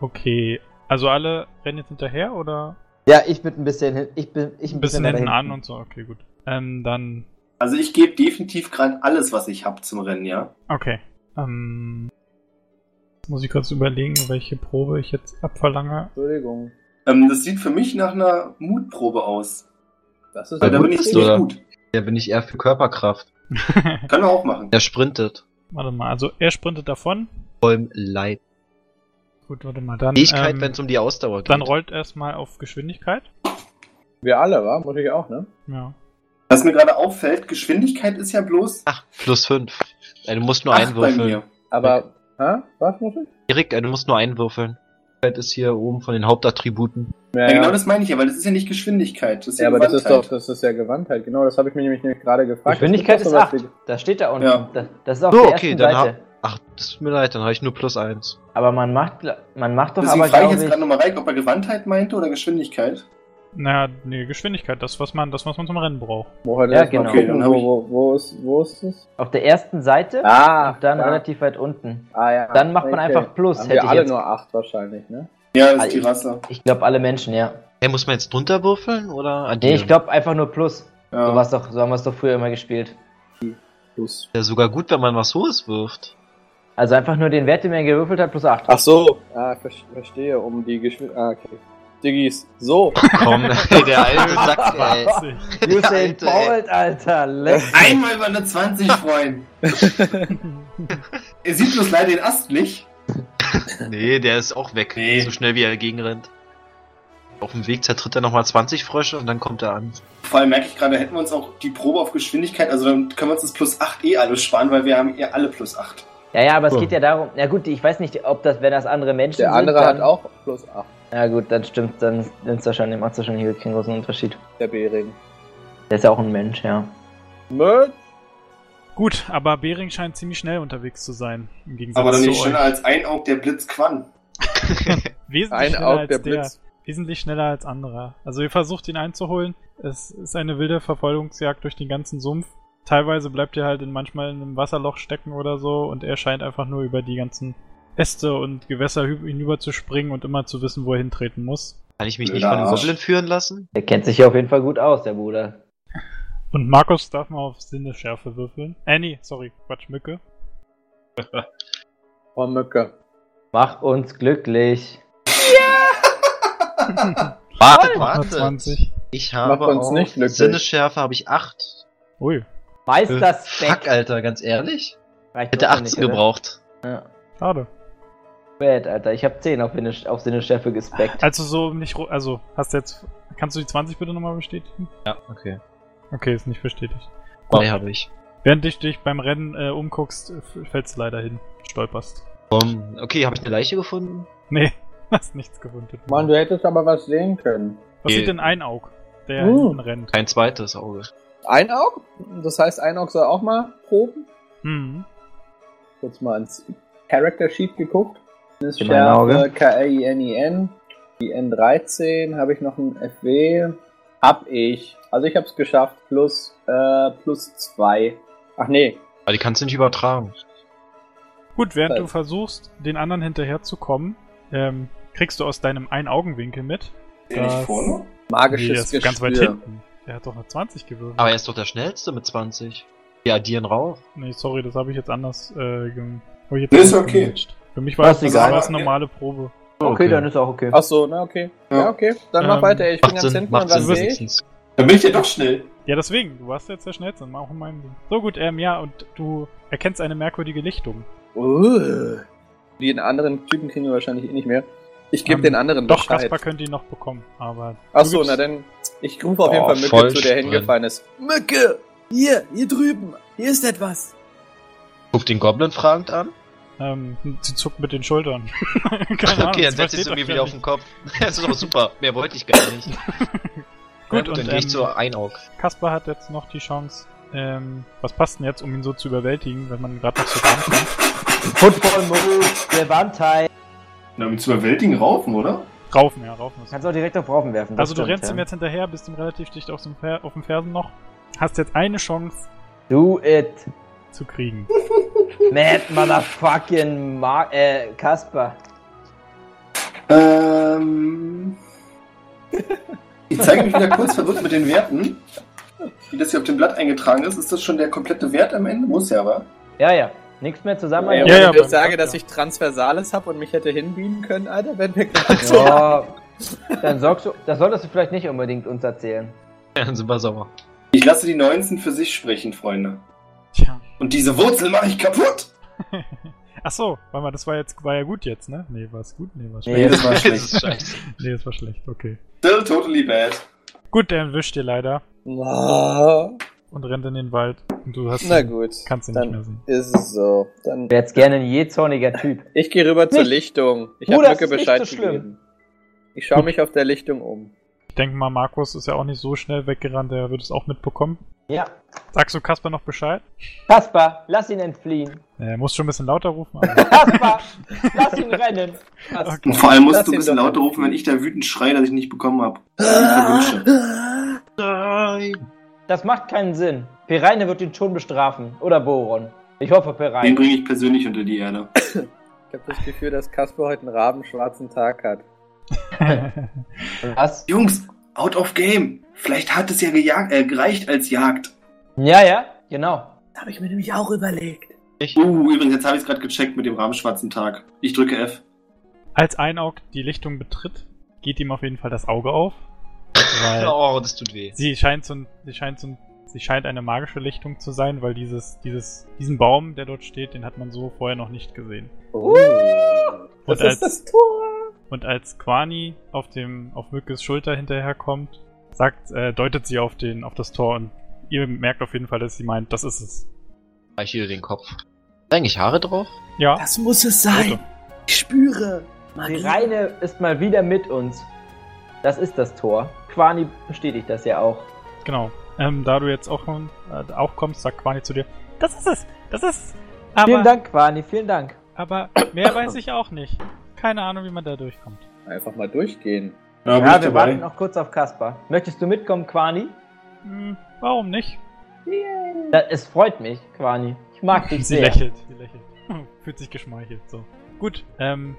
okay. Also alle rennen jetzt hinterher oder Ja, ich bin ein bisschen hin, ich bin ich ein bisschen weiter hinten an und so? Okay, gut. Ähm, dann, Also ich gebe definitiv gerade alles, was ich habe zum Rennen, ja? okay. Ähm, jetzt muss ich kurz überlegen, welche Probe ich jetzt abverlange. Entschuldigung. Ähm, das sieht für mich nach einer Mutprobe aus. Das ist Weil da gut bin ich ziemlich gut. Ja, bin ich eher für Körperkraft. Können wir auch machen. Der sprintet. warte mal, also er sprintet davon. Vollem Leid. Gut, warte mal, dann, Fähigkeit, ähm, wenn es um die Ausdauer geht. dann rollt erstmal auf Geschwindigkeit. Wir alle, wa? Muss ich auch, ne? Ja. Was mir gerade auffällt, Geschwindigkeit ist ja bloß Ach, plus 5. Ja, du musst nur einwürfeln. mir. Aber, hä? Was muss ich? Erik, äh, du musst nur einwürfeln. Fällt ist hier oben von den Hauptattributen. Ja, Ja, genau das meine ich ja, weil das ist ja nicht Geschwindigkeit. Das ist Ja, aber das ist doch, Gewandtheit. das ist ja Gewandtheit. Genau, das habe ich mir nämlich, nämlich gerade gefragt. Geschwindigkeit Das ist doch 8. sowas wie- Das steht da unten. Ja. Das, das ist auf So, okay, ersten dann Seite. Ach, das tut mir leid, dann habe ich nur plus 1. Aber man macht, man macht doch Deswegen aber, frage ich jetzt ich, gerade nochmal rein, ob er Gewandtheit meinte oder Geschwindigkeit. Naja, nee, Geschwindigkeit, das, was man, das, was man zum Rennen braucht. Wo hat Ja, genau. Okay, wo, ich- wo, wo, ist, wo ist es? auf der ersten Seite Ah, und dann da. relativ weit unten. Ah, ja. Dann macht man einfach Plus, Haben hätte wir ich alle jetzt- nur 8 wahrscheinlich, ne? Ja, das Ah, ist die ich- Rasse. Ich glaube alle Menschen, ja. Hey, muss man jetzt drunter würfeln oder Nee, addieren? ich glaube einfach nur Plus. Ja. So, war's doch, so haben wir es doch früher immer gespielt. Plus. Ja, sogar gut, wenn man was Hohes wirft. Also einfach nur den Wert, den man gewürfelt hat, plus 8. Ach so. Ah, ver verstehe, um die Geschwindigkeit. Ah, okay. Diggis. So. Komm, ey, der alte Sack, ey. Usain. Bolt, Alter. Einmal über eine 20 freuen. er sieht bloß leider den Ast nicht. Nee, der ist auch weg. Nee. So schnell wie er gegenrennt. Auf dem Weg zertritt er nochmal 20 Frösche und dann kommt er an. Vor allem merke ich gerade, hätten wir uns auch die Probe auf Geschwindigkeit, also dann können wir uns das plus 8 eh alles sparen, weil wir haben eh alle plus 8. Ja, ja, aber es geht ja darum, ja gut, ich weiß nicht, ob das, wenn das andere Menschen Der sind, andere dann, hat auch plus 8. Ja gut, dann stimmt, dann ist wahrscheinlich, macht wahrscheinlich wirklich keinen großen Unterschied. Der Bering. Der ist ja auch ein Mensch, ja. Möd? Gut, aber Bering scheint ziemlich schnell unterwegs zu sein. Im Gegensatz Aber dann zu nicht euch. schneller als ein Aug der Blitz Quan. Wesentlich Ein schneller Aug als der der, Blitz. Wesentlich schneller als andere. Also ihr versucht ihn einzuholen. Es ist eine wilde Verfolgungsjagd durch den ganzen Sumpf. Teilweise bleibt ihr halt in manchmal in einem Wasserloch stecken oder so und er scheint einfach nur über die ganzen Äste und Gewässer hinüber zu springen und immer zu wissen, wo er hintreten muss. Kann ich mich Blöder nicht von dem Arsch. Goblin führen lassen? Der kennt sich ja auf jeden Fall gut aus, der Bruder. Und Markus darf mal auf Sinneschärfe würfeln. Äh, nee, sorry, Quatsch, Mücke. Oh, Mücke. Mach uns glücklich. Warte, warte. 120. Ich habe Macht uns auch nicht glücklich. Sinnesschärfe habe ich 8. Ui, Meisterspeck. Fuck, Alter, ganz ehrlich. Reicht Hätte doch 18 nicht, gebraucht. Ja. schade. Bad, Alter. Ich habe 10 auf, Sinnes- auf Sinnesschärfe gespeckt. Also so nicht, also hast du jetzt, kannst du die 20 bitte nochmal bestätigen? Ja, okay. Okay, ist nicht bestätigt. Drei habe ich. Während dich dich beim Rennen äh, umguckst, f- fällst du leider hin. Stolperst. Um, okay, habe ich eine Leiche gefunden? Nee, hast nichts gefunden. Mann, du hättest aber was sehen können. Was Okay. sieht denn ein Aug, der Uh. hinten rennt? Kein zweites Auge. Ein Aug? Das heißt, ein Aug soll auch mal proben? Hm. Kurz mal ins Character Sheet geguckt. Das ist. Schärfe K-R-I-N-I-N. Die N13 habe ich noch ein FW. Hab ich. Also ich hab's geschafft. Plus, äh, plus zwei. Ach nee. Aber die kannst du nicht übertragen. Gut, während Äh. du versuchst, den anderen hinterherzukommen, ähm, kriegst du aus deinem Ein-Augenwinkel mit. Der nicht dass- vorne? Nee, Magisches ist ganz weit hinten. Der hat doch eine 20 gewürfelt. Aber er ist doch der schnellste mit 20. Die addieren rauf. Nee, sorry, das habe ich jetzt anders äh, hab ich jetzt ist okay. gematcht. Für mich war Das das, egal. eine normale Probe. Okay, dann ist auch okay. Ach so, na okay. Ja, Ja. okay. Dann mach Ähm, weiter. Ich bin ganz Sinn, hinten und was Sinn sehe ich? Dann bin ich ja doch schnell. Ja, deswegen, du warst jetzt der Schnellste, mach auch in meinem Ding. So gut, ähm, ja, und du erkennst eine merkwürdige Lichtung. Uh. Die anderen Typen kriegen wir wahrscheinlich eh nicht mehr. Ich gebe Ähm, den anderen Doch, Bescheid. Kaspar könnte ihn noch bekommen, aber. Ach du so, gibst- na dann. Ich rufe auf jeden Oh, Fall Mücke zu, der hingefallen ist. Mücke! Hier, hier drüben. Hier ist etwas. Guck den Goblin fragend an. Ähm, sie zuckt mit den Schultern. Keine Ahnung, okay, dann setzt sie zu mir wieder ja auf den Kopf. Das ist doch super. Mehr wollte ich gar nicht. Gut, dann und gehe ich ähm, zu Einaug. Kaspar hat jetzt noch die Chance. Ähm, was passt denn jetzt, um ihn so zu überwältigen, wenn man gerade noch so drankommt? Football Move, Gewandtheit. Na, um zu überwältigen raufen, oder? Raufen, ja, Raufen. Kannst auch direkt auf Raufen werfen. das Also du rennst ja. ihm jetzt hinterher, bist ihm relativ dicht auf, dem Fer auf den Fersen noch. Hast jetzt eine Chance Do it. zu kriegen. Mad motherfucking Mar äh, Kasper. Ähm. Ich zeige mich wieder kurz verwirrt mit den Werten. Wie das hier auf dem Blatt eingetragen ist. Ist das schon der komplette Wert am Ende? Muss ja, aber. Ja, ja. Nichts mehr zusammen. Ja, wenn ja, ich sage, dass ich Transversales habe und mich hätte hinbeamen können, Alter, wenn wir gerade so. Ja, dann sorgst du, das solltest du vielleicht nicht unbedingt uns erzählen. Ja, dann sind wir sauer. Ich lasse die 19 für sich sprechen, Freunde. Tja. Und diese Wurzel mache ich kaputt! Ach so, warte mal, das war jetzt war ja gut jetzt, ne? Nee, war es gut? Nee, war Nee, schlecht. das war Das schlecht. scheiße. Nee, das war schlecht, okay. Still totally bad. Gut, der erwischt dir leider Ah, und rennt in den Wald. Und du hast Na ihn- gut, kannst ihn nicht mehr sehen. ist es so. Dann wäre jetzt gerne ein jähzorniger Typ. ich gehe rüber zur Nicht. Lichtung. Ich habe Lücke Bescheid so gegeben. Ich schaue mich auf der Lichtung um. Ich denke mal, Markus ist ja auch nicht so schnell weggerannt, der wird es auch mitbekommen. Ja. Sagst du Kasper noch Bescheid? Kasper, lass ihn entfliehen. Er muss schon ein bisschen lauter rufen. Aber Kasper, lass ihn rennen. Und vor allem musst Lass du ein bisschen lauter rufen, wenn ich da wütend schreie, dass ich nicht bekommen habe. Das macht keinen Sinn. Pereine wird ihn schon bestrafen. Oder Boron. Ich hoffe Den Pereine. bringe ich persönlich unter die Erde. Ich habe das Gefühl, dass Kasper heute einen rabenschwarzen Tag hat. Was? Jungs, out of game. Vielleicht hat es ja gejagt, äh, gereicht als Jagd. Ja, ja, genau. Das habe ich mir nämlich auch überlegt. Uh, übrigens, jetzt habe ich es gerade gecheckt mit dem rahmenschwarzen Tag. Ich drücke F. Als Einaug die Lichtung betritt, geht ihm auf jeden Fall das Auge auf. Weil Oh, das tut weh. sie scheint so ein, sie scheint so ein, sie scheint eine magische Lichtung zu sein, weil dieses, dieses, diesen Baum, der dort steht, den hat man so vorher noch nicht gesehen. Oh. Und Das ist als, das Tor. und als Quani auf dem, auf Mückes Schulter hinterherkommt, sagt, äh, deutet sie auf den, auf das Tor und ihr merkt auf jeden Fall, dass sie meint, das ist es. Ich hier den Kopf. Sind eigentlich Haare drauf? Ja, Das muss es sein. Rote. Ich spüre. Magie. Pereine ist mal wieder mit uns. Das ist das Tor. Quani bestätigt das ja auch. genau. Ähm, da du jetzt auch, äh, auch kommst, sagt Quani zu dir, das ist es, das ist es. Aber, vielen Dank, Quani, vielen Dank. aber mehr weiß ich auch nicht. Keine Ahnung, wie man da durchkommt. Einfach mal durchgehen. Ja, Ja, wir warten noch kurz auf Kaspar. Möchtest du mitkommen, Quani? Hm, warum nicht? Da, es freut mich, Quani. Ich mag dich Sie sehr. lächelt, sie lächelt. Hm, Fühlt sich geschmeichelt, so. Gut, ähm,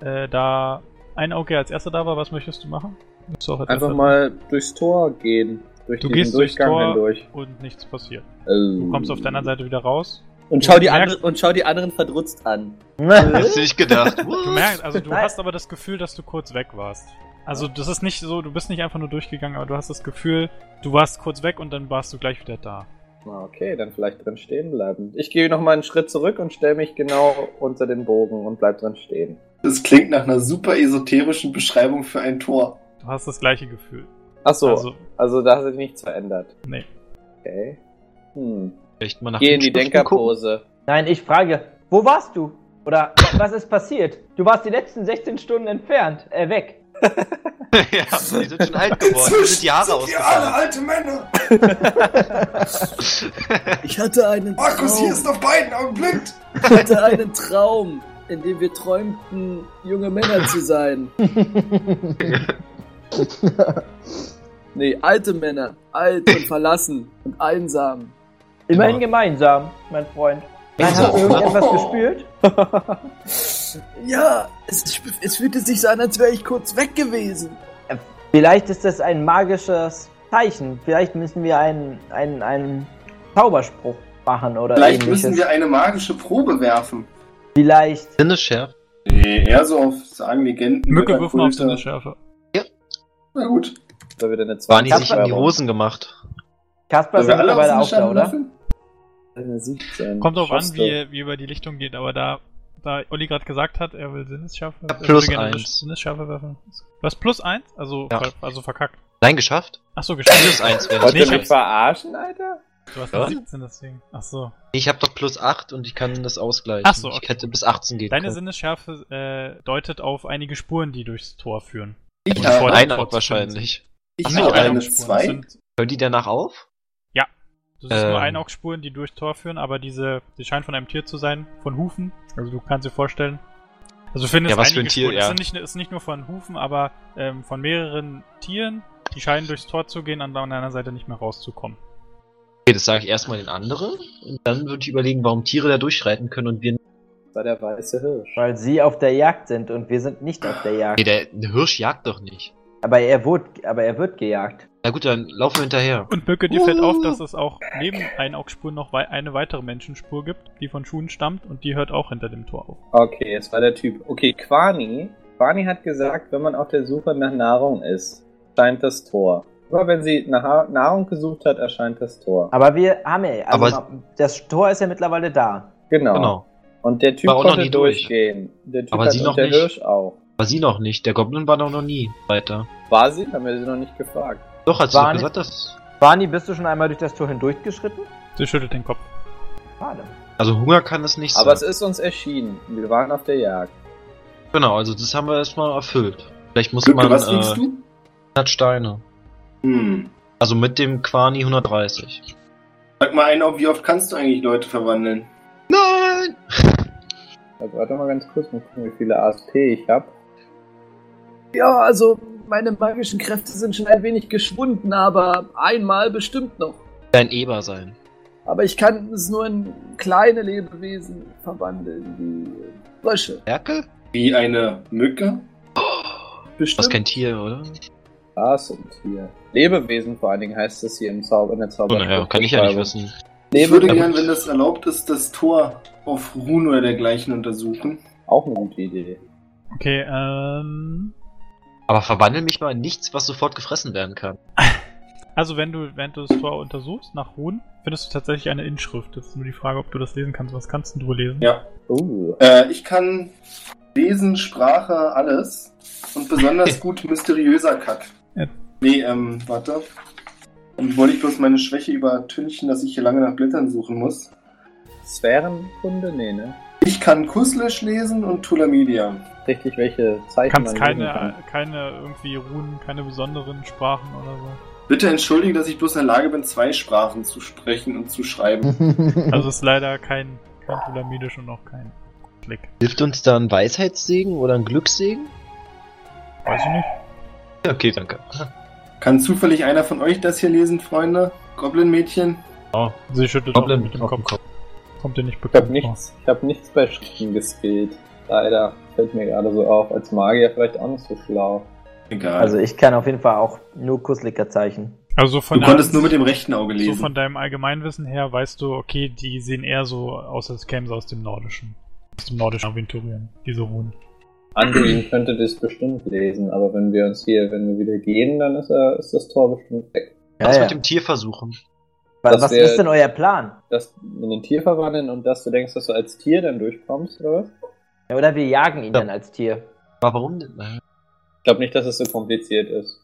äh, da ein Auge als erster da war, was möchtest du machen? Als Einfach mal durchs Tor gehen. Durch Du gehst durchs Durchgang Tor hindurch. und nichts passiert. Du Du kommst auf der anderen Seite wieder raus. Und schau, die anderen, und schau die anderen verdrutzt an. Hast du nicht gedacht? Du merkst, also du Nein. hast aber das Gefühl, dass du kurz weg warst. Also das ist nicht so, du bist nicht einfach nur durchgegangen, aber du hast das Gefühl, du warst kurz weg und dann warst du gleich wieder da. Ah, Okay, dann vielleicht drin stehen bleiben. Ich gehe noch mal einen Schritt zurück und stelle mich genau unter den Bogen und bleib drin stehen. Das klingt nach einer super esoterischen Beschreibung für ein Tor. Du hast das gleiche Gefühl. Ach so, also, Also, da hat sich nichts verändert. nee. Okay. Hm. Vielleicht mal nach Geh in die. Denkerpose. Nein, ich frage, wo warst du? Oder was ist passiert? Du warst die letzten 16 Stunden entfernt, äh, weg. ja, die sind schon alt geworden. Die sind die Haare Sind ihr alle alte Männer? Ich hatte einen Markus, Traum. hier ist auf beiden Augen blind. Ich hatte einen Traum, in dem wir träumten, junge Männer zu sein. nee, alte Männer. Alt und verlassen und einsam. Immerhin Immer. gemeinsam, mein Freund. Nein, hast du irgendetwas gespürt? Ja, es, es fühlte sich so an, als wäre ich kurz weg gewesen. Vielleicht ist das ein magisches Zeichen. Vielleicht müssen wir einen, einen, einen Zauberspruch machen oder Vielleicht ähnliches. müssen wir eine magische Probe werfen. Vielleicht. Sinnesschärf. Nee, eher so auf Sagen, Legenden. Mücke Götter, wirf mal auf Kulte. Na gut. Da wieder eine Waren die 20 sich in die. Hosen gemacht? Kasper alle mittlerweile auch da, oder? würfeln? Eine 17. Kommt drauf an, wie, wie über die Lichtung geht, aber da, da Olli gerade gesagt hat, er will Sinnesschärfe, Ja, er plus gerne eins. Sinnesschärfe werfen. Du hast plus eins? Also, Ja. ver, also verkackt. Nein, geschafft? Achso, geschafft. Plus eins wäre Wollt ihr ich mich verarschen, Alter? Du hast Ja. eine 17 deswegen. Achso. Ich habe doch plus 8 und ich kann das ausgleichen. Ach so, Ich okay. hätte bis 18 gehen Deine können. Sinnesschärfe äh, deutet auf einige Spuren, die durchs Tor führen. Ich Und habe zu wahrscheinlich. ich Ach habe eine zwei. sind, Hören die danach auf? das sind nur Ähm. Einaugspuren, die durchs Tor führen, aber diese, die scheinen von einem Tier zu sein, von Hufen. Also du kannst dir vorstellen. Also du findest Ja, was für ein Tier, Spuren. Es ja. sind nicht, ist nicht nur von Hufen, aber ähm, von mehreren Tieren, die scheinen durchs Tor zu gehen und an einer Seite nicht mehr rauszukommen. Okay, das sage ich erstmal den anderen. Und dann würde ich überlegen, warum Tiere da durchschreiten können und wir. Das war der weiße Hirsch. Weil sie auf der Jagd sind und wir sind nicht auf der Jagd. Nee, der, der Hirsch jagt doch nicht. Aber er wurde, aber er wird gejagt. Na gut, dann laufen wir hinterher. Und Böcke, dir fällt auf, dass es auch neben Einaugspur noch eine weitere Menschenspur gibt, die von Schuhen stammt und die hört auch hinter dem Tor auf. Okay, es war der Typ. Okay, Quani. Quani hat gesagt, wenn man auf der Suche nach Nahrung ist, erscheint das Tor. Immer wenn sie nach Nahrung gesucht hat, erscheint das Tor. Aber wir haben ja, also Aber- das Tor ist ja mittlerweile da. Genau. Genau. Und der Typ War auch noch konnte nie durch. durchgehen. Der Typ Aber sie noch der nicht. Hirsch auch. War sie noch nicht. Der Goblin war doch noch nie weiter. War sie? Haben wir sie noch nicht gefragt. Doch, hat sie War doch gesagt, dass. Barney, bist du schon einmal durch das Tor hindurchgeschritten? Sie schüttelt den Kopf. Schade. Also Hunger kann es nicht Aber es sein. ist uns erschienen. Wir waren auf der Jagd. Genau, also das haben wir erstmal erfüllt. Vielleicht muss Lücke, man was äh, liegst du? 100 Steine. Hm. Also mit dem Quani 130. Sag mal einen auf, wie oft kannst du eigentlich Leute verwandeln? Nein! Also, warte mal ganz kurz, mal gucken, wie viele ASP ich habe. Ja, also meine magischen Kräfte sind schon ein wenig geschwunden, aber einmal bestimmt noch. Dein Eber sein. Aber ich kann es nur in kleine Lebewesen verwandeln, wie Frösche. Ferkel? Wie eine Mücke? Das Bestimmt. ist kein Tier, oder? Das und hier. Lebewesen vor allen Dingen heißt es hier im Zauber, in der Oh, Zauber. naja, kann ich ja nicht wissen. Ich würde gern, wenn das erlaubt ist, das Tor auf Ruhen oder dergleichen untersuchen. Auch eine gute Idee. Okay, ähm. Aber verwandel mich mal in nichts, was sofort gefressen werden kann. Also wenn du, wenn du das Tor untersuchst nach Ruhen, findest du tatsächlich eine Inschrift. Das ist nur die Frage, ob du das lesen kannst. Was kannst denn du lesen? Ja. Uh, Äh, ich kann Lesen, Sprache, alles. Und besonders gut mysteriöser Kack. Ja. Nee, ähm, warte. Dann wollte ich bloß meine Schwäche übertünchen, dass ich hier lange nach Blättern suchen muss. Sphärenkunde? Nee, ne? Ich kann Kuslisch lesen und Tulamidia. Richtig, welche Zeichen kannst man keine, kann. keine irgendwie Runen, keine besonderen Sprachen oder so. Bitte entschuldige, dass ich bloß in der Lage bin, zwei Sprachen zu sprechen und zu schreiben. Also es ist leider kein, kein Tulamidisch und auch kein Klick. Hilft uns da ein Weisheitssegen oder ein Glückssegen? Weiß ich nicht. Ja, Okay, danke. Kann zufällig einer von euch das hier lesen, Freunde? Goblin-Mädchen? Oh, sie schüttelt auch Goblin mit dem Kopf. Kopf. Kommt dir nicht Ich habe bekannt nichts, ich hab nichts bei Schriften geskillt. Leider. Fällt mir gerade so auf. Als Magier vielleicht auch nicht so schlau. Egal. Also ich kann auf jeden Fall auch nur Kusslicker Zeichen. vor. Also von du konntest nur mit dem rechten Auge So lesen. von deinem Allgemeinwissen her weißt du, okay, die sehen eher so aus, als kämen sie aus dem Nordischen. Aus dem nordischen Aventurien, diese Runen. Anduin könnte das bestimmt lesen, aber wenn wir uns hier, wenn wir wieder gehen, dann ist, er, ist das Tor bestimmt weg. Was ja. mit dem Tier versuchen? Was, Das was wär- ist denn euer Plan? Das in den Tier verwandeln und dass du denkst, dass du als Tier dann durchkommst, oder was? Ja, oder wir jagen ihn Ja. dann als Tier. Aber warum denn? Ich glaube nicht, dass es so kompliziert ist.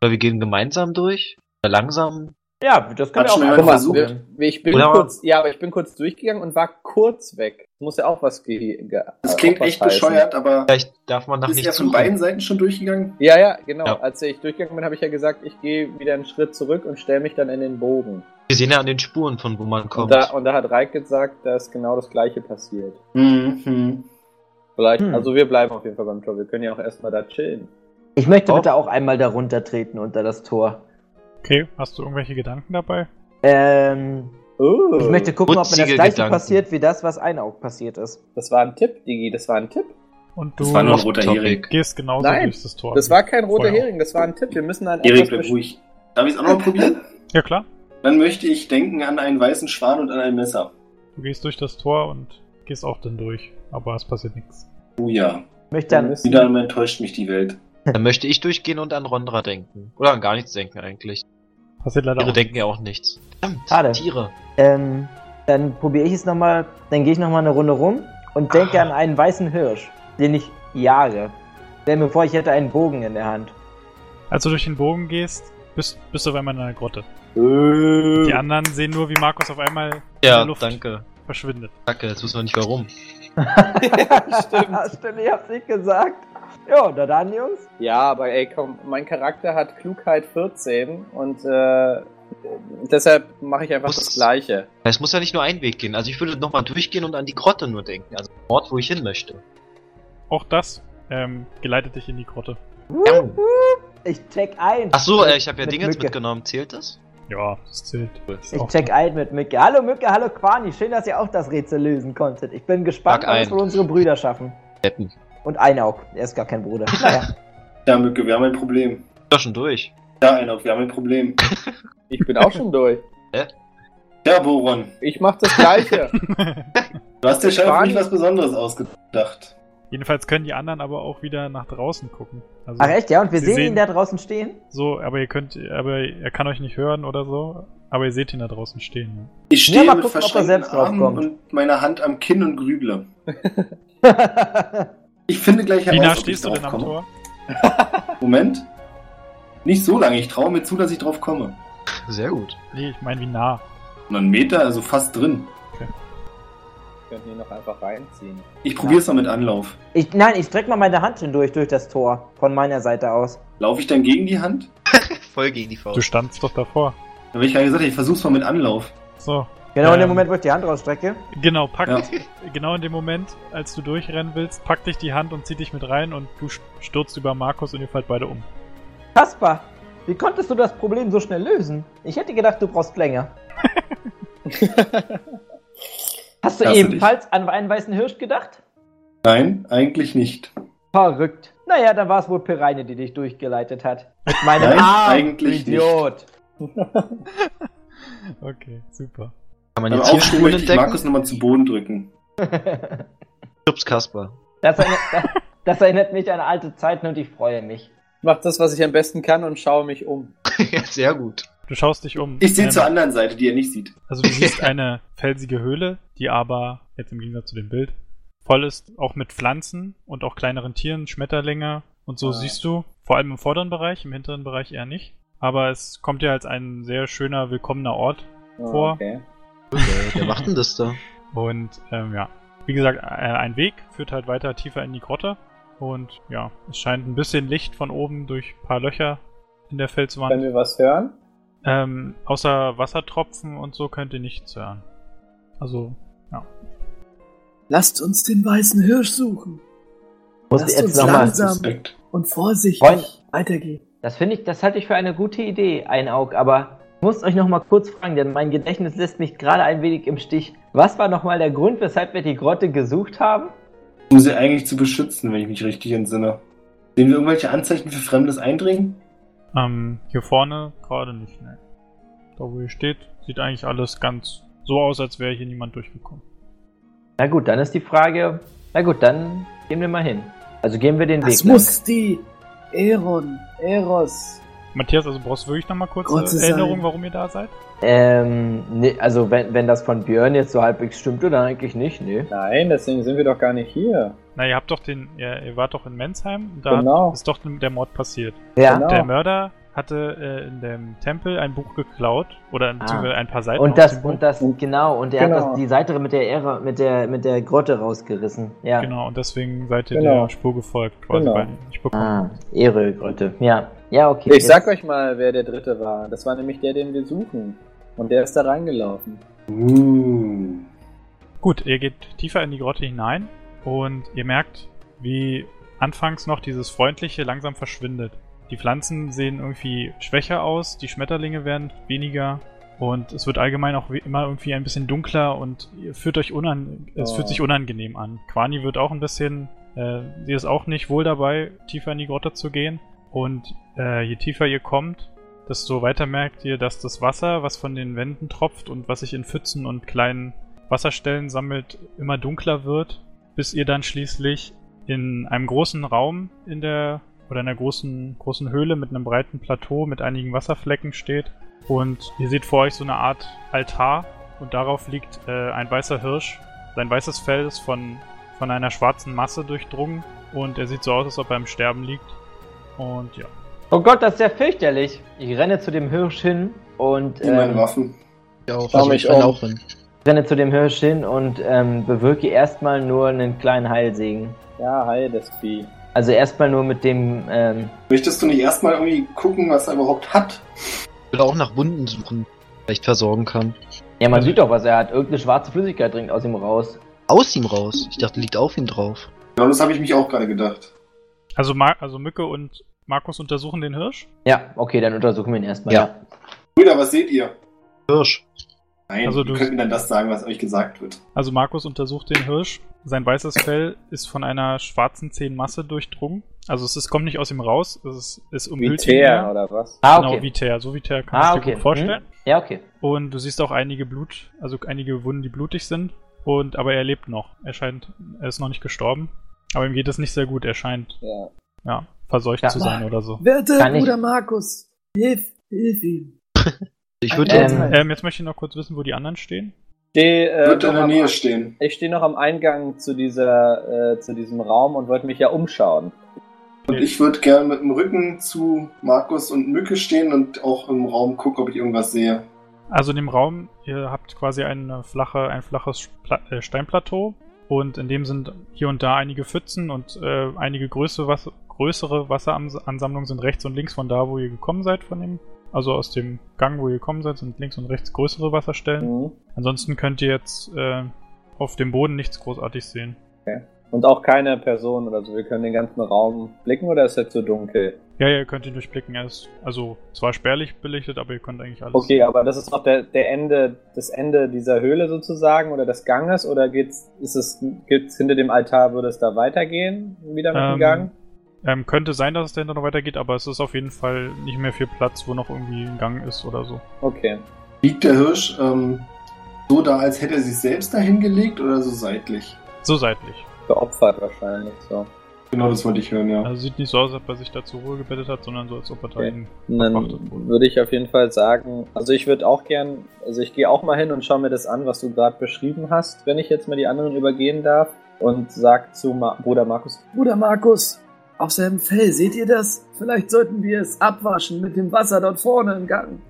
Oder wir gehen gemeinsam durch? Oder langsam? Ja, das können Hat wir schon auch probieren. Wir- Ich bin Oder- kurz, ja, aber ich bin kurz durchgegangen und war kurz weg. Muss ja auch was ge ge Das klingt echt heißen. bescheuert, aber Vielleicht darf man nach ist er nichts von beiden Seiten schon durchgegangen? Ja, ja, genau. Ja. Als ich durchgegangen bin, habe ich ja gesagt, ich gehe wieder einen Schritt zurück und stelle mich dann in den Bogen. Wir sehen ja an den Spuren, von wo man Und kommt. da, und da hat Reik gesagt, dass genau das gleiche passiert. Mhm. Vielleicht, Hm. also wir bleiben auf jeden Fall beim Tor. Wir können ja auch erstmal da chillen. Ich möchte Oh. bitte auch einmal darunter treten unter das Tor. Okay, hast du irgendwelche Gedanken dabei? Ähm, Oh, ich möchte gucken, ob mir das Putzige gleiche Gedanken. passiert, wie das, was Einaug passiert ist. das war ein Tipp, Digi, das war ein Tipp. Und du Das war nur ein roter. Hering. gehst genauso Nein, durch das Tor. Das war kein roter. Hering, das war ein Tipp. Wir müssen dann Erik, bleib ruhig. Darf ich es auch noch probieren? Ja klar. Dann möchte ich denken an einen weißen Schwan und an ein Messer. Du gehst durch das Tor und gehst auch dann durch. Aber es passiert nichts. Oh ja. Ich möchte dann, Wieder einmal enttäuscht mich die Welt. Dann möchte ich durchgehen und an Rondra denken. Oder an gar nichts denken eigentlich. Passiert leider Tiere auch denken ja auch nichts. Verdammt, Schade. Tiere. ähm, dann probiere ich es nochmal, dann gehe ich nochmal eine Runde rum und denke Ah. an einen weißen Hirsch, den ich jage. Stell mir vor, ich hätte einen Bogen in der Hand. Als du durch den Bogen gehst, bist, bist du auf einmal in einer Grotte. Äh, Die anderen sehen nur, wie Markus auf einmal in Ja, der Luft danke. verschwindet. Danke, jetzt wissen wir nicht warum. Stimmt. Stimmt, ich hab's nicht gesagt. Ja, na dann, Jungs. Ja, aber ey, komm, mein Charakter hat Klugheit 14 und äh, deshalb mache ich einfach Muss- das Gleiche. Es muss ja nicht nur ein Weg gehen. Also ich würde nochmal durchgehen und an die Grotte nur denken. Also den Ort, wo ich hin möchte. auch das ähm, geleitet dich in die Grotte. Ich check ein. Ach so, äh, ich habe ja Mit Dingens Mücke. mitgenommen. Zählt das? Ja, das zählt. Ist Ich check ein mit Mücke. Hallo Mücke, hallo Quani. Schön, dass ihr auch das Rätsel lösen konntet. Ich bin gespannt, was wohl unsere Brüder schaffen. Deppen. Und Einaug. Er ist gar kein Bruder. Naja. Ja, Mücke, wir haben ein Problem. Doch schon durch. Ja, Einok, wir haben ein Problem. Ich bin auch schon durch. Ja, Boron, Ich mach das Gleiche. du hast dir scheinbar nicht was Besonderes ausgedacht. Jedenfalls können die anderen aber auch wieder nach draußen gucken. Also, Ach echt, ja? Und wir sehen, sehen- ihn da draußen stehen? So, aber ihr könnt, aber er kann euch nicht hören oder so, aber ihr seht ihn da draußen stehen. Ich Ja, stehe mal mit gucken, ob er verschränkten selbst Armen draufkommt. und meiner Hand am Kinn und grüble. Ich finde gleich Wie heraus, nah ob stehst du denn am. Tor? Moment. Nicht so lange, ich traue mir zu, dass ich drauf komme. Sehr gut. Nee, ich meine wie nah. Und einen Meter, also fast drin. Wir können ihn noch einfach reinziehen. Ich probiere es mal mit Anlauf. Ich, nein, ich streck mal meine Hand hindurch, durch das Tor. Von meiner Seite aus. Laufe ich dann gegen die Hand? Voll gegen die Du Faust. standst doch davor. Da habe ich gerade gesagt, ich versuch's mal mit Anlauf. So, Genau in dem Ähm. Moment, wo ich die Hand rausstrecke. genau, packt, Ja. genau in dem Moment, als du durchrennen willst, packt dich die Hand und zieht dich mit rein und du stürzt über Markus und ihr fallt beide um. Kaspar, wie konntest du das Problem so schnell lösen? Ich hätte gedacht, du brauchst länger. Hast du Hast du ebenfalls an einen weißen Hirsch gedacht? Nein, eigentlich nicht. Verrückt. Naja, dann war es wohl Pereine, die dich durchgeleitet hat. Mit meinem Nein, Arm, eigentlich du Idiot. Okay, super. Kann man jetzt hier Aufstehen Spuren möchte ich entdecken? Markus nochmal zu Boden drücken. Schubs Kasper. Das erinnert, das, das erinnert mich an alte Zeiten und ich freue mich. Ich mach das, was ich am besten kann und schaue mich um. ja, sehr gut. Du schaust dich um. Ich sehe Ähm, zur anderen Seite, die er nicht sieht. Also du siehst eine felsige Höhle, die aber, jetzt im Gegensatz zu dem Bild, voll ist, auch mit Pflanzen und auch kleineren Tieren, Schmetterlinge und so Ah. siehst du, vor allem im vorderen Bereich, im hinteren Bereich eher nicht. Aber es kommt dir als ein sehr schöner, willkommener Ort Oh, Vor. Okay. Wer, wer macht denn das da? und ähm, ja, wie gesagt, äh, ein Weg führt halt weiter tiefer in die Grotte und ja, es scheint ein bisschen Licht von oben durch ein paar Löcher in der Können Felswand. wir was hören? Ähm, außer Wassertropfen und so könnt ihr nichts hören. Also, Lasst uns den weißen Hirsch suchen Muss Lasst jetzt uns langsam- und vorsichtig Freunde. weitergehen. Das finde ich, das halte ich für eine gute Idee, ein Aug, aber muss euch noch mal kurz fragen, denn mein Gedächtnis lässt mich gerade ein wenig im Stich. Was war noch mal der Grund, weshalb wir die Grotte gesucht haben? Um sie eigentlich zu beschützen, wenn ich mich richtig entsinne. Sehen wir irgendwelche Anzeichen für fremdes Eindringen? ähm, hier vorne gerade nicht, ne. Da wo ihr steht, sieht eigentlich alles ganz so aus, als wäre hier niemand durchgekommen. Na gut, dann ist die Frage, na gut, dann gehen wir mal hin. Also gehen wir den Das Weg lang. muss die Eron, Eros. Matthias, also brauchst du wirklich nochmal kurz eine Erinnerung, Dank. warum ihr da seid? Ähm, nee, also wenn, wenn das von Björn jetzt so halbwegs stimmte, dann eigentlich nicht, nee. Nein, deswegen sind wir doch gar nicht hier. Na, ihr habt doch den, ihr, ihr wart doch in Mensheim und da Genau. hat, ist doch der Mord passiert. Ja. Genau. Der Mörder hatte äh, in dem Tempel ein Buch geklaut oder beziehungsweise ein paar Seiten Und aus das, dem Buch. und das, genau, und er hat Genau. das, die Seite mit der Ehre, mit der, mit der Grotte rausgerissen. Ja. Genau, und deswegen seid ihr Genau. der Spur gefolgt, quasi, Genau. bekommen. Ah, Ehre-Grotte. Ja. Ja, okay. Ich sag euch mal, wer der dritte war. Das war nämlich der, den wir suchen. Und der ist da reingelaufen. Uh. Gut, ihr geht tiefer in die Grotte hinein und ihr merkt, wie anfangs noch dieses Freundliche langsam verschwindet. Die Pflanzen sehen irgendwie schwächer aus, die Schmetterlinge werden weniger und es wird allgemein auch wie immer irgendwie ein bisschen dunkler und ihr fühlt euch unan es Oh. fühlt sich unangenehm an. Quani wird auch ein bisschen, äh, sie ist auch nicht wohl dabei, tiefer in die Grotte zu gehen und äh, je tiefer ihr kommt, desto weiter merkt ihr, dass das Wasser, was von den Wänden tropft und was sich in Pfützen und kleinen Wasserstellen sammelt, immer dunkler wird, bis ihr dann schließlich in einem großen Raum in der oder in einer großen großen Höhle mit einem breiten Plateau mit einigen Wasserflecken steht und ihr seht vor euch so eine Art Altar und darauf liegt äh, ein weißer Hirsch. Sein weißes Fell ist von von einer schwarzen Masse durchdrungen und er sieht so aus, als ob er im Sterben liegt. Und ja. Oh Gott, das ist ja fürchterlich. Ich renne zu dem Hirsch hin und In meine ähm, Waffen. Ja, auch, also mich ich renne um. auch hin. renne zu dem Hirsch hin und ähm, bewirke erstmal nur einen kleinen Heilsegen. Ja, hi, das Vieh. Also erstmal nur mit dem, ähm, Möchtest du nicht erstmal irgendwie gucken, was er überhaupt hat? Ich will auch nach Wunden suchen, vielleicht versorgen kann. ja man Also- sieht doch, was er hat. Irgendeine schwarze Flüssigkeit dringt aus ihm raus. Aus ihm raus. Ich dachte, liegt auf ihm drauf. Genau, das habe ich mich auch gerade gedacht. Also, Ma also Mücke und Markus untersuchen den Hirsch. Ja, okay, dann untersuchen wir ihn erstmal. Ja. Brüder, was seht ihr? Hirsch. Nein, Also du- könnt mir dann das sagen, was euch gesagt wird. Also Markus untersucht den Hirsch. Sein weißes Fell ist von einer schwarzen Zähnmasse durchdrungen. Also es ist, kommt nicht aus ihm raus, es ist, ist Wie umhüllt ihn Teer oder was? Ah, Genau, okay. wie Teer. So wie Teer kann ah, sich okay. dir gut vorstellen. Hm? Ja, okay. Und du siehst auch einige Blut, also einige Wunden, die blutig sind. Und aber er lebt noch. Er scheint, er ist noch nicht gestorben. Aber ihm geht es nicht sehr gut. Er scheint, Ja. Ja, verseucht Ja. zu sein oder so. Werte Kann ich- Bruder Markus, hilf, hilf ihm. Ich würde Ähm, jetzt. Ähm, jetzt möchte ich noch kurz wissen, wo die anderen stehen. Steh, äh, Wird in noch der am- Nähe stehen. Ich stehe noch am Eingang zu dieser, äh, zu diesem Raum und wollte mich ja umschauen. Und ich würde gerne mit dem Rücken zu Markus und Mücke stehen und auch im Raum gucken, ob ich irgendwas sehe. Also in dem Raum, ihr habt quasi eine flache, ein flaches Pla äh, Steinplateau und in dem sind hier und da einige Pfützen und äh, einige größere, Wasser, größere Wasseransammlungen sind rechts und links von da, wo ihr gekommen seid, von dem, also aus dem Gang, wo ihr gekommen seid, sind links und rechts größere Wasserstellen. Mhm. Ansonsten könnt ihr jetzt äh, auf dem Boden nichts großartig sehen. Und auch keine Person oder so. Wir können den ganzen Raum blicken oder ist er zu dunkel? Ja, ihr könnt ihn durchblicken. Er ist also zwar spärlich belichtet, aber ihr könnt eigentlich alles. Okay, aber das ist auch der, der Ende, das Ende dieser Höhle sozusagen oder des Ganges oder geht's, ist es, gibt's hinter dem Altar, würde es da weitergehen? Wieder mit dem Ähm, Gang? Ähm, könnte sein, dass es dahinter noch weitergeht, aber es ist auf jeden Fall nicht mehr viel Platz, wo noch irgendwie ein Gang ist oder so. Okay. Liegt der Hirsch ähm, so da, als hätte er sich selbst dahin gelegt oder so seitlich? So seitlich. Geopfert wahrscheinlich, so. Genau, das wollte ich hören, ja. Also sieht nicht so aus, als ob er sich da zur Ruhe gebettet hat, sondern so, als ob er da Okay. dann würde ich auf jeden Fall sagen, also ich würde auch gern, also ich gehe auch mal hin und schaue mir das an, was du gerade beschrieben hast, wenn ich jetzt mal die anderen übergehen darf und sag zu Ma Bruder Markus, Bruder Markus, auf seinem Fell, seht ihr das? Vielleicht sollten wir es abwaschen mit dem Wasser dort vorne im Gang.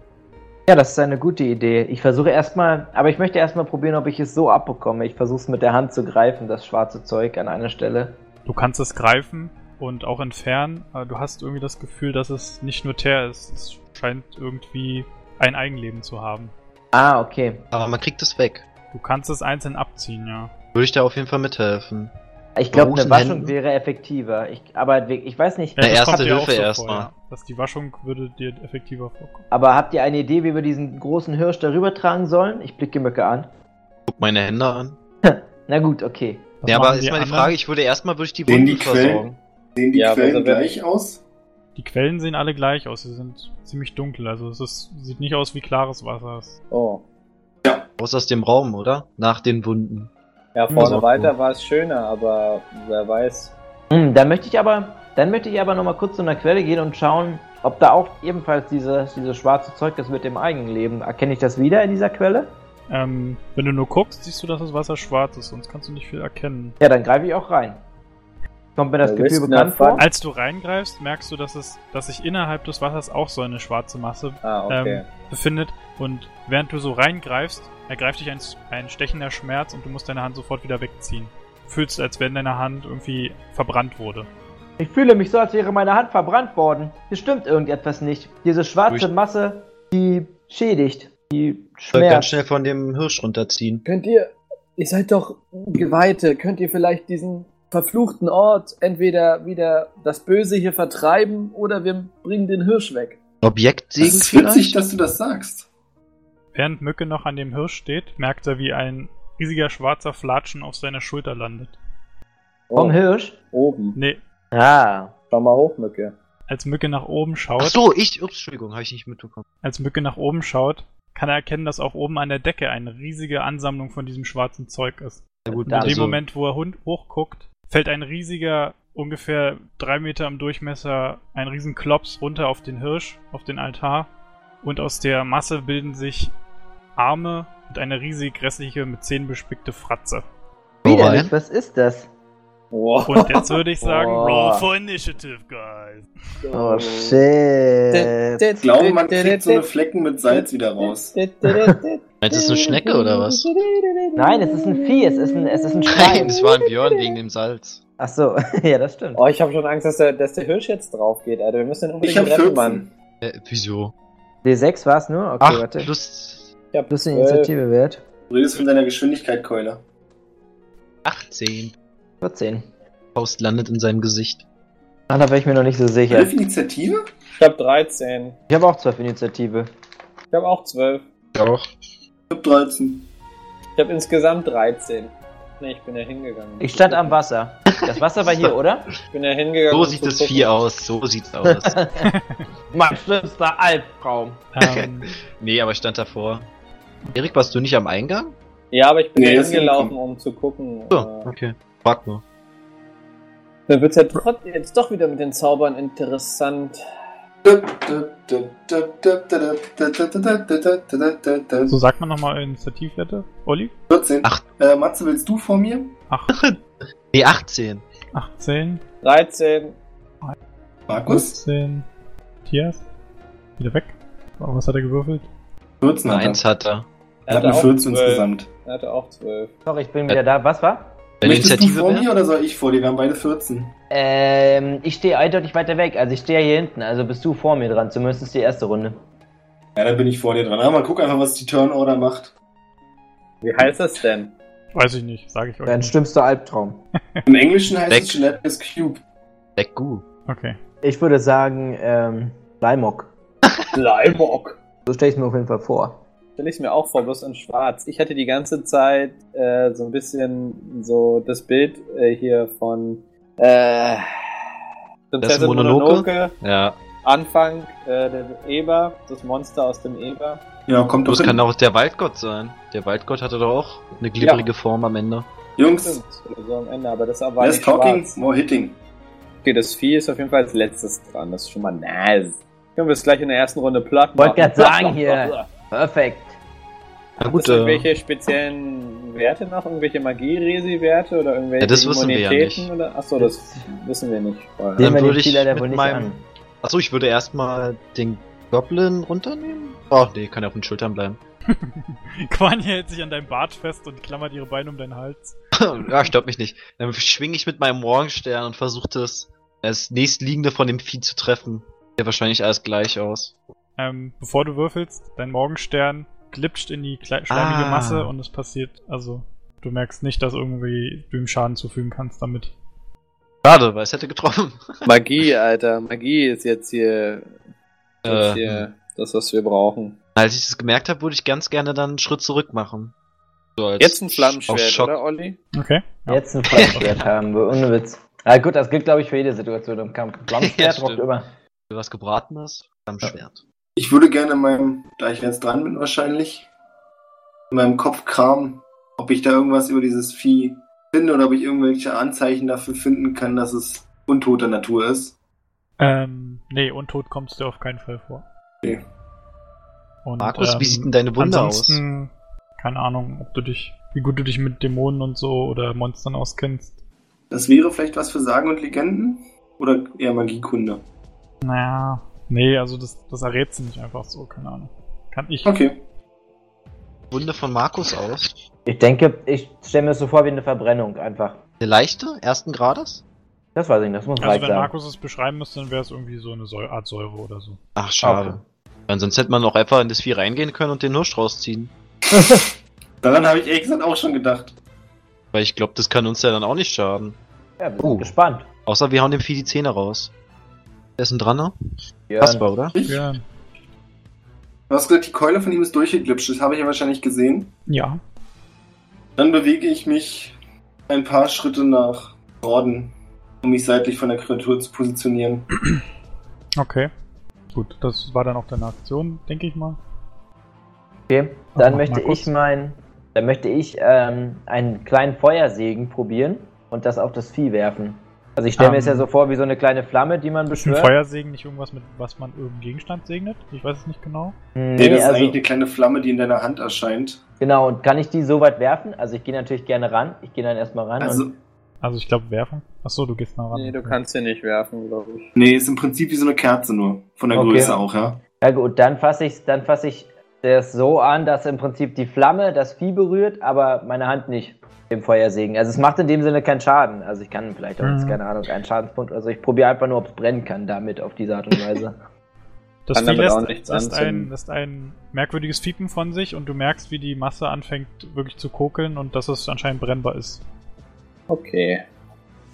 Ja, das ist eine gute Idee. Ich versuche erstmal, aber ich möchte erstmal probieren, ob ich es so abbekomme. Ich versuche es mit der Hand zu greifen, das schwarze Zeug an einer Stelle. Du kannst es greifen und auch entfernen, aber du hast irgendwie das Gefühl, dass es nicht nur Teer ist. Es scheint irgendwie ein Eigenleben zu haben. Ah, okay. Aber man kriegt es weg. Du kannst es einzeln abziehen, ja. Würde ich da auf jeden Fall mithelfen. Ich glaube, eine Waschung Händen? wäre effektiver. Ich, aber ich weiß nicht. ja das erste Hilfe so ja. Dass die Waschung würde dir effektiver vorkommen. Aber habt ihr eine Idee, wie wir diesen großen Hirsch darüber tragen sollen? Ich blicke Mücke an. Guck meine Hände an. Na gut, okay. Was ja, aber ist die mal die anderen? Frage, ich würde erstmal würde ich die Wunden die Quellen? versorgen. Sehen die Ja, Quellen gleich aus? Die Quellen sehen alle gleich aus. Sie sind ziemlich dunkel. Also es ist, sieht nicht aus wie klares Wasser. Oh, Raus aus dem Raum, oder? Nach den Wunden. Ja, Hm, vorne weiter gut. war es schöner, aber wer weiß. Hm, dann möchte ich aber, dann möchte ich aber noch mal kurz zu einer Quelle gehen und schauen, ob da auch ebenfalls dieses, dieses schwarze Zeug ist mit dem Eigenleben. Erkenne ich das wieder in dieser Quelle? Ähm, wenn du nur guckst, siehst du, dass das Wasser schwarz ist, sonst kannst du nicht viel erkennen. Ja, dann greife ich auch rein. Kommt mir das Ja, Gefühl bekannt vor? Als du reingreifst, merkst du, dass es, dass sich innerhalb des Wassers auch so eine schwarze Masse Ah, okay. ähm, befindet. Und während du so reingreifst, ergreift dich ein, ein stechender Schmerz und du musst deine Hand sofort wieder wegziehen. Du fühlst, als wenn deine Hand irgendwie verbrannt wurde. Ich fühle mich so, als wäre meine Hand verbrannt worden. Hier stimmt irgendetwas nicht. Diese schwarze Durch- Masse, die schädigt, die Ich soll ganz schmerzt. schnell von dem Hirsch runterziehen. Könnt ihr, ihr seid doch Geweihte, könnt ihr vielleicht diesen verfluchten Ort entweder wieder das Böse hier vertreiben oder wir bringen den Hirsch weg. Das Objektsegen ist witzig, vielleicht? dass du das sagst. Während Mücke noch an dem Hirsch steht, merkt er, wie ein riesiger schwarzer Flatschen auf seiner Schulter landet. Vom Oh, Hirsch? oben. Nee, Ah. Schau mal hoch, Mücke. als Mücke nach oben schaut, Ach so, ich, ups, Entschuldigung, habe ich nicht mitbekommen. als Mücke nach oben schaut, kann er erkennen, dass auch oben an der Decke eine riesige Ansammlung von diesem schwarzen Zeug ist. Ja, gut, In dem also- Moment, wo er hund- hochguckt, fällt ein riesiger, ungefähr drei Meter im Durchmesser, ein riesen Klops runter auf den Hirsch, auf den Altar. Und aus der Masse bilden sich Arme und eine riesig grässliche, mit Zähnen bespickte Fratze. Widerlich, was ist das? Wow. Und jetzt würde ich sagen, Boah. Roll for Initiative, guys. Oh shit. Ich glaube, man kriegt so eine Flecken mit Salz wieder raus. Meinst du, es ist eine Schnecke oder was? Nein, es ist ein Vieh, es ist ein, es ist ein Schwein. Nein, es war ein Björn wegen dem Salz. Ach so, ja, das stimmt. Oh, ich habe schon Angst, dass der, dass der Hirsch jetzt drauf geht, Alter. Wir müssen den unbedingt Ich habe retten, 14. Mann. Äh, wieso? D6 war es nur? Okay, Ach, warte. plus Ich hab Plus die 12. Initiative wert. Du redest von deiner Geschwindigkeit, Keule. 18. 14. Faust landet in seinem Gesicht. Ah, da wäre ich mir noch nicht so sicher. Elf Initiative? Ich habe 13. Ich habe auch 12 Initiative. Ich habe auch 12. Auch. Ich hab 13. Ich habe insgesamt 13. Nee, ich bin ja hingegangen. Ich stand am Wasser. Das Wasser war hier, oder? Ich bin ja hingegangen. So sieht das. Vieh aus, so sieht's aus. Mein schlimmster Albtraum. Ähm, nee, aber ich stand davor. Erik, warst du nicht am Eingang? Ja, aber ich bin Nee, hingelaufen, um zu gucken. So, äh, okay. Frag nur. Dann wird's ja trotzdem jetzt doch wieder mit den Zaubern interessant. so sagt man nochmal Initiativwerte. Olli? 14. Ach. Äh, Matze, willst du vor mir? 8, Nee, 18. 18, 13. Markus? 14. Matthias? Wieder weg. Oh, was hat er gewürfelt? 14 hat er. Eins hat er. Er hat eine auch 14 12. insgesamt. Er hatte auch 12. Sorry, ich bin wieder da. Was war? Deine Möchtest du Initiative vor wäre? mir oder soll ich vor dir? Wir haben beide 14. Ähm, ich stehe eindeutig weiter weg. Also ich stehe ja hier hinten. Also bist du vor mir dran. Zumindest die erste Runde. Ja, dann bin ich vor dir dran. Aber mal guck einfach, was die Turnorder macht. Wie heißt das denn? Weiß ich nicht, sage ich euch. Dein schlimmster Albtraum. Im Englischen heißt Weg. es Gelatinous Cube. Leck gut. Okay. Ich würde sagen, ähm, Leimok. Leimok. So stelle ich mir auf jeden Fall vor. Stell ich mir auch vor, bloß in schwarz. Ich hatte die ganze Zeit äh, so ein bisschen so das Bild äh, hier von äh, Prinzessin Mononoke? Mononoke. Ja, Anfang äh, der Eber, das Monster aus dem Eber. Ja, kommt doch das kann auch der Waldgott sein. Der Waldgott hatte doch auch eine glibberige Form am Ende. Jungs, so am Ende, aber das war less talking, schwarz. more hitting. Okay, das Vieh ist auf jeden Fall als letztes dran. Das ist schon mal nice. Können wir es gleich in der ersten Runde platt Wollt machen. grad Platt, sagen hier. Perfekt. Na gut, äh, irgendwelche speziellen Werte noch? Irgendwelche Magie-Resi-Werte oder irgendwelche Ja, das wissen wir ja Immunitäten? nicht. Oder? Achso, das wissen wir nicht. Dann wir würde ich Spieler mit meinem- achso, ich würde erstmal den Goblin runternehmen. Oh, nee, kann ja auf den Schultern bleiben. Quanya hält sich an deinem Bart fest und klammert ihre Beine um deinen Hals. ja, stört mich nicht. Dann schwinge ich mit meinem Morgenstern und versuche das, das nächstliegende von dem Vieh zu treffen. Sieht ja wahrscheinlich alles gleich aus. Ähm, bevor du würfelst, dein Morgenstern glitscht in die schleimige Ah. Masse und es passiert, also du merkst nicht, dass irgendwie du ihm Schaden zufügen kannst damit. Schade, weil es hätte getroffen. Magie, Alter. Magie ist jetzt hier, jetzt Äh, hier das, was wir brauchen. Als ich das gemerkt habe, würde ich ganz gerne dann einen Schritt zurück machen. So als Jetzt ein Flammenschwert, oder, Olli? Okay. Ja. Jetzt ein Flammenschwert haben wir, ohne Witz. Ah gut, das gilt glaube ich für jede Situation im Kampf. Ja, Flammenschwert stimmt. rockt immer. Was Gebratenes am Schwert. Ich würde gerne in meinem, da ich jetzt dran bin wahrscheinlich, in meinem Kopf kramen, ob ich da irgendwas über dieses Vieh finde oder ob ich irgendwelche Anzeichen dafür finden kann, dass es untoter Natur ist. Ähm, nee, untot kommst du auf keinen Fall vor. Okay. Und, Markus, ähm, wie sieht denn deine Wunde aus? keine Ahnung, ob du dich, wie gut du dich mit Dämonen und so oder Monstern auskennst. Das wäre vielleicht was für Sagen und Legenden? Oder eher Magiekunde? Naja, nee, also das, das errät sie nicht einfach so, keine Ahnung. Kann ich. Okay. Wunde von Markus aus? Ich denke, ich stelle mir das so vor wie eine Verbrennung einfach. Eine leichte, ersten Grades? Das weiß ich nicht, das muss Also reich wenn sein. Markus es beschreiben müsste, dann wäre es irgendwie so eine Säu Art Säure oder so. Ach, schade. Weil sonst hätte man auch einfach in das Vieh reingehen können und den Hirsch rausziehen. Daran habe ich ehrlich gesagt auch schon gedacht. Weil ich glaube, das kann uns ja dann auch nicht schaden. Ja, bin Oh. gespannt. Außer wir hauen dem Vieh die Zähne raus. Wer ist denn dran, ne? Björn. Kasper, oder? Ich? Ja. Du hast gesagt, die Keule von ihm ist durchgeglitscht. Das habe ich ja wahrscheinlich gesehen. Ja. Dann bewege ich mich ein paar Schritte nach Norden, um mich seitlich von der Kreatur zu positionieren. Okay. Gut, das war dann auch deine Aktion, denke ich mal. Okay, dann macht möchte Markus? ich mein, dann möchte ich ähm, einen kleinen Feuersegen probieren und das auf das Vieh werfen. Also ich stelle mir Ähm, es ja so vor wie so eine kleine Flamme, die man Ist ein beschwört. Feuersegen nicht irgendwas mit, was man irgendeinem Gegenstand segnet? Ich weiß es nicht genau. Nee, Nee, das ist also, eigentlich eine kleine Flamme, die in deiner Hand erscheint. genau, und kann ich die so weit werfen? Also ich gehe natürlich gerne ran. Ich gehe dann erstmal ran. Also, und, Also ich glaube werfen. Achso, du gehst nah ran. Nee, du kannst sie nicht werfen, glaube ich. nee, ist im Prinzip wie so eine Kerze nur. Von der Okay. Größe auch, ja. ja gut, dann fasse ich, dann fasse ich das so an, dass im Prinzip die Flamme das Vieh berührt, aber meine Hand nicht. Dem Feuersegen. Also es macht in dem Sinne keinen Schaden. Also ich kann vielleicht auch jetzt, Mhm. keine Ahnung, einen Schadenspunkt. Also ich probiere einfach nur, ob es brennen kann damit auf diese Art und Weise. Das Kann Vieh lässt, lässt, ein, lässt ein merkwürdiges Fiepen von sich und du merkst, wie die Masse anfängt wirklich zu kokeln und dass es anscheinend brennbar ist. Okay.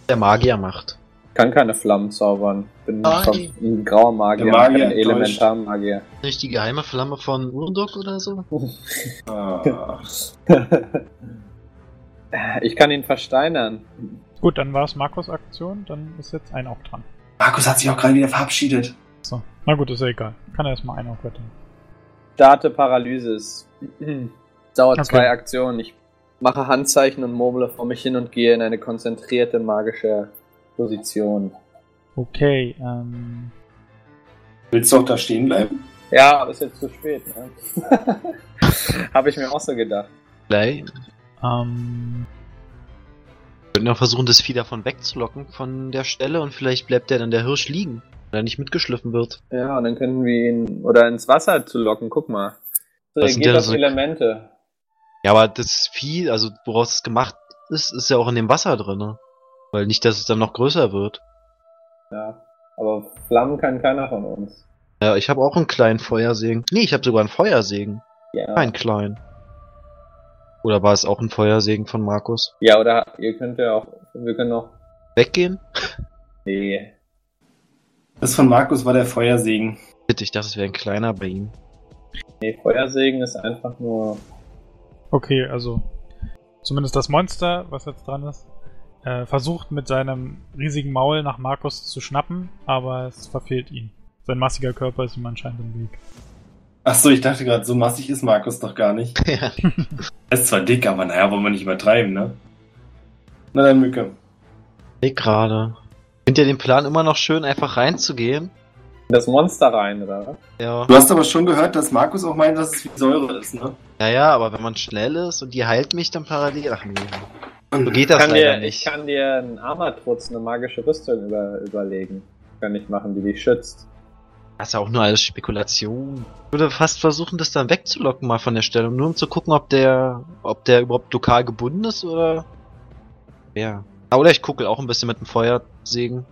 der Magier macht. Kann keine Flammen zaubern. Bin ein grauer Magier, Der Magier kein enttäuscht. Elementarmagier. Nicht die geheime Flamme von Urunduk oder so? Ah. ich kann ihn versteinern. Gut, dann war es Markus Aktion, dann ist jetzt ein Auge dran. Markus hat sich auch gerade wieder verabschiedet. So. Na gut, ist ja egal. Kann er erstmal ein Auge retten. Starte Paralysis. Dauert Okay. zwei Aktionen. Ich mache Handzeichen und murmle vor mich hin und gehe in eine konzentrierte magische Position. Okay, ähm. Willst du auch da stehen bleiben? Ja, aber ist jetzt zu spät. Ne? Habe ich mir auch so gedacht. Gleich. Ähm. Wir können ja versuchen, das Vieh davon wegzulocken von der Stelle und vielleicht bleibt der dann der Hirsch liegen, weil er nicht mitgeschliffen wird. Ja, und dann können wir ihn oder ins Wasser zu locken. Guck mal. Das sind Reagiert ja auf so- Elemente. Ja, aber das Vieh, also woraus es gemacht ist, ist ja auch in dem Wasser drin. Ne? Weil nicht, dass es dann noch größer wird. Ja. Aber Flammen kann keiner von uns. Ja, ich habe auch einen kleinen Feuersegen. Nee, ich habe sogar einen Feuersegen. Ja. Einen kleinen. Oder war es auch ein Feuersegen von Markus? Ja, oder ihr könnt ja auch. Wir können auch. Weggehen? Nee. Das von Markus war der Feuersegen. Bitte, ich dachte, es wäre ein kleiner bei ihm. Nee, Feuersegen ist einfach nur. Okay, also. Zumindest das Monster, was jetzt dran ist, äh, versucht mit seinem riesigen Maul nach Markus zu schnappen, aber es verfehlt ihn. Sein massiger Körper ist ihm anscheinend im Weg. Ach so, ich dachte gerade, so massig ist Markus doch gar nicht. ja. Er ist zwar dick, aber naja, wollen wir nicht übertreiben, ne? Na dann, Mücke. Nee, gerade. Findet ihr den Plan immer noch schön, einfach reinzugehen? in Das Monster rein, oder? Ja. Du hast aber schon gehört, dass Markus auch meint, dass es wie Säure ist, ne? Ja, ja, aber wenn man schnell ist und die heilt mich dann parallel. Ach nee. So geht das kann leider dir, nicht. Ich kann dir einen Armatrutz, eine magische Rüstung über, überlegen. Kann ich machen, die dich schützt. Das ist ja auch nur alles Spekulation. Ich würde fast versuchen, das dann wegzulocken mal von der Stelle, nur um zu gucken, ob der, ob der überhaupt lokal gebunden ist oder. Ja. Oder ich gucke auch ein bisschen mit dem Feuersegen.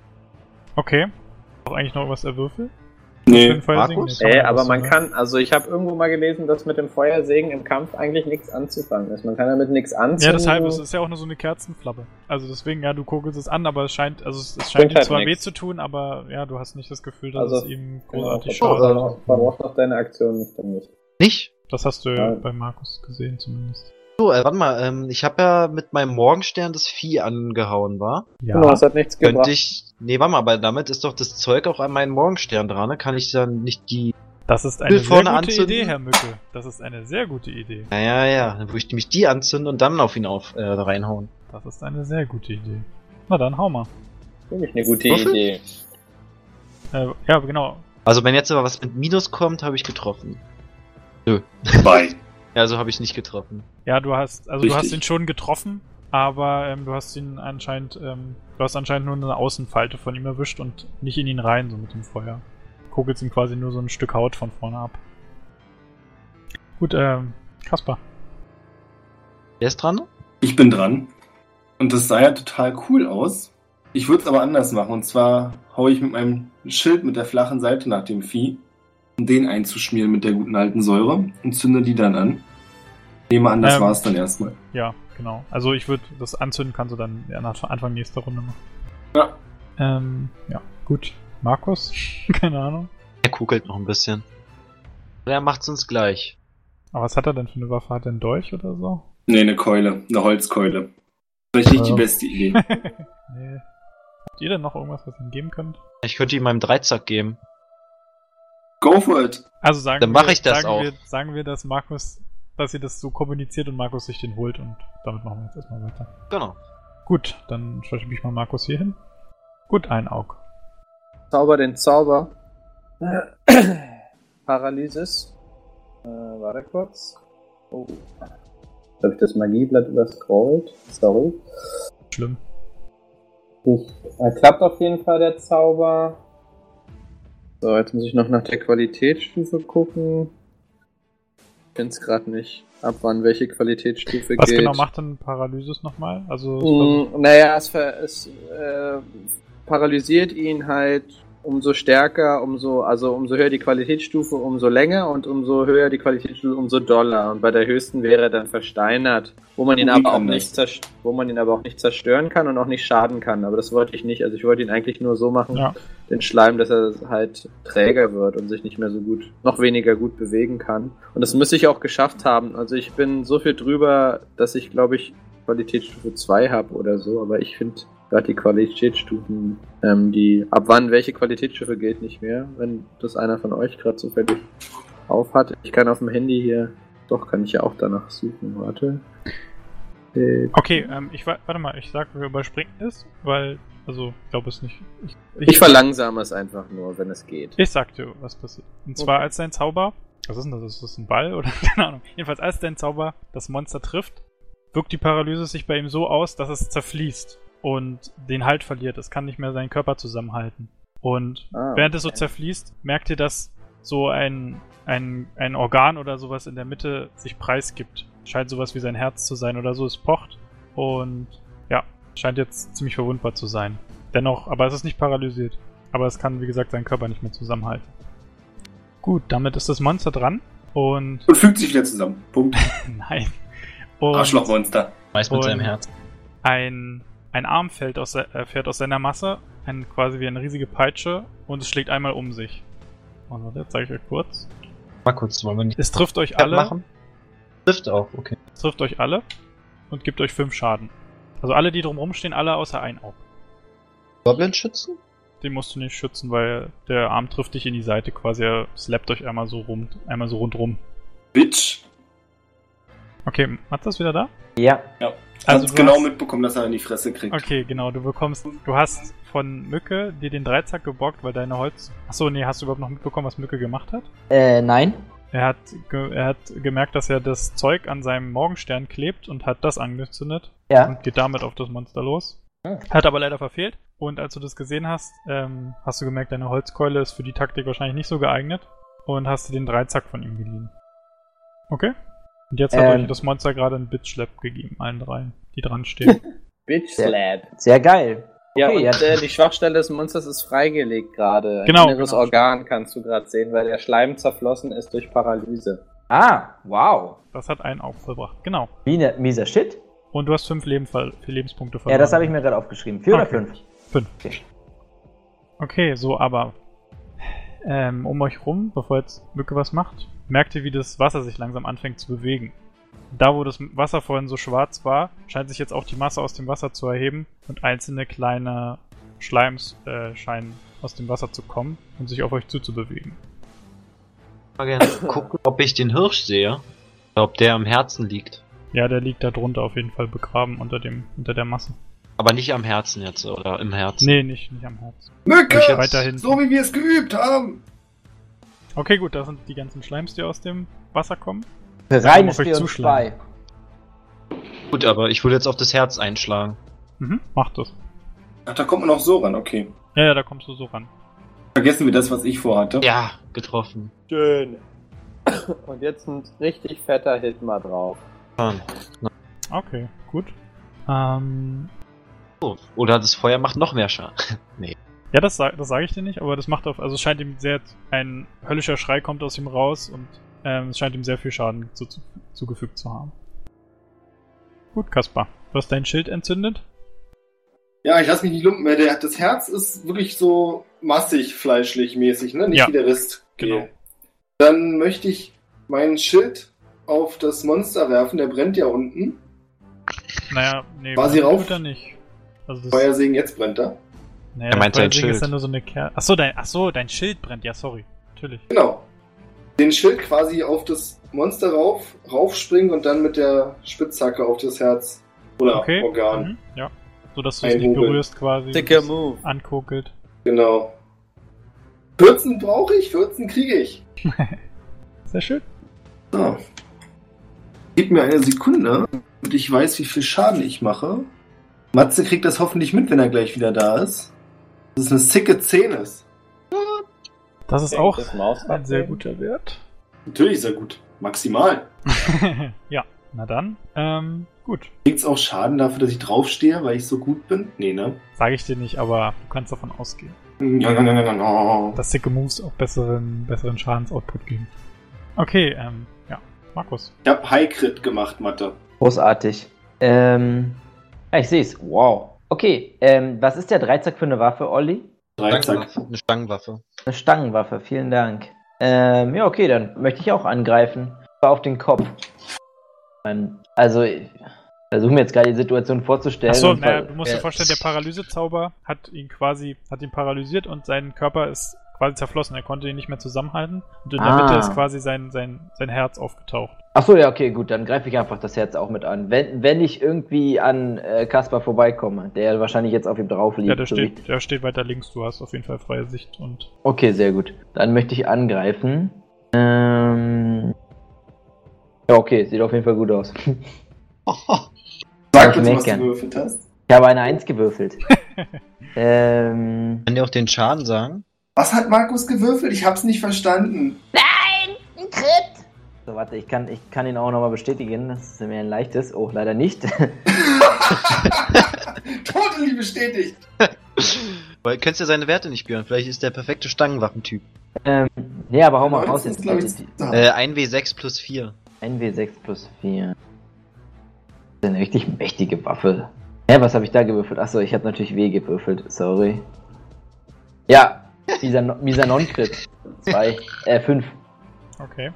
Okay. Auch eigentlich noch was erwürfelt? Nee. Markus? Ey, aber man kann, also ich habe irgendwo mal gelesen, dass mit dem Feuersegen im Kampf eigentlich nichts anzufangen ist. Man kann damit nichts anzünden. Ja, deshalb ist es ja auch nur so eine Kerzenflappe. Also deswegen, ja, du kugelst es an, aber es scheint, also es, es scheint halt zwar nix. weh zu tun, aber ja, du hast nicht das Gefühl, dass Also, es ihm Genau, großartig verbrauchst schadet. noch- verbrauchst noch deine Aktion nicht damit. Nicht? Das hast du ja Ja. bei Markus gesehen zumindest. So, äh, warte mal, ähm, ich habe ja mit meinem Morgenstern das Vieh angehauen, war? Ja. Genau, es hat nichts Könnte gebracht. ich. Nee, warte mal, aber damit ist doch das Zeug auch an meinen Morgenstern dran, ne? Kann ich dann nicht die. Das ist eine sehr gute anzünden? Idee, Herr Mücke. Das ist eine sehr gute Idee. Ja, ja, ja. Dann würde ich nämlich die anzünden und dann auf ihn auf äh, reinhauen. Das ist eine sehr gute Idee. Na dann, hau mal. Wirklich eine gute Würfel? Idee. Äh, ja, genau. Also wenn jetzt aber was mit Minus kommt, habe ich getroffen. Bei. Ja, also habe ich nicht getroffen. Ja, du hast, also du Richtig. hast ihn schon getroffen, aber ähm, du hast ihn anscheinend, ähm, du hast anscheinend nur eine Außenfalte von ihm erwischt und nicht in ihn rein, so mit dem Feuer. Kugelst ihm quasi nur so ein Stück Haut von vorne ab. Gut, ähm, Kaspar. Wer ist dran? Ich bin dran. Und das sah ja total cool aus. Ich würde es aber anders machen. Und zwar hau ich mit meinem Schild mit der flachen Seite nach dem Vieh, den einzuschmieren mit der guten alten Säure und zünde die dann an. Nehme an, das Ähm, war's dann erstmal. Ja, genau. Also ich würde das anzünden, kannst du dann ja, nach Anfang nächster Runde machen. Ja. Ähm, ja, gut. Markus? Keine Ahnung. Er kugelt noch ein bisschen. Er macht's uns gleich. Aber was hat er denn für eine Waffe? Hat er einen Dolch oder so? Nee, eine Keule. Eine Holzkeule. Vielleicht nicht die Ja. beste Idee. nee. Habt ihr denn noch irgendwas, was ihr ihm geben könnt? Ich könnte ihm meinen Dreizack geben. Go for it! Also sagen Dann wir, mach ich das sagen auch. Wir, sagen wir, dass Markus, dass ihr das so kommuniziert und Markus sich den holt und damit machen wir jetzt erstmal weiter. Genau. Gut, dann schalte ich mal Markus hier hin. Gut, ein Auge. Zauber den Zauber. Paralysis. Äh, warte kurz. Oh. Jetzt habe ich das Magieblatt überscrollt. Sorry. Schlimm. Ich, äh, klappt auf jeden Fall der Zauber. So, jetzt muss ich noch nach der Qualitätsstufe gucken. Ich finde es gerade nicht. Ab wann welche Qualitätsstufe Was geht. genau macht denn Paralysis nochmal? Also, Mm, naja, es, ver, es äh, paralysiert ihn halt umso stärker, umso, also umso höher die Qualitätsstufe, umso länger und umso höher die Qualitätsstufe, umso doller. Und bei der höchsten wäre er dann versteinert, wo man ihn Wie aber auch nicht wo man ihn aber auch nicht zerstören kann und auch nicht schaden kann. Aber das wollte ich nicht. Also ich wollte ihn eigentlich nur so machen, Ja. den Schleim, dass er halt träger wird und sich nicht mehr so gut, noch weniger gut bewegen kann. Und das müsste ich auch geschafft haben. Also ich bin so viel drüber, dass ich glaube ich Qualitätsstufe 2 habe oder so, aber ich finde gerade die Qualitätsstufen, ähm, die ab wann welche Qualitätsstufe gilt nicht mehr, wenn das einer von euch gerade zufällig auf hat. Ich kann auf dem Handy hier, doch kann ich ja auch danach suchen, warte. Äh, Okay, ähm, ich wa- warte mal, ich sag, wir überspringen es, weil, also, ich glaube es nicht. Ich, ich verlangsame es einfach nur, wenn es geht. Ich sag dir, was passiert. Und zwar, Okay. als dein Zauber, was ist denn das? Ist das ein Ball oder keine Ahnung? Jedenfalls, als dein Zauber das Monster trifft, wirkt die Paralyse sich bei ihm so aus, dass es zerfließt und den Halt verliert. Es kann nicht mehr seinen Körper zusammenhalten. Und Ah, während es so zerfließt, merkt ihr, dass so ein, ein, ein Organ oder sowas in der Mitte sich preisgibt. Scheint sowas wie sein Herz zu sein oder so, es pocht. Und ja, scheint jetzt ziemlich verwundbar zu sein. Dennoch, aber es ist nicht paralysiert. Aber es kann, wie gesagt, seinen Körper nicht mehr zusammenhalten. Gut, damit ist das Monster dran. Und Und fügt sich wieder zusammen. Punkt. nein. Und Arschlochmonster. Weiß mit seinem Herz. ein, ein Arm fällt aus, äh, fährt aus seiner Masse, ein, quasi wie eine riesige Peitsche, und es schlägt einmal um sich. Und warte, jetzt zeige ich euch kurz. Mal kurz, wollen wir nicht Es trifft euch alle, machen? Trifft auch, okay. es trifft euch alle und gibt euch 5 Schaden. Also alle, die drumherum stehen, alle außer ein Auge. Goblin-Schützen? Den musst du nicht schützen, weil der Arm trifft dich in die Seite quasi, er slappt euch einmal so rum, einmal so rundrum. Bitch. Okay, Mats ist wieder da? Ja. Ja. Also du genau hast- mitbekommen, dass er in die Fresse kriegt. Okay, genau, du bekommst, du hast von Mücke dir den Dreizack gebockt, weil deine Holz... Achso, nee, hast du überhaupt noch mitbekommen, was Mücke gemacht hat? Äh, nein. Er hat, ge er hat gemerkt, dass er das Zeug an seinem Morgenstern klebt und hat das angezündet Ja. und geht damit auf das Monster los. Hm. Hat aber leider verfehlt. Und als du das gesehen hast, ähm, hast du gemerkt, deine Holzkeule ist für die Taktik wahrscheinlich nicht so geeignet und hast dir den Dreizack von ihm geliehen. Okay? Und jetzt hat Ähm. euch das Monster gerade einen Bitch-Slap gegeben, allen dreien, die dran stehen. Bitch Slap. Sehr geil. Ja, Okay, und ja. äh, die Schwachstelle des Monsters ist freigelegt gerade. Ein Genau, inneres genau. Organ kannst du gerade sehen, weil der Schleim zerflossen ist durch Paralyse. Ah, wow. Das hat einen auch vollbracht. Genau. Wie ne, mieser Shit. Und du hast fünf, Leben, vier Lebenspunkte verloren. Ja, das habe ich mir gerade aufgeschrieben. Vier oder Okay. fünf? Fünf. Okay. Okay, so, aber ähm, um euch rum, bevor jetzt Mücke was macht, merkt ihr, wie das Wasser sich langsam anfängt zu bewegen. Da, wo das Wasser vorhin so schwarz war, scheint sich jetzt auch die Masse aus dem Wasser zu erheben und einzelne kleine Schleims äh, scheinen aus dem Wasser zu kommen und sich auf euch zuzubewegen. Mal gerne gucken, ob ich den Hirsch sehe. Oder ob der am Herzen liegt. Ja, der liegt da drunter auf jeden Fall begraben unter dem unter der Masse. Aber nicht am Herzen jetzt, oder im Herzen. Nee, nicht, nicht am Herz. Mücke! Ich. So wie wir es geübt haben. Okay, gut, da sind die ganzen Schleims, die aus dem Wasser kommen. Reine auf euch Spiel und zuschlagen. zwei. Gut, aber ich würde jetzt auf das Herz einschlagen. Mhm, macht das. Ach, da kommt man auch so ran, okay. Ja, ja, da kommst du so ran. Vergessen wir das, was ich vorhatte. Ja, getroffen. Schön. Und jetzt ein richtig fetter Hit mal drauf. Ah. Okay, gut. Ähm, Oh, Oder das Feuer macht noch mehr Schaden. nee. Ja, das, das sage ich dir nicht, aber das macht auf, also es scheint ihm sehr, ein höllischer Schrei kommt aus ihm raus und ähm, es scheint ihm sehr viel Schaden zu, zu, zugefügt zu haben. Gut, Kaspar. Du hast dein Schild entzündet? Ja, ich lass mich nicht lumpen. Der, das Herz ist wirklich so massig fleischlich mäßig, ne? Nicht Ja, wie der Rest. genau. Dann möchte ich meinen Schild auf das Monster werfen. Der brennt ja unten. Naja, nee, War sie tut rauf? er nicht. Also das, Feuersegen, jetzt brennt er. Naja, Er meint sein Feuersegen ist Schild. ja nur so eine Kerl. Achso, dein, ach so, dein Schild brennt, ja, sorry. Natürlich. Genau. Den Schild quasi auf das Monster rauf, raufspringen und dann mit der Spitzhacke auf das Herz oder Okay. Organ. Mhm, ja. So dass du es nicht berührst quasi. Dicker Move. Ankokelt. Genau. 14 brauche ich, 14 kriege ich. Sehr schön. So. Gib mir eine Sekunde und ich weiß, wie viel Schaden ich mache. Matze kriegt das hoffentlich mit, wenn er gleich wieder da ist. Das ist eine sicke 10 ist. Das ist auch das ein sehr guter Wert. Natürlich sehr gut. Maximal. ja, na dann. Ähm, gut. Kriegt's auch Schaden dafür, dass ich draufstehe, weil ich so gut bin? Nee, ne? Sage ich dir nicht, aber du kannst davon ausgehen. Ja, ja, ja, ja, ja. dass Sicke Moves auch besseren, besseren Schadensoutput geben. Okay, ähm, ja. Markus. Ich hab High Crit gemacht, Mathe. Großartig. Ähm, ja, ich sehe es. Wow. Okay, ähm, was ist der Dreizack für eine Waffe, Olli? Dreizack. Eine Stangenwaffe. Eine Stangenwaffe, vielen Dank. Ähm, ja, okay, dann möchte ich auch angreifen. Zwar auf den Kopf. Ähm, Also, ich versuche mir jetzt gerade die Situation vorzustellen. Achso, naja, du musst dir vorstellen, der Paralysezauber hat ihn quasi, hat ihn paralysiert und sein Körper ist quasi zerflossen. Er konnte ihn nicht mehr zusammenhalten. Und in der Ah. Mitte ist quasi sein, sein, sein Herz aufgetaucht. Achso, ja, okay, gut, dann greife ich einfach das Herz auch mit an. Wenn, wenn ich irgendwie an äh, Kaspar vorbeikomme, der wahrscheinlich jetzt auf ihm drauf liegt. Ja, der so steht, der steht weiter links. Du hast auf jeden Fall freie Sicht und Okay, sehr gut. Dann möchte ich angreifen. Ähm. Ja, okay, sieht auf jeden Fall gut aus. Sag Ich bitte, merk was gern. du gewürfelt hast. Ich habe eine Eins gewürfelt. ähm. Kann dir auch den Schaden sagen? Was hat Markus gewürfelt? Ich hab's nicht verstanden. So, warte, ich kann, ich kann ihn auch nochmal bestätigen. Das ist mir ein leichtes. Oh, leider nicht. Totally bestätigt. Weil du kennst ja seine Werte nicht, Björn. Vielleicht ist der perfekte Stangenwaffentyp. ähm, ja, aber hau mal raus jetzt. glaub ich, bitte. so. Äh, 1W6 plus 4. 1W6 plus 4. Das ist eine richtig mächtige Waffe. Hä, was habe ich da gewürfelt? Achso, ich habe natürlich W gewürfelt. Sorry. Ja, mieser Non-Crit. 2, äh, 5. okay.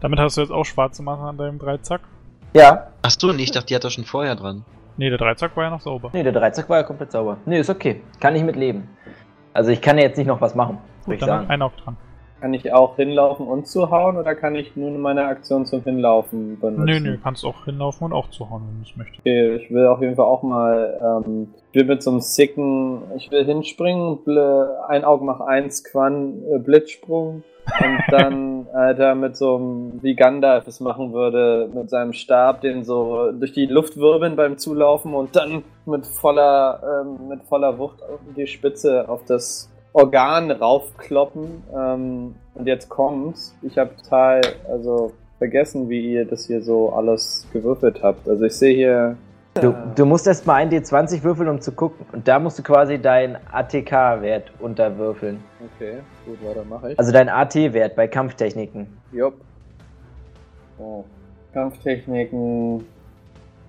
Damit hast du jetzt auch schwarze Masse an deinem Dreizack. Ja. Ach so, nee, ich dachte, die hat er schon vorher dran. Nee, der Dreizack war ja noch sauber. Nee, der Dreizack war ja komplett sauber. Nee, ist okay. Kann ich mit leben. Also ich kann ja jetzt nicht noch was machen, ich Gut, dann sagen. ein auch dran. Kann ich auch hinlaufen und zuhauen oder kann ich nur meine Aktion zum Hinlaufen benutzen? Nö, nö, kannst auch hinlaufen und auch zuhauen, wenn du es möchtest. Okay, ich will auf jeden Fall auch mal, ähm, ich will mit so einem sicken, ich will hinspringen, ein Auge mach eins, Quan, äh, Blitzsprung und dann, Alter, mit so einem, wie Gandalf es machen würde, mit seinem Stab, den so durch die Luft wirbeln beim Zulaufen und dann mit voller, ähm, mit voller Wucht auf die Spitze auf das Organ raufkloppen. Ähm, und jetzt kommt's. Ich habe total, also vergessen, wie ihr das hier so alles gewürfelt habt. Also ich sehe hier. Du, du musst erst mal ein D20 würfeln, um zu gucken. Und da musst du quasi deinen ATK-Wert unterwürfeln. Okay, gut, warte, mache ich. Also deinen AT-Wert bei Kampftechniken. Jupp. Oh. Kampftechniken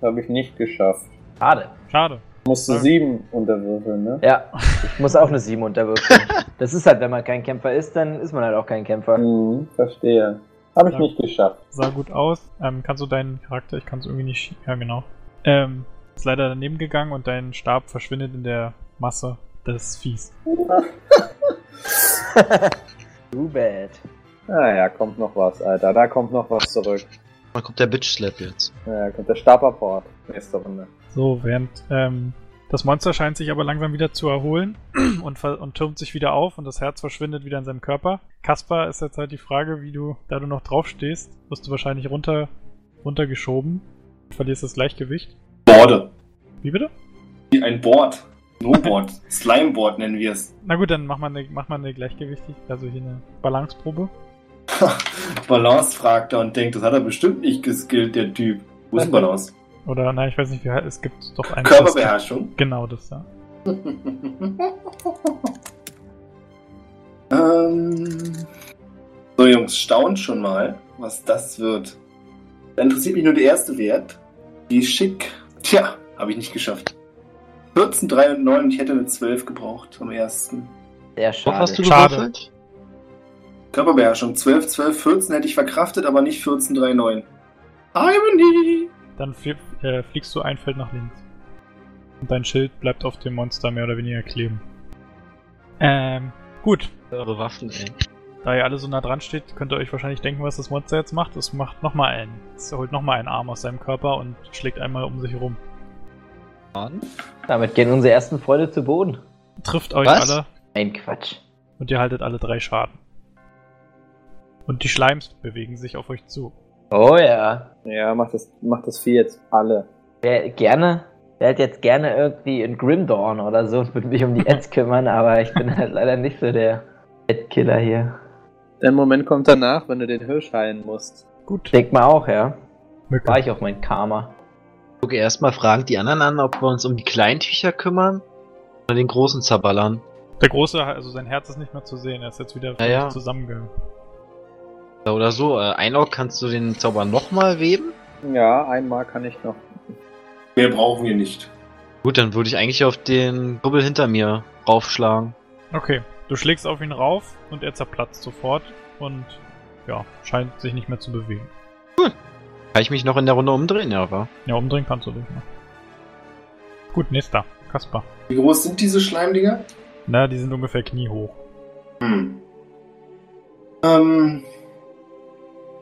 habe ich nicht geschafft. Schade. Schade. Musste Ja. sieben unterwürfeln, ne? Ja, ich muss auch eine 7 unterwürfeln. Das ist halt, wenn man kein Kämpfer ist, dann ist man halt auch kein Kämpfer. Mhm, verstehe. Habe ich Ja. nicht geschafft. Sah gut aus. Ähm, kannst du deinen Charakter, ich kann es irgendwie nicht. Ja, genau. Ähm, ist leider daneben gegangen und dein Stab verschwindet in der Masse des Viehs. Too bad. Naja, kommt noch was, Alter. Da kommt noch was zurück. Dann kommt der Bitch Slap jetzt. Naja, kommt der Stabapport. Nächste Runde. So, während ähm, das Monster scheint sich aber langsam wieder zu erholen und, und türmt sich wieder auf und das Herz verschwindet wieder in seinem Körper. Kaspar ist jetzt halt die Frage, wie du, da du noch drauf stehst, wirst du wahrscheinlich runter, runtergeschoben. Verlierst das Gleichgewicht. Borde. Wie bitte? Wie Ein Board. No-Board. Slimeboard nennen wir es. Na gut, dann mach mal eine, mach mal eine Gleichgewichtig, also hier eine Balanceprobe. Balance fragt er und denkt, das hat er bestimmt nicht geskillt, der Typ. Wo ist Balance? Oder, nein, ich weiß nicht, wie es gibt doch ein. Körperbeherrschung. Genau das, ja. ähm, so, Jungs, staunt schon mal, was das wird. Da interessiert mich nur der erste Wert. Wie schick. Tja, habe ich nicht geschafft. 14, 3 und 9 und ich hätte eine 12 gebraucht am ersten. Sehr schade. hast du gewürfelt? Körperbeherrschung 12, 12, 14 hätte ich verkraftet, aber nicht 14, 3, 9. Irony! Dann äh, fliegst du ein Feld nach links. Und dein Schild bleibt auf dem Monster mehr oder weniger kleben. Ähm, gut. Eure Waffen, ey. Da ihr alle so nah dran steht, könnt ihr euch wahrscheinlich denken, was das Monster jetzt macht. Es macht nochmal einen. Es holt nochmal einen Arm aus seinem Körper und schlägt einmal um sich herum. Mann. Damit gehen unsere ersten Freunde zu Boden. Trifft euch Was? alle Ein Quatsch. und ihr haltet alle drei Schaden. Und die Schleims bewegen sich auf euch zu. Oh ja. Ja, macht das, macht das Vieh jetzt alle. Wer gerne, wer hätte jetzt gerne irgendwie in Grimdawn oder so und würde mich um die Ads kümmern, aber ich bin halt leider nicht so der Ad-Killer hier. Der Moment kommt danach, wenn du den Hirsch heilen musst. Gut. Denk mal auch, ja. Mücke. War ich auf mein Karma. Gucke erstmal fragen die anderen an, ob wir uns um die kleinen Tücher kümmern oder den großen zerballern. Der Große, also sein Herz ist nicht mehr zu sehen. Er ist jetzt wieder Ja, ja. zusammenge... Oder so, äh, Einok, kannst du den Zauber nochmal weben? Ja, einmal kann ich noch. Mehr brauchen wir nicht. Gut, dann würde ich eigentlich auf den Kubbel hinter mir raufschlagen. Okay, du schlägst auf ihn rauf und er zerplatzt sofort und ja, scheint sich nicht mehr zu bewegen. Kann ich mich noch in der Runde umdrehen, ja, wa? Ja, umdrehen kannst du dich noch. Gut, nächster. Kaspar. Wie groß sind diese Schleimdinger? Na, die sind ungefähr kniehoch. Hm. Ähm,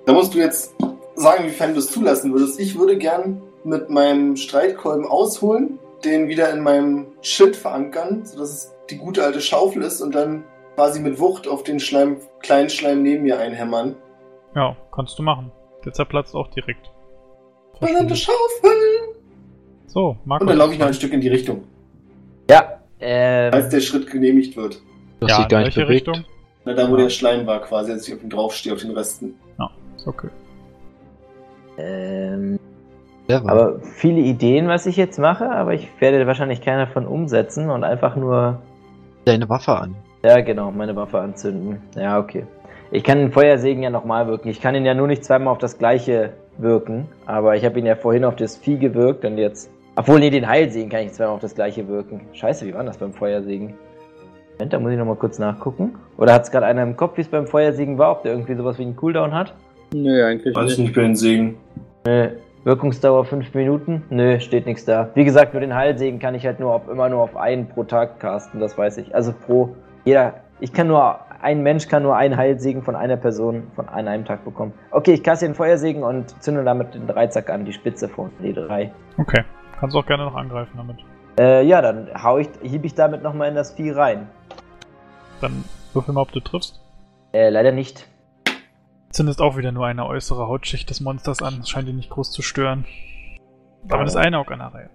da musst du jetzt sagen, wiefern du es zulassen würdest. Ich würde gern mit meinem Streitkolben ausholen, den wieder in meinem Schild verankern, sodass es die gute alte Schaufel ist und dann quasi mit Wucht auf den Schleim, kleinen Schleim neben mir einhämmern. Ja, kannst du machen. Der zerplatzt auch direkt. Verdammte Schaufel! So, Markus. Und dann laufe ich noch ein Stück in die Richtung, Ja, ähm, als der Schritt genehmigt wird. Du hast Ja, in gar nicht welche bewegt. Richtung? Na, da wo der Schleim war quasi, als ich auf ihm draufstehe, auf den Resten. Ist okay. ähm, aber viele Ideen, was ich jetzt mache, aber ich werde wahrscheinlich keiner davon umsetzen und einfach nur, deine Waffe an. ja genau, meine Waffe anzünden. Ja, okay. Ich kann den Feuersegen ja nochmal wirken. Ich kann ihn ja nur nicht zweimal auf das gleiche wirken, aber ich habe ihn ja vorhin auf das Vieh gewirkt und jetzt. Obwohl, nee, den Heilsegen kann ich zweimal auf das gleiche wirken. Scheiße, wie war das beim Feuersegen? Moment, da muss ich nochmal kurz nachgucken. Oder hat es gerade einer im Kopf, wie es beim Feuersegen war, ob der irgendwie sowas wie einen Cooldown hat? Nö, eigentlich Weiß ich nicht. nicht bei den Segen. Nö. Wirkungsdauer 5 Minuten? Nö, steht nichts da. Wie gesagt, nur den Heilsegen kann ich halt nur auf, immer nur auf einen pro Tag casten, das weiß ich. Also pro jeder. Ich kann nur, ein Mensch kann nur einen Heilsegen von einer Person von an einem Tag bekommen. Okay, ich kasse den Feuersegen und zünde damit den Dreizack an, die Spitze von D3. Okay. Kannst auch gerne noch angreifen damit. Äh, ja, dann hau ich, hieb ich damit nochmal in das Vieh rein. Dann würfel mal, ob du triffst. Äh, leider nicht. Zündest auch wieder nur eine äußere Hautschicht des Monsters an. Das scheint ihn nicht groß zu stören. Damit ist eine auch an der Reihe.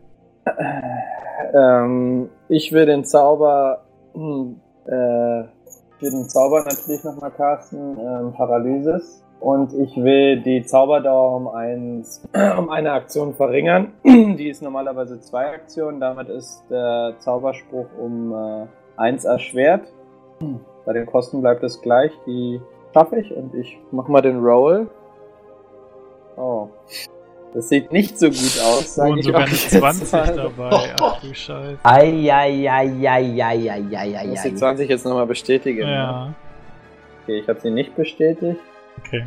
Ähm, ich will den Zauber, hm, äh, ich will den Zauber natürlich nochmal casten, ähm, Paralysis. Und ich will die Zauberdauer um, eins, um eine Aktion verringern. Die ist normalerweise zwei Aktionen. Damit ist der Zauberspruch um äh, eins erschwert. Bei den Kosten bleibt es gleich. Die schaffe ich und ich mach mal den Roll. Oh. Das sieht nicht so gut aus, sage und ich sogar auch eine jetzt 20 mal. dabei. Ach du Scheiße. Eieieiei. Ich muss die 20 jetzt nochmal bestätigen. ne? Ja, Okay, ich habe sie nicht bestätigt. okay.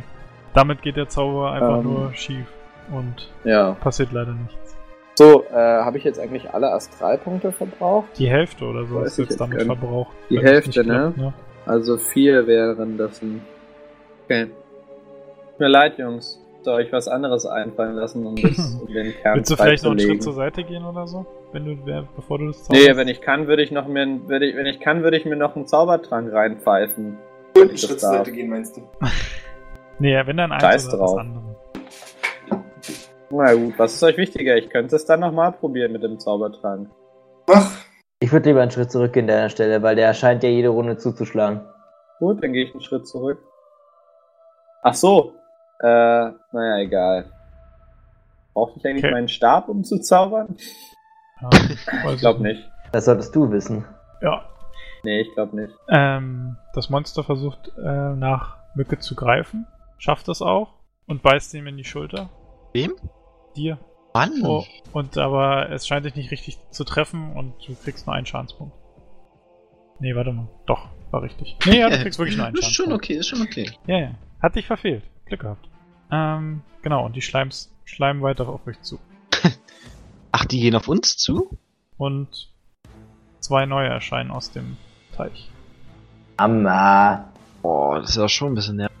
Damit geht der Zauber einfach Ähm. nur schief und Ja. passiert leider nichts. So, äh, habe ich jetzt eigentlich alle Astralpunkte verbraucht? Die Hälfte oder so Weiß ist ich jetzt damit verbraucht. Die Hälfte, nicht klappt, ne? Also vier wären das. ein- Okay. Tut mir leid, Jungs. Soll ich was anderes einfallen lassen, um, das, um den Kern Willst du vielleicht noch einen Schritt zur Seite gehen oder so? Wenn du, bevor du das Nee, wenn ich kann, würde ich noch mir, würde ich, wenn ich kann, würde ich mir noch einen Zaubertrank reinpfeifen. Und einen Schritt zur. Seite gehen, meinst du? Nee, wenn dann eins Scheiß oder das drauf. andere. Na gut, was ist euch wichtiger? Ich könnte es dann nochmal probieren mit dem Zaubertrank. Mach! Ich würde lieber einen Schritt zurückgehen an der Stelle, weil der scheint ja jede Runde zuzuschlagen. Gut, dann gehe ich einen Schritt zurück. Ach so. Äh, naja, egal. Brauche ich eigentlich Okay. meinen Stab, um zu zaubern? Ja, Ich glaube nicht. Das solltest du wissen. Ja. Nee, ich glaube nicht. Ähm, das Monster versucht äh, nach Mücke zu greifen, schafft es auch und beißt ihm in die Schulter. Wem? Dir. Mann! Oh, und aber es scheint dich nicht richtig zu treffen und du kriegst nur einen Schadenspunkt. Nee, warte mal. Doch, war richtig. Nee, ja, du kriegst wirklich nur einen ist schon Schadenspunkt. okay, ist schon okay. Ja, ja. Hat dich verfehlt. Glück gehabt. Ähm, genau, und die Schleims schleimen weiter auf euch zu. Ach, die gehen auf uns zu? Und zwei neue erscheinen aus dem Teich. Amma. Boah, das ist ja schon ein bisschen nervig.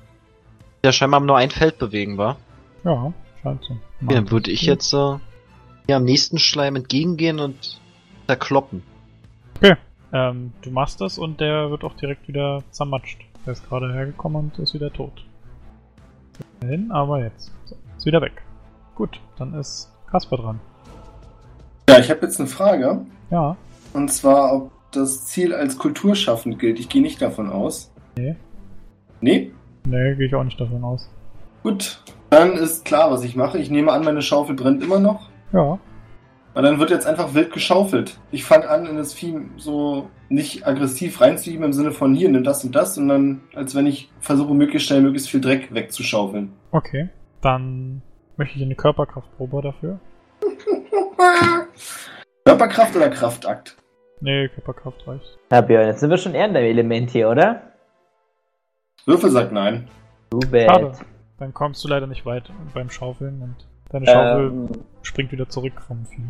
Ja, scheinbar nur ein Feld bewegen, war. Ja, scheint so. Ja, dann würde ich jetzt äh, ja, am nächsten Schleim entgegengehen und zerkloppen. Ähm, du machst das und der wird auch direkt wieder zermatscht. Der ist gerade hergekommen und ist wieder tot. Hin, aber jetzt. So, ist wieder weg. Gut, dann ist Kasper dran. Ja, ich habe jetzt eine Frage. Ja, Und zwar, ob das Ziel als kulturschaffend gilt. Ich gehe nicht davon aus. Nee. Nee? nee, gehe ich auch nicht davon aus. Gut. Dann ist klar, was ich mache. Ich nehme an, meine Schaufel brennt immer noch. Ja, Weil dann wird jetzt einfach wild geschaufelt. Ich fange an, in das Vieh so nicht aggressiv reinzuheben im Sinne von hier, nimm das und das, sondern als wenn ich versuche, möglichst schnell möglichst viel Dreck wegzuschaufeln. Okay. Dann möchte ich eine Körperkraftprobe dafür. Körperkraft oder Kraftakt? Nee, Körperkraft reicht. Ja, Björn, jetzt sind wir schon eher in dem Element hier, oder? Würfel sagt nein. Du Schade. Dann kommst du leider nicht weit beim Schaufeln und deine Schaufel Ähm, springt wieder zurück vom Vieh.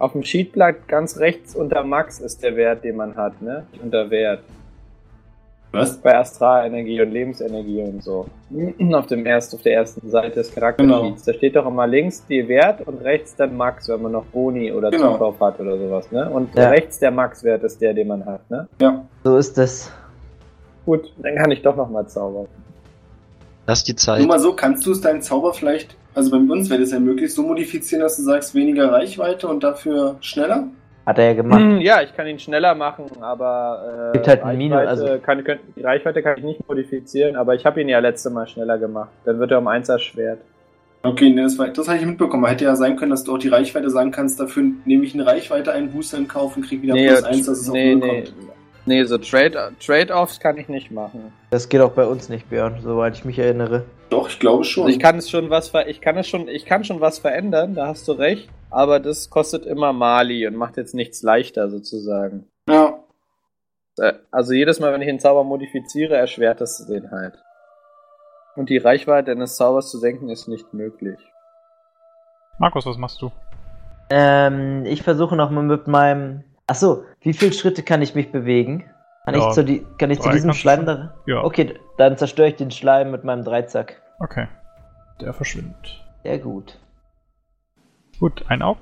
Auf dem Sheetblatt ganz rechts unter Max ist der Wert, den man hat, ne? Unter Wert. Was? Bei Astralenergie und Lebensenergie und so. Auf dem erst, auf der ersten Seite des Genau. Charaktersheets. Da steht doch immer links die Wert und rechts dann Max, wenn man noch Boni oder Genau. Zukauf hat oder sowas, ne? Und Ja. rechts der Max-Wert ist der, den man hat, ne? Ja. So ist es. Gut, dann kann ich doch nochmal zaubern. Lass die Nur Zeit. mal so, kannst du es deinen Zauber vielleicht, also bei uns wäre das ja möglich, so modifizieren, dass du sagst, weniger Reichweite und dafür schneller? Hat er ja gemacht. Hm, Ja, ich kann ihn schneller machen, aber äh, Gibt halt Reichweite also- kann, kann, die Reichweite kann ich nicht modifizieren, aber ich habe ihn ja letzte Mal schneller gemacht. Dann wird er um 1 erschwert. Okay, nee, das, war, das habe ich mitbekommen. Hätte ja sein können, dass du auch die Reichweite sagen kannst, dafür nehme ich eine Reichweite, einen Booster in Kauf und krieg wieder plus eins, dass es nee, null nee, kommt. nee, so Trade- Trade-Offs kann ich nicht machen. Das geht auch bei uns nicht, Björn, soweit ich mich erinnere. Doch, ich glaube schon. Also ich kann es schon was ver ich kann es schon, ich kann schon was verändern, da hast du recht, aber das kostet immer Mali und macht jetzt nichts leichter sozusagen. ja, Äh, Also jedes Mal, wenn ich den Zauber modifiziere, erschwert es den halt. Und die Reichweite eines Zaubers zu senken ist nicht möglich. Markus, was machst du? Ähm, ich versuche nochmal mit meinem. Achso, wie viele Schritte kann ich mich bewegen? Kann Ja, ich zu, die, kann ich zu diesem Schleim da. Ja. Okay, dann zerstöre ich den Schleim mit meinem Dreizack. Okay. Der verschwindet. Sehr gut. Gut, ein Aug.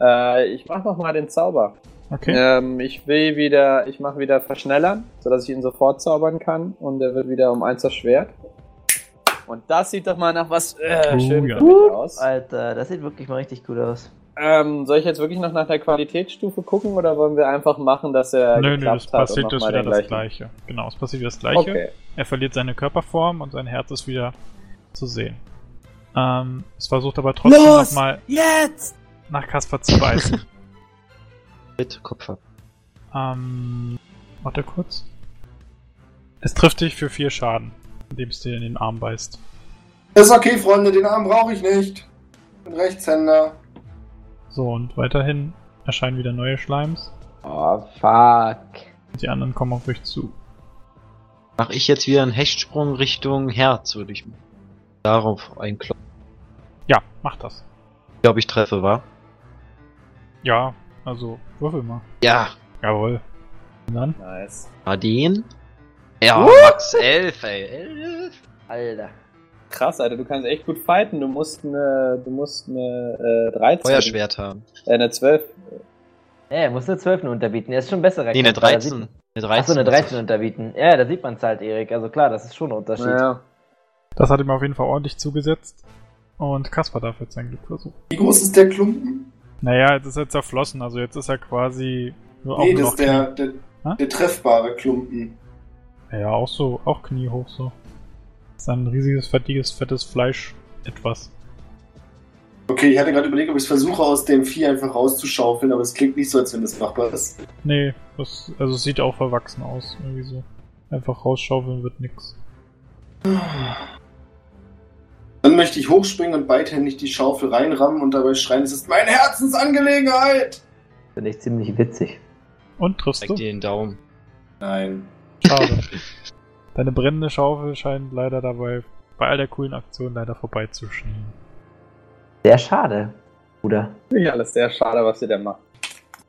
Äh, ich mach noch mal den Zauber. Okay. Ähm, ich will wieder, ich mache wieder verschnellern, sodass ich ihn sofort zaubern kann und er wird wieder um eins erschwert. Und das sieht doch mal nach was äh, Oh, schön ja. aus. Alter, das sieht wirklich mal richtig gut aus. Ähm, soll ich jetzt wirklich noch nach der Qualitätsstufe gucken oder wollen wir einfach machen, dass er Nö, nö, hat passiert das wieder das gleiche. Genau, es passiert wieder das gleiche. Okay. Er verliert seine Körperform und sein Herz ist wieder zu sehen. Ähm, es versucht aber trotzdem nochmal Jetzt! nach Kasper zu beißen. Mit Kopf ab. ähm, warte kurz. Es trifft dich für vier Schaden, indem es dir in den Arm beißt. ist okay, Freunde, den Arm brauche ich nicht. Ich bin Rechtshänder. So, und weiterhin erscheinen wieder neue Schleims. Oh, fuck. Und die anderen kommen auf euch zu. Mach ich jetzt wieder einen Hechtsprung Richtung Herz, würde ich darauf einkloppen. Ja, mach das. Ich glaube, ich treffe, war. Ja, also würfel mal. Ja, Jawohl. Und dann? Nice. den. Ja, Max 11, ey. 11. Alter. Krass, Alter, du kannst echt gut fighten. Du musst eine, du musst eine äh, 13. Feuerschwert haben. Äh, eine 12. Ja, er muss eine 12 unterbieten. Er ist schon besser Nee, eine 13. Eine 13. Achso, eine 13 unterbieten. Ja, da sieht man es halt, Erik. Also klar, das ist schon ein Unterschied. Ja. Das hat ihm auf jeden Fall ordentlich zugesetzt. Und Kaspar darf jetzt sein Glück versuchen. Wie groß ist der Klumpen? Naja, jetzt ist er zerflossen, also jetzt ist er quasi nur auch nee, nur das noch ist der, der, der treffbare Klumpen. Ja, auch so, auch kniehoch so. Das ist ein riesiges, fettiges, fettes Fleisch. Etwas. Okay, ich hatte gerade überlegt, ob ich es versuche, aus dem Vieh einfach rauszuschaufeln, aber es klingt nicht so, als wenn das machbar ist. Nee, das, also es sieht auch verwachsen aus, irgendwie so. Einfach rausschaufeln wird nix. Dann möchte ich hochspringen und beidhändig die Schaufel reinrammen und dabei schreien, es ist meine Herzensangelegenheit! Finde ich ziemlich witzig. Und triffst Zeig du? dir den Daumen. Nein. Schade. Deine brennende Schaufel scheint leider dabei, bei all der coolen Aktion leider vorbeizuschnien. Sehr schade, Bruder. Finde ich alles sehr schade, was ihr da macht.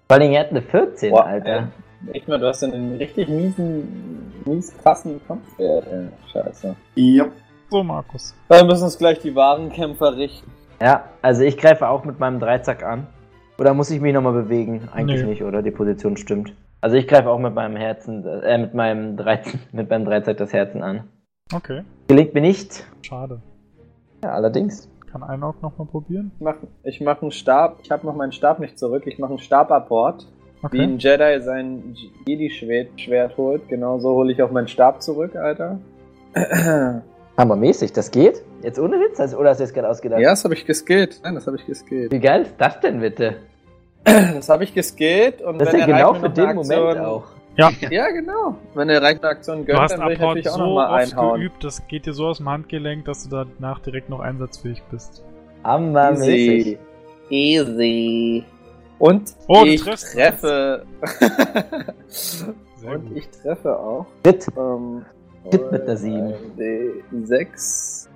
Vor allem, er hat eine 14, Boah, Alter. Äh, echt mal, du hast ja einen richtig miesen, mies krassen Kampfwert. Ey. Scheiße. Ja. So, Markus. Wir müssen uns gleich die wahren Kämpfer richten. Ja, also ich greife auch mit meinem Dreizack an. Oder muss ich mich nochmal bewegen? Eigentlich Nö. nicht, oder? Die Position stimmt. Also ich greife auch mit meinem Herzen, äh, mit meinem Dreizack, mit meinem Dreizack das Herzen an. Okay, Gelingt mir nicht. schade. Ja, allerdings. Kann Einok nochmal probieren? Ich mach, ich mach einen Stab. Ich habe noch meinen Stab nicht zurück. Ich mache einen Stabapport. Wie Okay. ein Jedi sein Jedi-Schwert Schwert holt. Genau so hole ich auch meinen Stab zurück, Alter. Hammermäßig, das geht? Jetzt ohne Witz? Also, oder hast du jetzt gerade ausgedacht? Ja, das habe ich geskillt. Nein, das habe ich geskillt. Wie geil ist das denn bitte? Das habe ich geskillt und Das ist wenn ja der genau für den eine Moment Aktion, auch. Ja, genau. Wenn der Reich eine Aktion gönnt, dann will ich natürlich auch so nochmal einhauen. geübt, das geht dir so aus dem Handgelenk, dass du danach direkt noch einsatzfähig bist. Hammermäßig. Easy. Easy. Und Oh, ich treffe. Und ich treffe auch. Crit. Ähm, Crit mit einer Sieben. 6.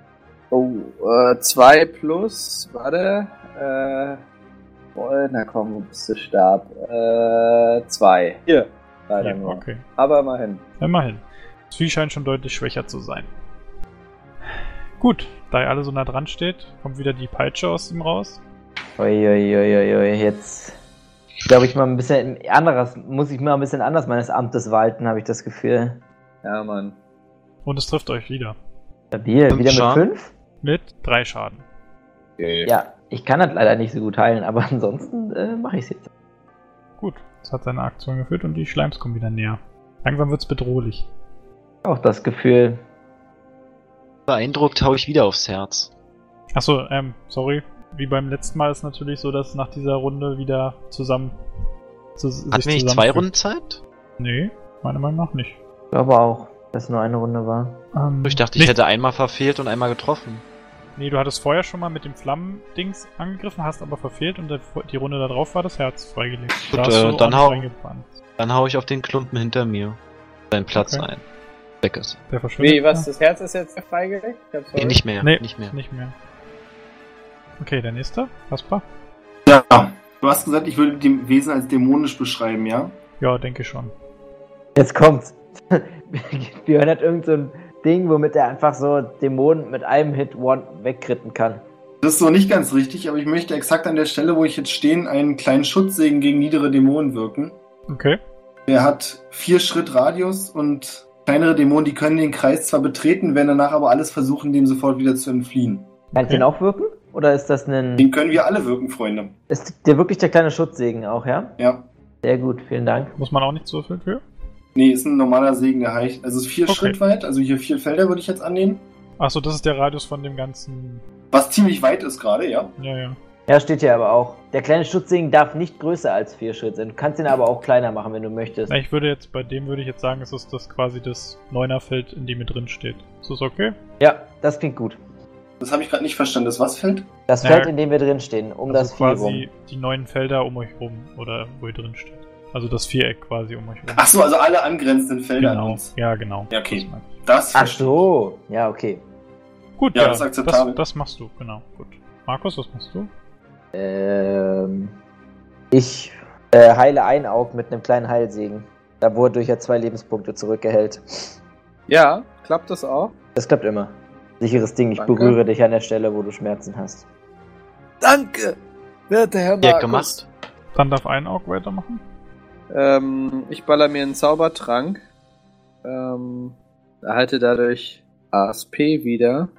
Oh, äh, 2 plus, warte. Äh, oh, na komm, wo bist du Stab? Äh, 2. Hier. Leider Ja, nur. okay. Aber immerhin. Immerhin. Das Vieh scheint schon deutlich schwächer zu sein. Gut, da ihr alle so nah dran steht, kommt wieder die Peitsche aus ihm raus. Uiuiuiui, jetzt glaube ich mal ein bisschen anderes, muss ich mal ein bisschen anders meines Amtes walten, habe ich das Gefühl. Ja, Mann. Und es trifft euch wieder. Stabil, Fünf wieder mit Schaden? fünf? Mit drei Schaden. Ja, ich kann das leider nicht so gut heilen, aber ansonsten äh, mache ich es jetzt. Gut, es hat seine Aktion geführt und die Schleims kommen wieder näher. Langsam wird's bedrohlich. Auch das Gefühl. Beeindruckt hau ich wieder aufs Herz. Achso, ähm, sorry. Wie beim letzten Mal ist natürlich so, dass nach dieser Runde wieder zusammen. Zu, Hatten wir nicht zwei Runden Zeit? Nee, meiner Meinung nach nicht. Ich glaube auch, dass es nur eine Runde war. Ähm, Ich dachte, ich nicht- hätte einmal verfehlt und einmal getroffen. Nee, du hattest vorher schon mal mit dem Flammendings angegriffen, hast aber verfehlt und die Runde darauf war das Herz freigelegt. Gut, Da hast äh, dann hau-. Dann hau ich auf den Klumpen hinter mir. Seinen Platz Okay. ein. Weg ist. Der verschwindet. Wie, was? Das Herz ist jetzt freigelegt? Nee, nicht mehr. Nee, Nicht mehr. Nicht mehr. Okay, der nächste. Kaspar? Ja, du hast gesagt, ich würde dem Wesen als dämonisch beschreiben, ja? Ja, denke schon. Jetzt kommt's. Björn hat irgend so ein Ding, womit er einfach so Dämonen mit einem Hit one wegkritten kann. Das ist so nicht ganz richtig, aber ich möchte exakt an der Stelle, wo ich jetzt stehe, einen kleinen Schutzsegen gegen niedere Dämonen wirken. Okay. Der hat vier Schritt Radius und kleinere Dämonen, die können den Kreis zwar betreten, werden danach aber alles versuchen, dem sofort wieder zu entfliehen. Kann ich Okay. den auch wirken? Oder ist das ein. Den können wir alle wirken, Freunde. Ist der wirklich der kleine Schutzsegen auch, ja? Ja. Sehr gut, vielen Dank. Muss man auch nicht würfeln für? Nee, ist ein normaler Segen, der heißt. Also es ist vier Okay. Schritt weit, also hier vier Felder würde ich jetzt annehmen. Achso, das ist der Radius von dem ganzen. Was ziemlich weit ist gerade, ja. Ja, ja. Ja, steht hier aber auch. Der kleine Schutzsegen darf nicht größer als vier Schritt sein. Du kannst ihn aber auch kleiner machen, wenn du möchtest. Na, ich würde jetzt, bei dem würde ich jetzt sagen, es ist das quasi das Neunerfeld, in dem ihr drin steht. Ist das okay? Ja, das klingt gut. Das habe ich gerade nicht verstanden. Das was fällt? Das Ja. Feld, in dem wir drin stehen, um also das Vieh quasi rum. die neuen Felder um euch rum oder wo ihr drin steht. Also das Viereck quasi um euch rum. Ach so, also alle angrenzenden Felder an genau. uns. Ja, genau. Ja, okay. Das Ach so. Ja, okay. Gut, Ja, ja, das ist das, akzeptabel. das machst du, genau. Gut. Markus, was machst du? Ähm, ich äh, heile ein Auge mit einem kleinen Heilsegen. Da wodurch er zwei Lebenspunkte zurückerhält. Ja, klappt das auch? Das klappt immer. Sicheres Ding, ich Danke. berühre dich an der Stelle, wo du Schmerzen hast. Danke, werter Herr Ja, Markus. gemacht. Dann darf ein Aug weitermachen. Ähm, ich baller mir einen Zaubertrank. Ähm, erhalte dadurch ASP wieder.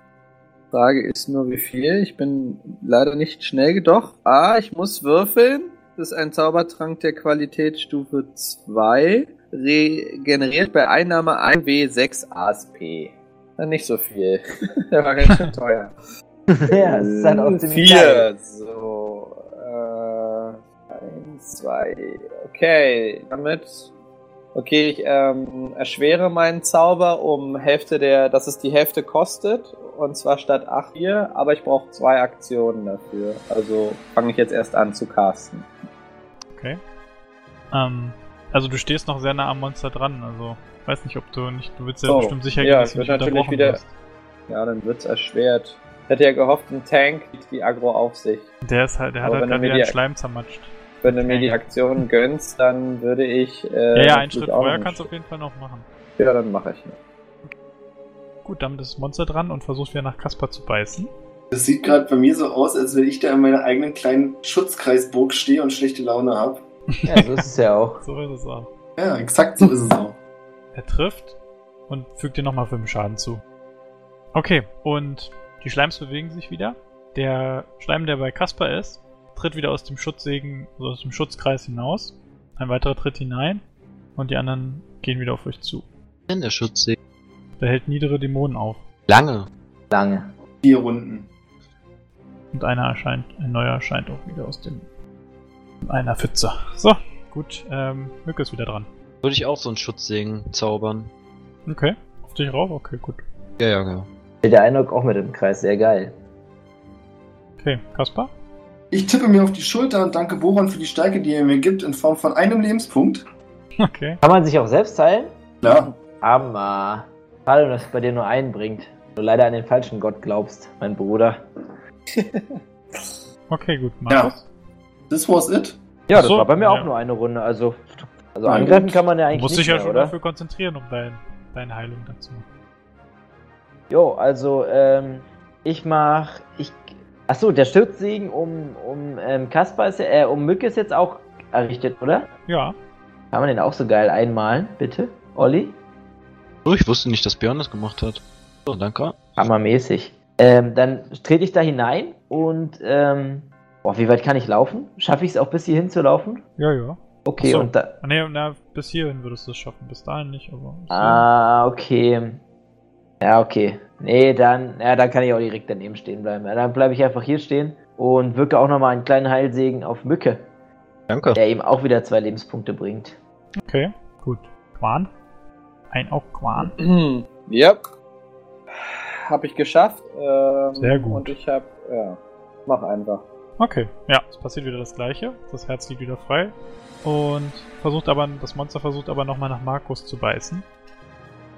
Frage ist nur wie viel. Ich bin leider nicht schnell doch. Ah, ich muss würfeln. Das ist ein Zaubertrank der Qualitätsstufe 2. Regeneriert bei Einnahme 1W6 ASP. Nicht so viel. Der war ganz schön teuer. ja, es ist halt auch ziemlich Vier. So. Eins, zwei. Okay, damit. Okay, ich ähm, erschwere meinen Zauber um Hälfte der, dass es die Hälfte kostet. Und zwar statt 8 hier, aber ich brauche zwei Aktionen dafür. Also fange ich jetzt erst an zu casten. Okay. Ähm, also du stehst noch sehr nah am Monster dran, also weiß nicht, ob du nicht, du willst ja So, bestimmt sicher ja, gehen, dass ich du nicht natürlich wieder- wirst. Ja, dann wird's erschwert. Ich hätte ja gehofft, ein Tank die Agro auf sich. Der ist halt, der hat Aber halt wenn gerade wieder einen Schleim zermatscht. Wenn du mir die Aktion gönnst, dann würde ich. Äh, Ja, ja, einen Schritt vorher kannst du auf jeden Fall noch machen. Ja, dann mache ich. Gut, damit ist das Monster dran und versucht wieder nach Kasper zu beißen. Das sieht gerade bei mir so aus, als wenn ich da in meiner eigenen kleinen Schutzkreisburg stehe und schlechte Laune habe. Ja, so ist es ja auch. So ist es auch. Ja, exakt so ist es auch. Er trifft und fügt dir nochmal 5 Schaden zu. Okay, und die Schleims bewegen sich wieder. Der Schleim, der bei Kasper ist, tritt wieder aus dem Schutzsegen, also aus dem Schutzkreis hinaus. Ein weiterer tritt hinein und die anderen gehen wieder auf euch zu. Denn der Schutzsegen. Der hält niedere Dämonen auf. Lange. Lange. Vier Runden. Und einer erscheint, ein neuer erscheint auch wieder aus dem einer Pfütze. So, gut, ähm, Mücke ist wieder dran. Würde ich auch so einen Schutzsegen zaubern. Okay, auf dich rauf, okay, gut. Ja, ja, genau. Der Eindruck auch mit im Kreis, sehr geil. Okay, Kaspar? Ich tippe mir auf die Schulter und danke Boron für die Stärke, die er mir gibt, in Form von einem Lebenspunkt. Okay. Kann man sich auch selbst heilen? Klar. Aber schade, dass es bei dir nur einen bringt. Du leider an den falschen Gott glaubst, mein Bruder. Okay, gut, Ja. Markus. This was it. Ja, das so, war bei mir ja. auch nur eine Runde. Also, also Na angreifen gut. kann man ja Du eigentlich musst nicht dich ja mehr, schon oder? dafür konzentrieren, um dein, deine Heilung dann zu machen. Jo, also, ähm, ich mach, ich, achso, der Stürzsegen um, um, ähm, Kaspar ist äh, um Mücke ist jetzt auch errichtet, oder? Ja, Kann man den auch so geil einmalen, bitte? Olli? Oh, ich wusste nicht, dass Björn das gemacht hat. So, danke. Hammermäßig. Ähm, dann trete ich da hinein und, ähm, boah, wie weit kann ich laufen? Schaffe ich es auch bis hierhin zu laufen? ja, ja. Okay, so. und da, Ah, Nee, na, bis hierhin würdest du es schaffen, bis dahin nicht, aber. Ah, okay. Ja, okay. Nee, dann, ja, dann kann ich auch direkt daneben stehen bleiben. Ja, dann bleibe ich einfach hier stehen und wirke auch nochmal einen kleinen Heilsegen auf Mücke, Danke. der ihm auch wieder zwei Lebenspunkte bringt. Okay, gut. Quan? Ein auch Quan. Yep. Hab ich geschafft. Ähm, Sehr gut. Und ich hab, ja, mach einfach. Okay, ja, es passiert wieder das gleiche. Das Herz liegt wieder frei. Und versucht aber, das Monster versucht aber nochmal nach Markus zu beißen.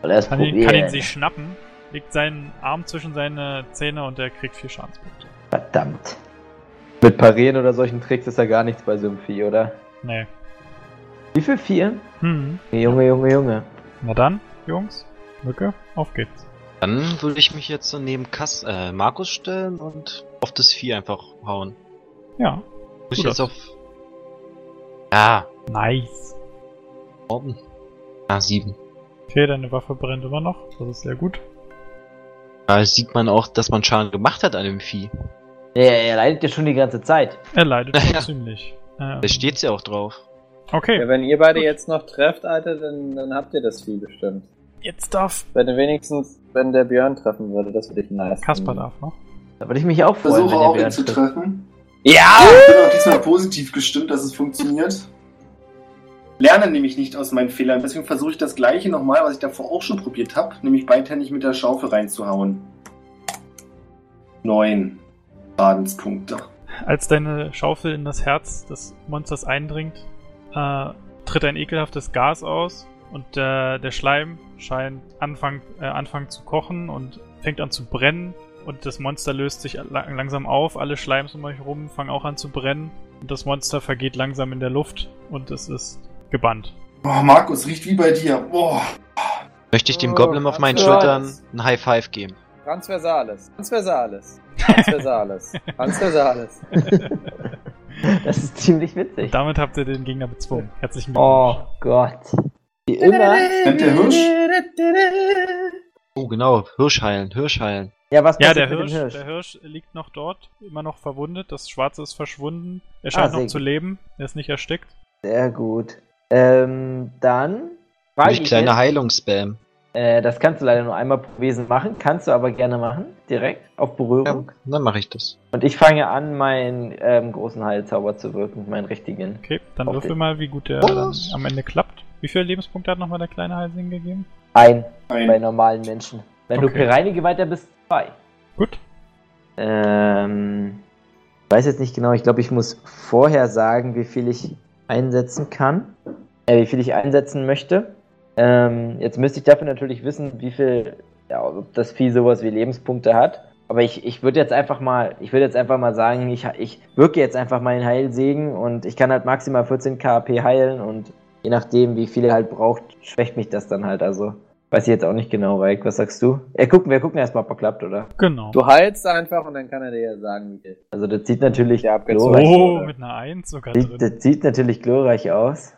Er Kann ihn, kann ihn sich schnappen, legt seinen Arm zwischen seine Zähne und er kriegt vier Schadenspunkte. Verdammt. Mit Parieren oder solchen Tricks ist ja gar nichts bei so einem Vieh, oder? Nee. Wie viel Vier? Hm. Junge, Junge, Junge. Na dann, Jungs, Mücke, auf geht's. Dann würde ich mich jetzt so neben Kas äh, Markus stellen und auf das Vieh einfach hauen. Ja, Muss ich jetzt das. auf. Ja, nice. Morden. Ah, sieben. Okay, deine Waffe brennt immer noch. Das ist sehr gut. Da sieht man auch, dass man Schaden gemacht hat an dem Vieh. Ja, er leidet ja schon die ganze Zeit. Er leidet schon Ja. ziemlich. Ähm, Da steht's ja auch drauf. okay, Ja, wenn ihr beide Gut. jetzt noch trefft, Alter, dann, dann habt ihr das Vieh bestimmt. jetzt darf Wenn ihr wenigstens, wenn der Björn treffen würde, das würde ich nice. Kasper finden. darf noch. Da würde ich mich auch freuen, Versuche wenn auch ihn zu treffen. Ja! Ich bin auch diesmal positiv gestimmt, dass es funktioniert. Lerne nämlich nicht aus meinen Fehlern. Deswegen versuche ich das gleiche nochmal, was ich davor auch schon probiert habe, nämlich beidhändig mit der Schaufel reinzuhauen. Neun Schadenspunkte. Als deine Schaufel in das Herz des Monsters eindringt, äh, tritt ein ekelhaftes Gas aus und äh, der Schleim scheint anfangen, äh, anfangen zu kochen und fängt an zu brennen und das Monster löst sich la langsam auf. Alle Schleims um euch herum fangen auch an zu brennen und das Monster vergeht langsam in der Luft und es ist gebannt. Oh, Markus, riecht wie bei dir. Boah. Möchte ich dem Oh, Goblin auf meinen Schultern ein High Five geben. Transversales. Transversales. Transversales. Transversales. Das ist ziemlich witzig. Und damit habt ihr den Gegner bezwungen. Herzlichen Oh Glückwunsch. Gott. Wie immer. Nennt der Hirsch? Oh, genau. Hirsch heilen, Hirsch heilen. Ja, was Ja, der Hirsch, Hirsch? der Hirsch liegt noch dort, immer noch verwundet. Das Schwarze ist verschwunden. Er scheint Ah, noch zu leben. Er ist nicht erstickt. Sehr gut. Ähm, dann ich kleine Heilungsspam. äh, das kannst du leider nur einmal pro Wesen machen, kannst du aber gerne machen, direkt, auf Ja, Berührung. dann mache ich das. Und ich fange an, meinen ähm, großen Heilzauber zu wirken, meinen richtigen. Okay, dann würfel mal, wie gut der Was? am Ende klappt. Wie viele Lebenspunkte hat nochmal der kleine Halsing gegeben? Ein bei Ein. normalen Menschen. Wenn du Okay. Pereinige weiter bist, zwei. Gut. Ähm, ich weiß jetzt nicht genau, ich glaube, ich muss vorher sagen, wie viel ich einsetzen kann. Äh, wie viel ich einsetzen möchte. Ähm, jetzt müsste ich dafür natürlich wissen, wie viel, ja, ob das Vieh sowas wie Lebenspunkte hat. Aber ich, ich würde jetzt einfach mal, ich würde jetzt einfach mal sagen, ich, ich wirke jetzt einfach meinen Heilsegen und ich kann halt maximal 14 KP heilen und je nachdem, wie viel er halt braucht, schwächt mich das dann halt. Also weiß ich jetzt auch nicht genau, Reik. Was sagst du? Ja, gucken, wir gucken erstmal, ob er klappt, oder? Genau. Du heilst einfach und dann kann er dir ja sagen, wie viel. Also das sieht natürlich Ja, abgezogen. Oh, oder? mit einer 1 sogar sieht, drin. das sieht natürlich glorreich aus.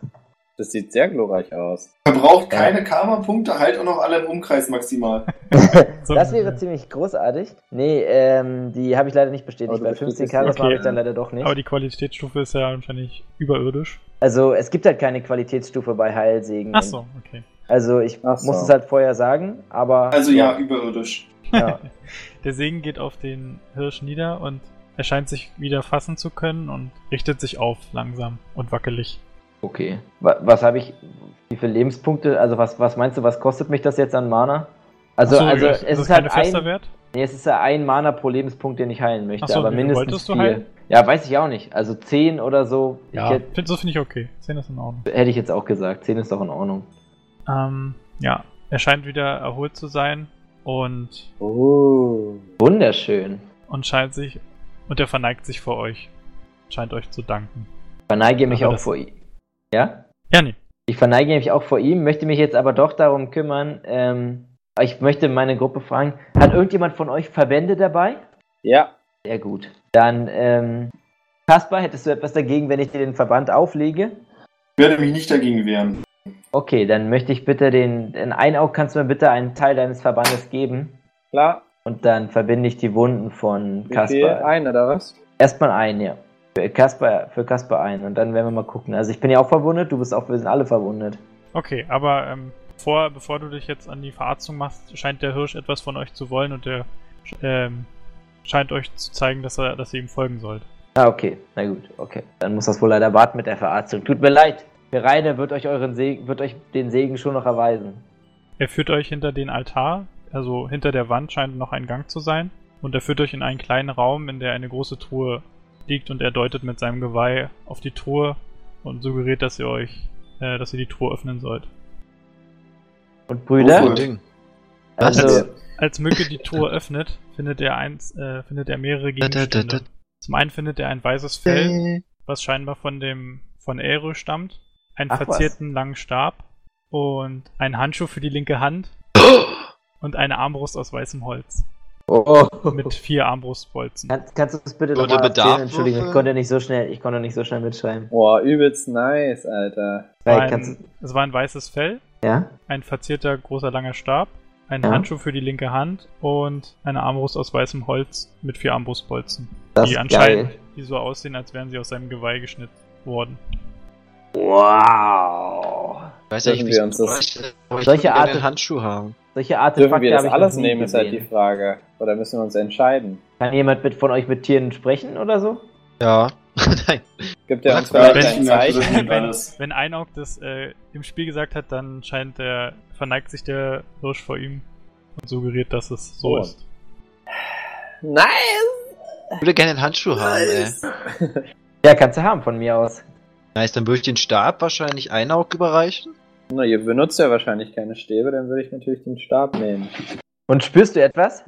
Das sieht sehr glorreich aus. Verbraucht keine Karma-Punkte, halt auch noch alle im Umkreis maximal. Das wäre ziemlich großartig. Nee, ähm, die habe ich leider nicht bestätigt, weil bestätigst 15 Charisma okay. habe ich dann leider doch nicht. Aber die Qualitätsstufe ist ja wahrscheinlich überirdisch. Also es gibt halt keine Qualitätsstufe bei Heilsegen. Ach so, okay. Also ich so. muss es halt vorher sagen, aber Also ja, überirdisch. Ja. Der Segen geht auf den Hirsch nieder und er scheint sich wieder fassen zu können und richtet sich auf langsam und wackelig. Okay. Wa- Was habe ich? Wie viele Lebenspunkte? Also was, was meinst du, was kostet mich das jetzt an Mana? Also, Achso, also ist es das ist halt kein fester ein, Wert? nee, es ist ja ein Mana pro Lebenspunkt, den ich heilen möchte, Achso, aber mindestens wolltest du vier. heilen? Ja, weiß ich auch nicht. Also 10 oder so. Ja, Ich hätte, find, so finde ich okay. 10 ist in Ordnung. hätte ich jetzt auch gesagt. 10 ist doch in Ordnung. Ähm, ja, er scheint wieder erholt zu sein und, Oh. Wunderschön. und scheint sich und er verneigt sich vor euch. Scheint euch zu danken. Verneige mich Aber auch das- vor ihm. Ja? Ja, nee. Ich verneige mich auch vor ihm, möchte mich jetzt aber doch darum kümmern. Ähm, ich möchte meine Gruppe fragen, hat irgendjemand von euch Verbände dabei? Ja. Sehr gut. Dann, ähm, Kaspar, hättest du etwas dagegen, wenn ich dir den Verband auflege? Ich werde mich nicht dagegen wehren. Okay, dann möchte ich bitte den, in ein Auge kannst du mir bitte einen Teil deines Verbandes geben. Klar. Und dann verbinde ich die Wunden von? Kaspar. Ein oder was? Erstmal ein, ja. Für Kaspar, für Kaspar ein. Und dann werden wir mal gucken. Also ich bin ja auch verwundet, du bist auch, wir sind alle verwundet. Okay, aber ähm, bevor, bevor du dich jetzt an die Verarztung machst, scheint der Hirsch etwas von euch zu wollen und der ähm, scheint euch zu zeigen, dass er, dass ihr ihm folgen sollt. Ah, okay. Na gut, okay. Dann muss das wohl leider warten mit der Verarztung. Tut mir leid. Der Reine wird euch euren Segen, wird euch den Segen schon noch erweisen. Er führt euch hinter den Altar, also hinter der Wand scheint noch ein Gang zu sein. Und er führt euch in einen kleinen Raum, in der eine große Truhe liegt und er deutet mit seinem Geweih auf die Truhe und suggeriert, dass ihr euch, äh, dass ihr die Truhe öffnen sollt. Und Brüder? Ding. also, Als Mücke die Truhe öffnet, findet er eins, äh, findet er mehrere Gegenstände. Zum einen findet er ein weißes Fell, was scheinbar von dem von Aero stammt, einen Ach, was. verzierten langen Stab und einen Handschuh für die linke Hand und eine Armbrust aus weißem Holz oh, mit vier Armbrustbolzen. Kannst, kannst du das bitte Würde nochmal Bedarf erzählen? Entschuldigung, ich konnte nicht so schnell, ich konnte nicht so schnell mitschreiben. Boah, übelst nice, Alter. War ein, es war ein weißes Fell, ja? ein verzierter großer langer Stab, ein Ja. Handschuh für die linke Hand und eine Armbrust aus weißem Holz mit vier Armbrustbolzen, Das die anscheinend geil. die so aussehen, als wären sie aus seinem Geweih geschnitten worden. Wow. Ich weiß ja wie wir uns das- ich Solche Art- Handschuh haben. Solche Dürfen Artefakte wir das habe ich alles nehmen, ist halt die. Frage. Oder müssen wir uns entscheiden? Kann jemand mit, von euch mit Tieren sprechen oder so? Ja. Nein. Gibt Was uns ein ein Zeichen? Wenn, alles. wenn Einaug das äh, im Spiel gesagt hat, dann scheint der, verneigt sich der Hirsch vor ihm und suggeriert, dass es so Oh. ist. Nein! Ich würde gerne einen Handschuh haben, ey. Ja, kannst du haben von mir aus. Nice, dann würde ich den Stab wahrscheinlich Einaug überreichen. Na, ihr benutzt ja wahrscheinlich keine Stäbe, dann würde ich natürlich den Stab nehmen. Und spürst du etwas?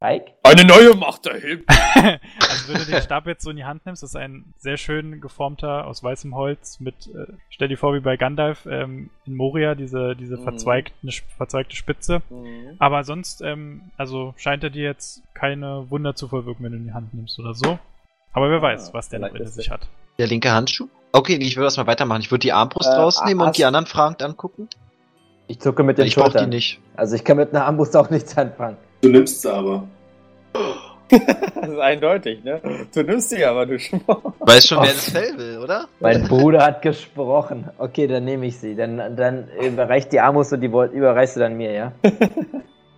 Mike? Eine neue Macht erhebt. also wenn du den Stab jetzt so in die Hand nimmst, ist ein sehr schön geformter aus weißem Holz mit, äh, stell dir vor wie bei Gandalf ähm, in Moria, diese, diese Mhm. verzweigte, verzweigte Spitze. Aber sonst, ähm, also scheint er dir jetzt keine Wunder zu verwirken, wenn du in die Hand nimmst oder so. Aber wer Ah, weiß, was der noch in sich hat. Der linke Handschuh? Okay, ich würde erstmal weitermachen. Ich würde die Armbrust Äh, rausnehmen und die anderen fragend angucken. Ich zucke mit den Ich brauche die Schultern. nicht. Also ich kann mit einer Armbrust auch nichts anfangen. Du nimmst sie aber. Das ist eindeutig, ne? Du nimmst die aber, du Schmuck. Weiß schon, wer das Fell will, oder? Mein Bruder hat gesprochen. Okay, dann nehme ich sie. Dann, dann überreicht die Armbrust und die überreichst du dann mir, ja?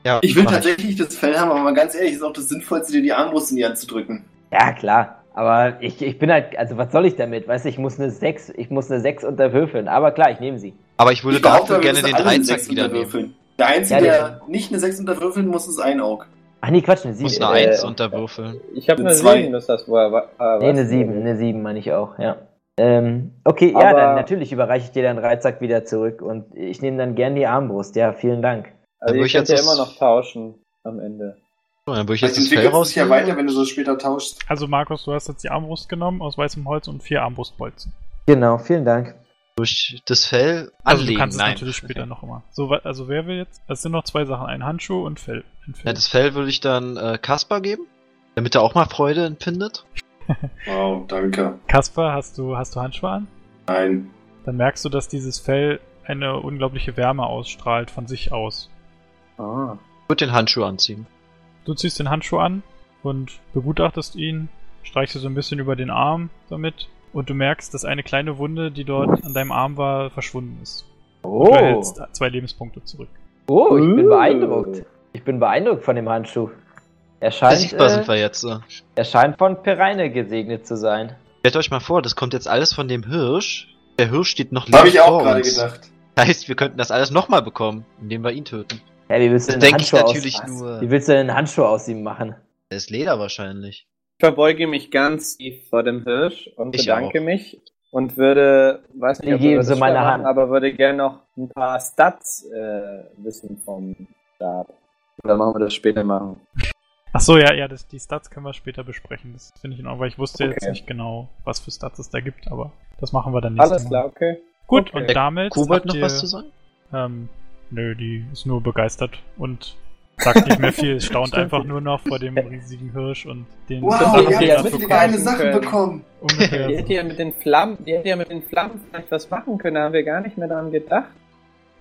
Ja, Ich will tatsächlich das Fell haben, aber mal ganz ehrlich, ist auch das Sinnvollste, dir die Armbrust in die Hand zu drücken. Ja, klar. Aber ich, ich bin halt, also was soll ich damit? Weißt du, ich muss eine 6, ich muss eine 6 unterwürfeln. Aber klar, ich nehme sie. Aber ich würde Ich behaupte, gerne den alle eine Dreizack Sechs wieder nehmen. unterwürfeln. Der Einzige, Ja, der nicht eine 6 unterwürfeln muss, ist ein Aug. Ach nee, Quatsch, eine Ich 7. muss eine äh, Eins unterwürfeln. Ich habe eine Eine Zwei. 7, ist das wohl. Äh, was? Nee, eine 7, eine 7 meine ich auch, ja. Ähm, okay, ja, Aber- dann natürlich überreiche ich dir deinen Dreizack wieder zurück und ich nehme dann gern die Armbrust. Ja, vielen Dank. Also würde ich könnt ja immer noch tauschen am Ende. Dann würde ich jetzt das Fell entwickelt es sich ja weiter, wenn du so später tauschst. Also Markus, du hast jetzt die Armbrust genommen aus weißem Holz und vier Armbrustbolzen. Genau, vielen Dank. durch das Fell Also anlegen. du kannst es Nein. natürlich später noch immer. So, also wer will jetzt? Es sind noch zwei Sachen, ein Handschuh und Fell. Ein Fell. Ja, das Fell würde ich dann äh, Kaspar geben, damit er auch mal Freude empfindet. Wow, danke. Kasper, hast du, hast du Handschuhe an? Nein. Dann merkst du, dass dieses Fell eine unglaubliche Wärme ausstrahlt von sich aus. Ah. Ich würde den Handschuh anziehen. Du ziehst den Handschuh an und begutachtest ihn, streichst dir so ein bisschen über den Arm damit und du merkst, dass eine kleine Wunde, die dort an deinem Arm war, verschwunden ist. Oh, Du erhältst zwei Lebenspunkte zurück. oh ich bin beeindruckt. Ich bin beeindruckt von dem Handschuh. Er scheint, sichtbar sind äh, wir jetzt. äh. er scheint von Pereine gesegnet zu sein. Stellt euch mal vor, das kommt jetzt alles von dem Hirsch. Der Hirsch steht noch Habe lebend ich auch vor gerade gedacht. Heißt, wir könnten das alles nochmal bekommen, indem wir ihn töten. Ja, wie willst du denn einen denke ich Handschuh natürlich aus, nur. Wie willst du denn einen Handschuh aus ihm machen? Das ist Leder wahrscheinlich. Ich verbeuge mich ganz tief vor dem Hirsch und Ich bedanke mich und würde, weiß nicht, Ich ob wir sie meine später Hand. machen, aber würde gerne noch ein paar Stats äh, wissen vom Stab. Oder machen wir das später machen? Ach so, ja, ja, das, die Stats können wir später besprechen. Das finde ich in Ordnung, weil ich wusste jetzt Okay. nicht genau, was für Stats es da gibt, aber das machen wir dann nächstes Alles Mal. klar, okay. Gut, Okay. und Der damit. Kobold noch ihr, was zu sagen? Ähm, nö, die ist nur begeistert und sagt nicht mehr viel. Staunt einfach nur noch vor dem riesigen Hirsch und den Wow, ihr wir habt ja so geile Sachen bekommen. Die hätte ja mit den Flammen, die hätte ja mit den Flammen vielleicht was machen können, da haben wir gar nicht mehr daran gedacht.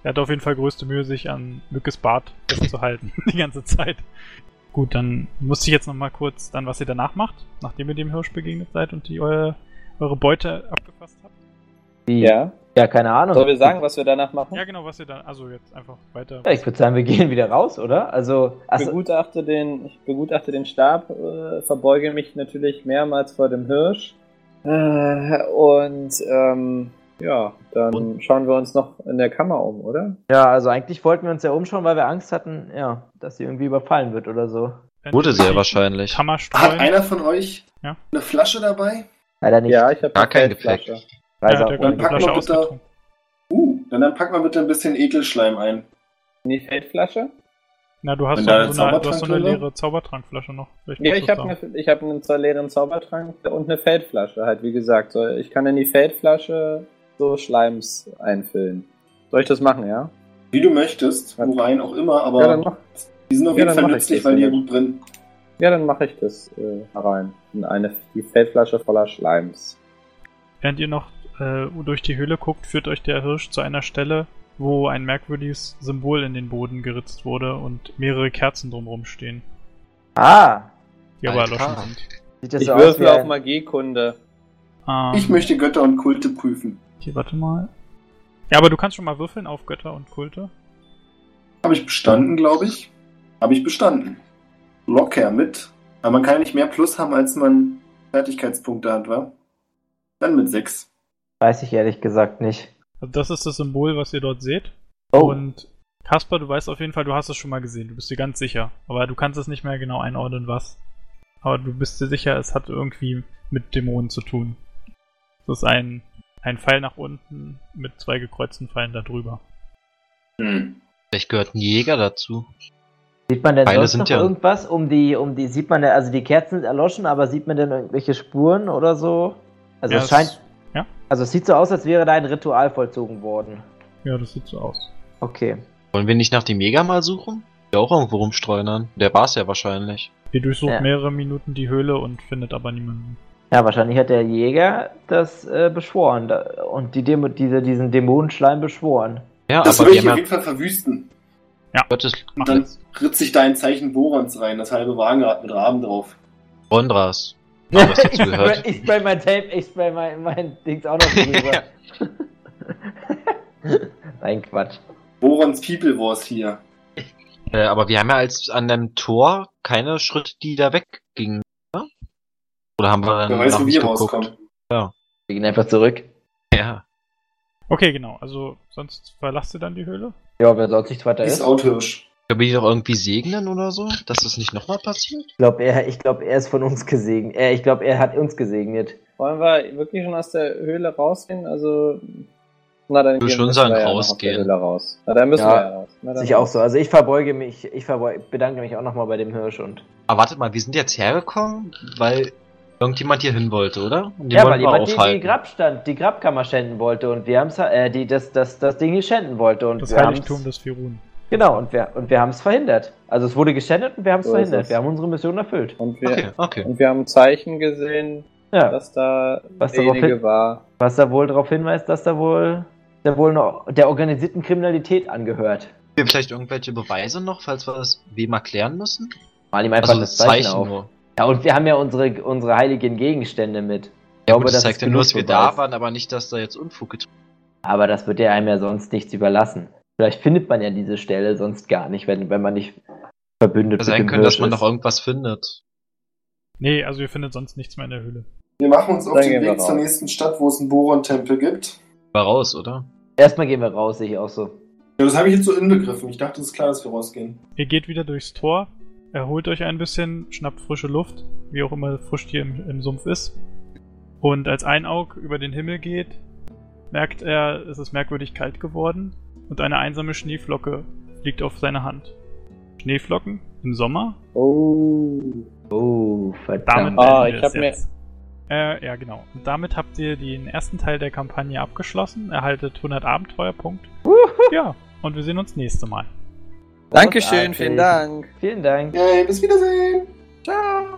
Er hat auf jeden Fall größte Mühe, sich an Mückes Bart festzuhalten, die ganze Zeit. Gut, dann muss ich jetzt noch mal kurz dann, was ihr danach macht, nachdem ihr dem Hirsch begegnet seid und die eure, eure Beute abgefasst habt. Ja. Ja, keine Ahnung. Sollen wir sagen, was wir danach machen? Ja, genau, was ihr dann, also jetzt einfach weiter. Ja, ich würde sagen, wir gehen wieder raus, oder? Also, Ich also begutachte den, ich begutachte den Stab, äh, verbeuge mich natürlich mehrmals vor dem Hirsch. Äh, und ähm, ja, dann schauen wir uns noch in der Kammer um, oder? ja, also eigentlich wollten wir uns ja umschauen, weil wir Angst hatten, ja, dass sie irgendwie überfallen wird oder so. Wenn Wurde sehr die wahrscheinlich. Hat einer von euch Ja. eine Flasche dabei? Leider nicht. Ja, ich habe Gar kein Gepäck. Ja, der die packen wir bitte-. Uh, dann, dann pack mal bitte ein bisschen Ekelschleim ein. In die Feldflasche? Na, du hast, so, da eine so eine, du hast so eine leere Zaubertrankflasche noch. Vielleicht Ja, ich habe eine, ich hab einen leeren Zaubertrank und eine Feldflasche, halt wie gesagt. So, Ich kann in die Feldflasche so Schleims einfüllen. Soll ich das machen, ja? Wie du möchtest, worein auch immer, aber Ja, dann mach, die sind auf ja, jeden dann Fall nützlich, das weil die ja gut brennen. ja, dann mache ich das äh, herein. In eine die Feldflasche voller Schleims. Während ihr noch äh, durch die Höhle guckt, führt euch der Hirsch zu einer Stelle, wo ein merkwürdiges Symbol in den Boden geritzt wurde und mehrere Kerzen drumherum stehen, Ah, die aber erloschen sind. sieht das Ich so aus würfel wie auf Magiekunde. Ähm, Ich möchte Götter und Kulte prüfen. Hier, warte mal. Ja, aber du kannst schon mal würfeln auf Götter und Kulte. Habe ich bestanden, glaube ich. Habe ich bestanden. Locker mit. Aber man kann ja nicht mehr Plus haben, als man Fertigkeitspunkte hat, wa? Dann mit sechs. Weiß ich ehrlich gesagt nicht. Also das ist das Symbol, was ihr dort seht. Oh, Und Kasper, du weißt auf jeden Fall, du hast es schon mal gesehen. Du bist dir ganz sicher. Aber du kannst es nicht mehr genau einordnen, was. Aber du bist dir sicher, es hat irgendwie mit Dämonen zu tun. Das ist ein, ein Pfeil nach unten mit zwei gekreuzten Pfeilen da drüber. Hm. Vielleicht gehört ein Jäger dazu. sieht man denn Pfeile sonst sind noch ja- irgendwas um die, um die, sieht man denn, also die Kerzen sind erloschen, aber sieht man denn irgendwelche Spuren oder so? Also Ja, es scheint, es-. Also es sieht so aus, als wäre da ein Ritual vollzogen worden. Ja, das sieht so aus. Okay. Wollen wir nicht nach dem Jäger mal suchen? Der auch irgendwo rumstreunern. Der war's ja wahrscheinlich. Ihr durchsucht Ja. mehrere Minuten die Höhle und findet aber niemanden. Ja, wahrscheinlich hat der Jäger das äh, beschworen da, und die Demo, diese, diesen Dämonenschleim beschworen. Ja, Das aber würde ich auf jeden Fall verwüsten. ja Gottes Mach Dann jetzt. ritze ich da ein Zeichen Borons rein, das halbe Wagenrad mit Raben drauf. Rondras. Ja, was dazu ich, gehört. spray, ich spray mein Tape, ich spray mein, mein Dings auch noch drüber. Nein, Quatsch. Borons People Wars hier. Äh, aber wir haben ja als an dem Tor keine Schritte, die da weggingen. Oder, oder haben wir dann Wer weiß, noch wo nicht wir geguckt? rauskommen. Wir gehen einfach zurück. Ja. Okay, genau. Also sonst verlasst ihr dann die Höhle? Ja, wer sonst nichts weiter Ist ist. Outhirsch. Können wir die doch irgendwie segnen oder so? Dass das nicht nochmal passiert? Ich glaube, er, ich glaub, er ist von uns gesegnet. Er, ich glaube, er hat uns gesegnet. Wollen wir wirklich schon aus der Höhle rausgehen? Also. Na, dann Ich will gehen schon müssen sagen, wir ja rausgehen. Aus der Höhle raus. Na, dann müssen Ja, wir ja raus. Na, dann Sich auch so. Also ich verbeuge mich, ich verbeuge, bedanke mich auch nochmal bei dem Hirsch und. Aber wartet mal, wir sind jetzt hergekommen, weil irgendjemand hier hin wollte, oder? Und ja, weil jemand die, die aufhalten. Grabstand, die Grabkammer schänden wollte und wir haben's, äh, die das, das, das Ding hier schänden wollte und Das wir Heiligtum des Firun. Genau und wir und wir haben es verhindert. Also es wurde geschändet und wir haben es So verhindert. Wir haben unsere Mission erfüllt. Und wir, Okay, okay. und wir haben Zeichen gesehen, Ja. dass da Was hin- war. Was da wohl darauf hinweist, dass da wohl der wohl noch der organisierten Kriminalität angehört. Haben wir vielleicht irgendwelche Beweise noch, falls wir das wem erklären müssen? Mal ihm einfach Also das Zeichen, Zeichen auf. nur. Ja, und wir haben ja unsere, unsere heiligen Gegenstände mit. Ich Ja, glaube, gut, das das zeigt ja nur, dass wir da waren, aber nicht, dass da jetzt Unfug getrieben Aber das wird ja einem ja sonst nichts überlassen. Vielleicht findet man ja diese Stelle sonst gar nicht, wenn, wenn man nicht Verbündete sein können, dass man noch irgendwas findet. Nee, also ihr findet sonst nichts mehr in der Höhle. Wir machen uns auf Dann den Weg zur nächsten Stadt, wo es einen Boron-Tempel gibt. War raus, oder? Erstmal gehen wir raus, sehe ich auch so. Ja, das habe ich jetzt so inbegriffen. Ich dachte, es ist klar, dass wir rausgehen. Ihr geht wieder durchs Tor, erholt euch ein bisschen, schnappt frische Luft, wie auch immer frisch hier im, im Sumpf ist. Und als ein Aug über den Himmel geht, merkt er, es ist merkwürdig kalt geworden und eine einsame Schneeflocke fliegt auf seine Hand. Schneeflocken im Sommer? Oh. Oh, Damit verdammt. Ah, beenden wir ich hab mir- jetzt. Äh, ja, genau. Und damit habt ihr den ersten Teil der Kampagne abgeschlossen, erhaltet 100 Abenteuerpunkte. Ja, und wir sehen uns nächste Mal. Dankeschön, vielen Dank. Vielen Dank. Yay, bis Wiedersehen! Ciao.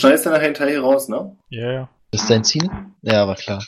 Schneidest dann nachher hinterher hier raus, ne? Ja, ja. Das ist dein Ziel? Ja, war klar.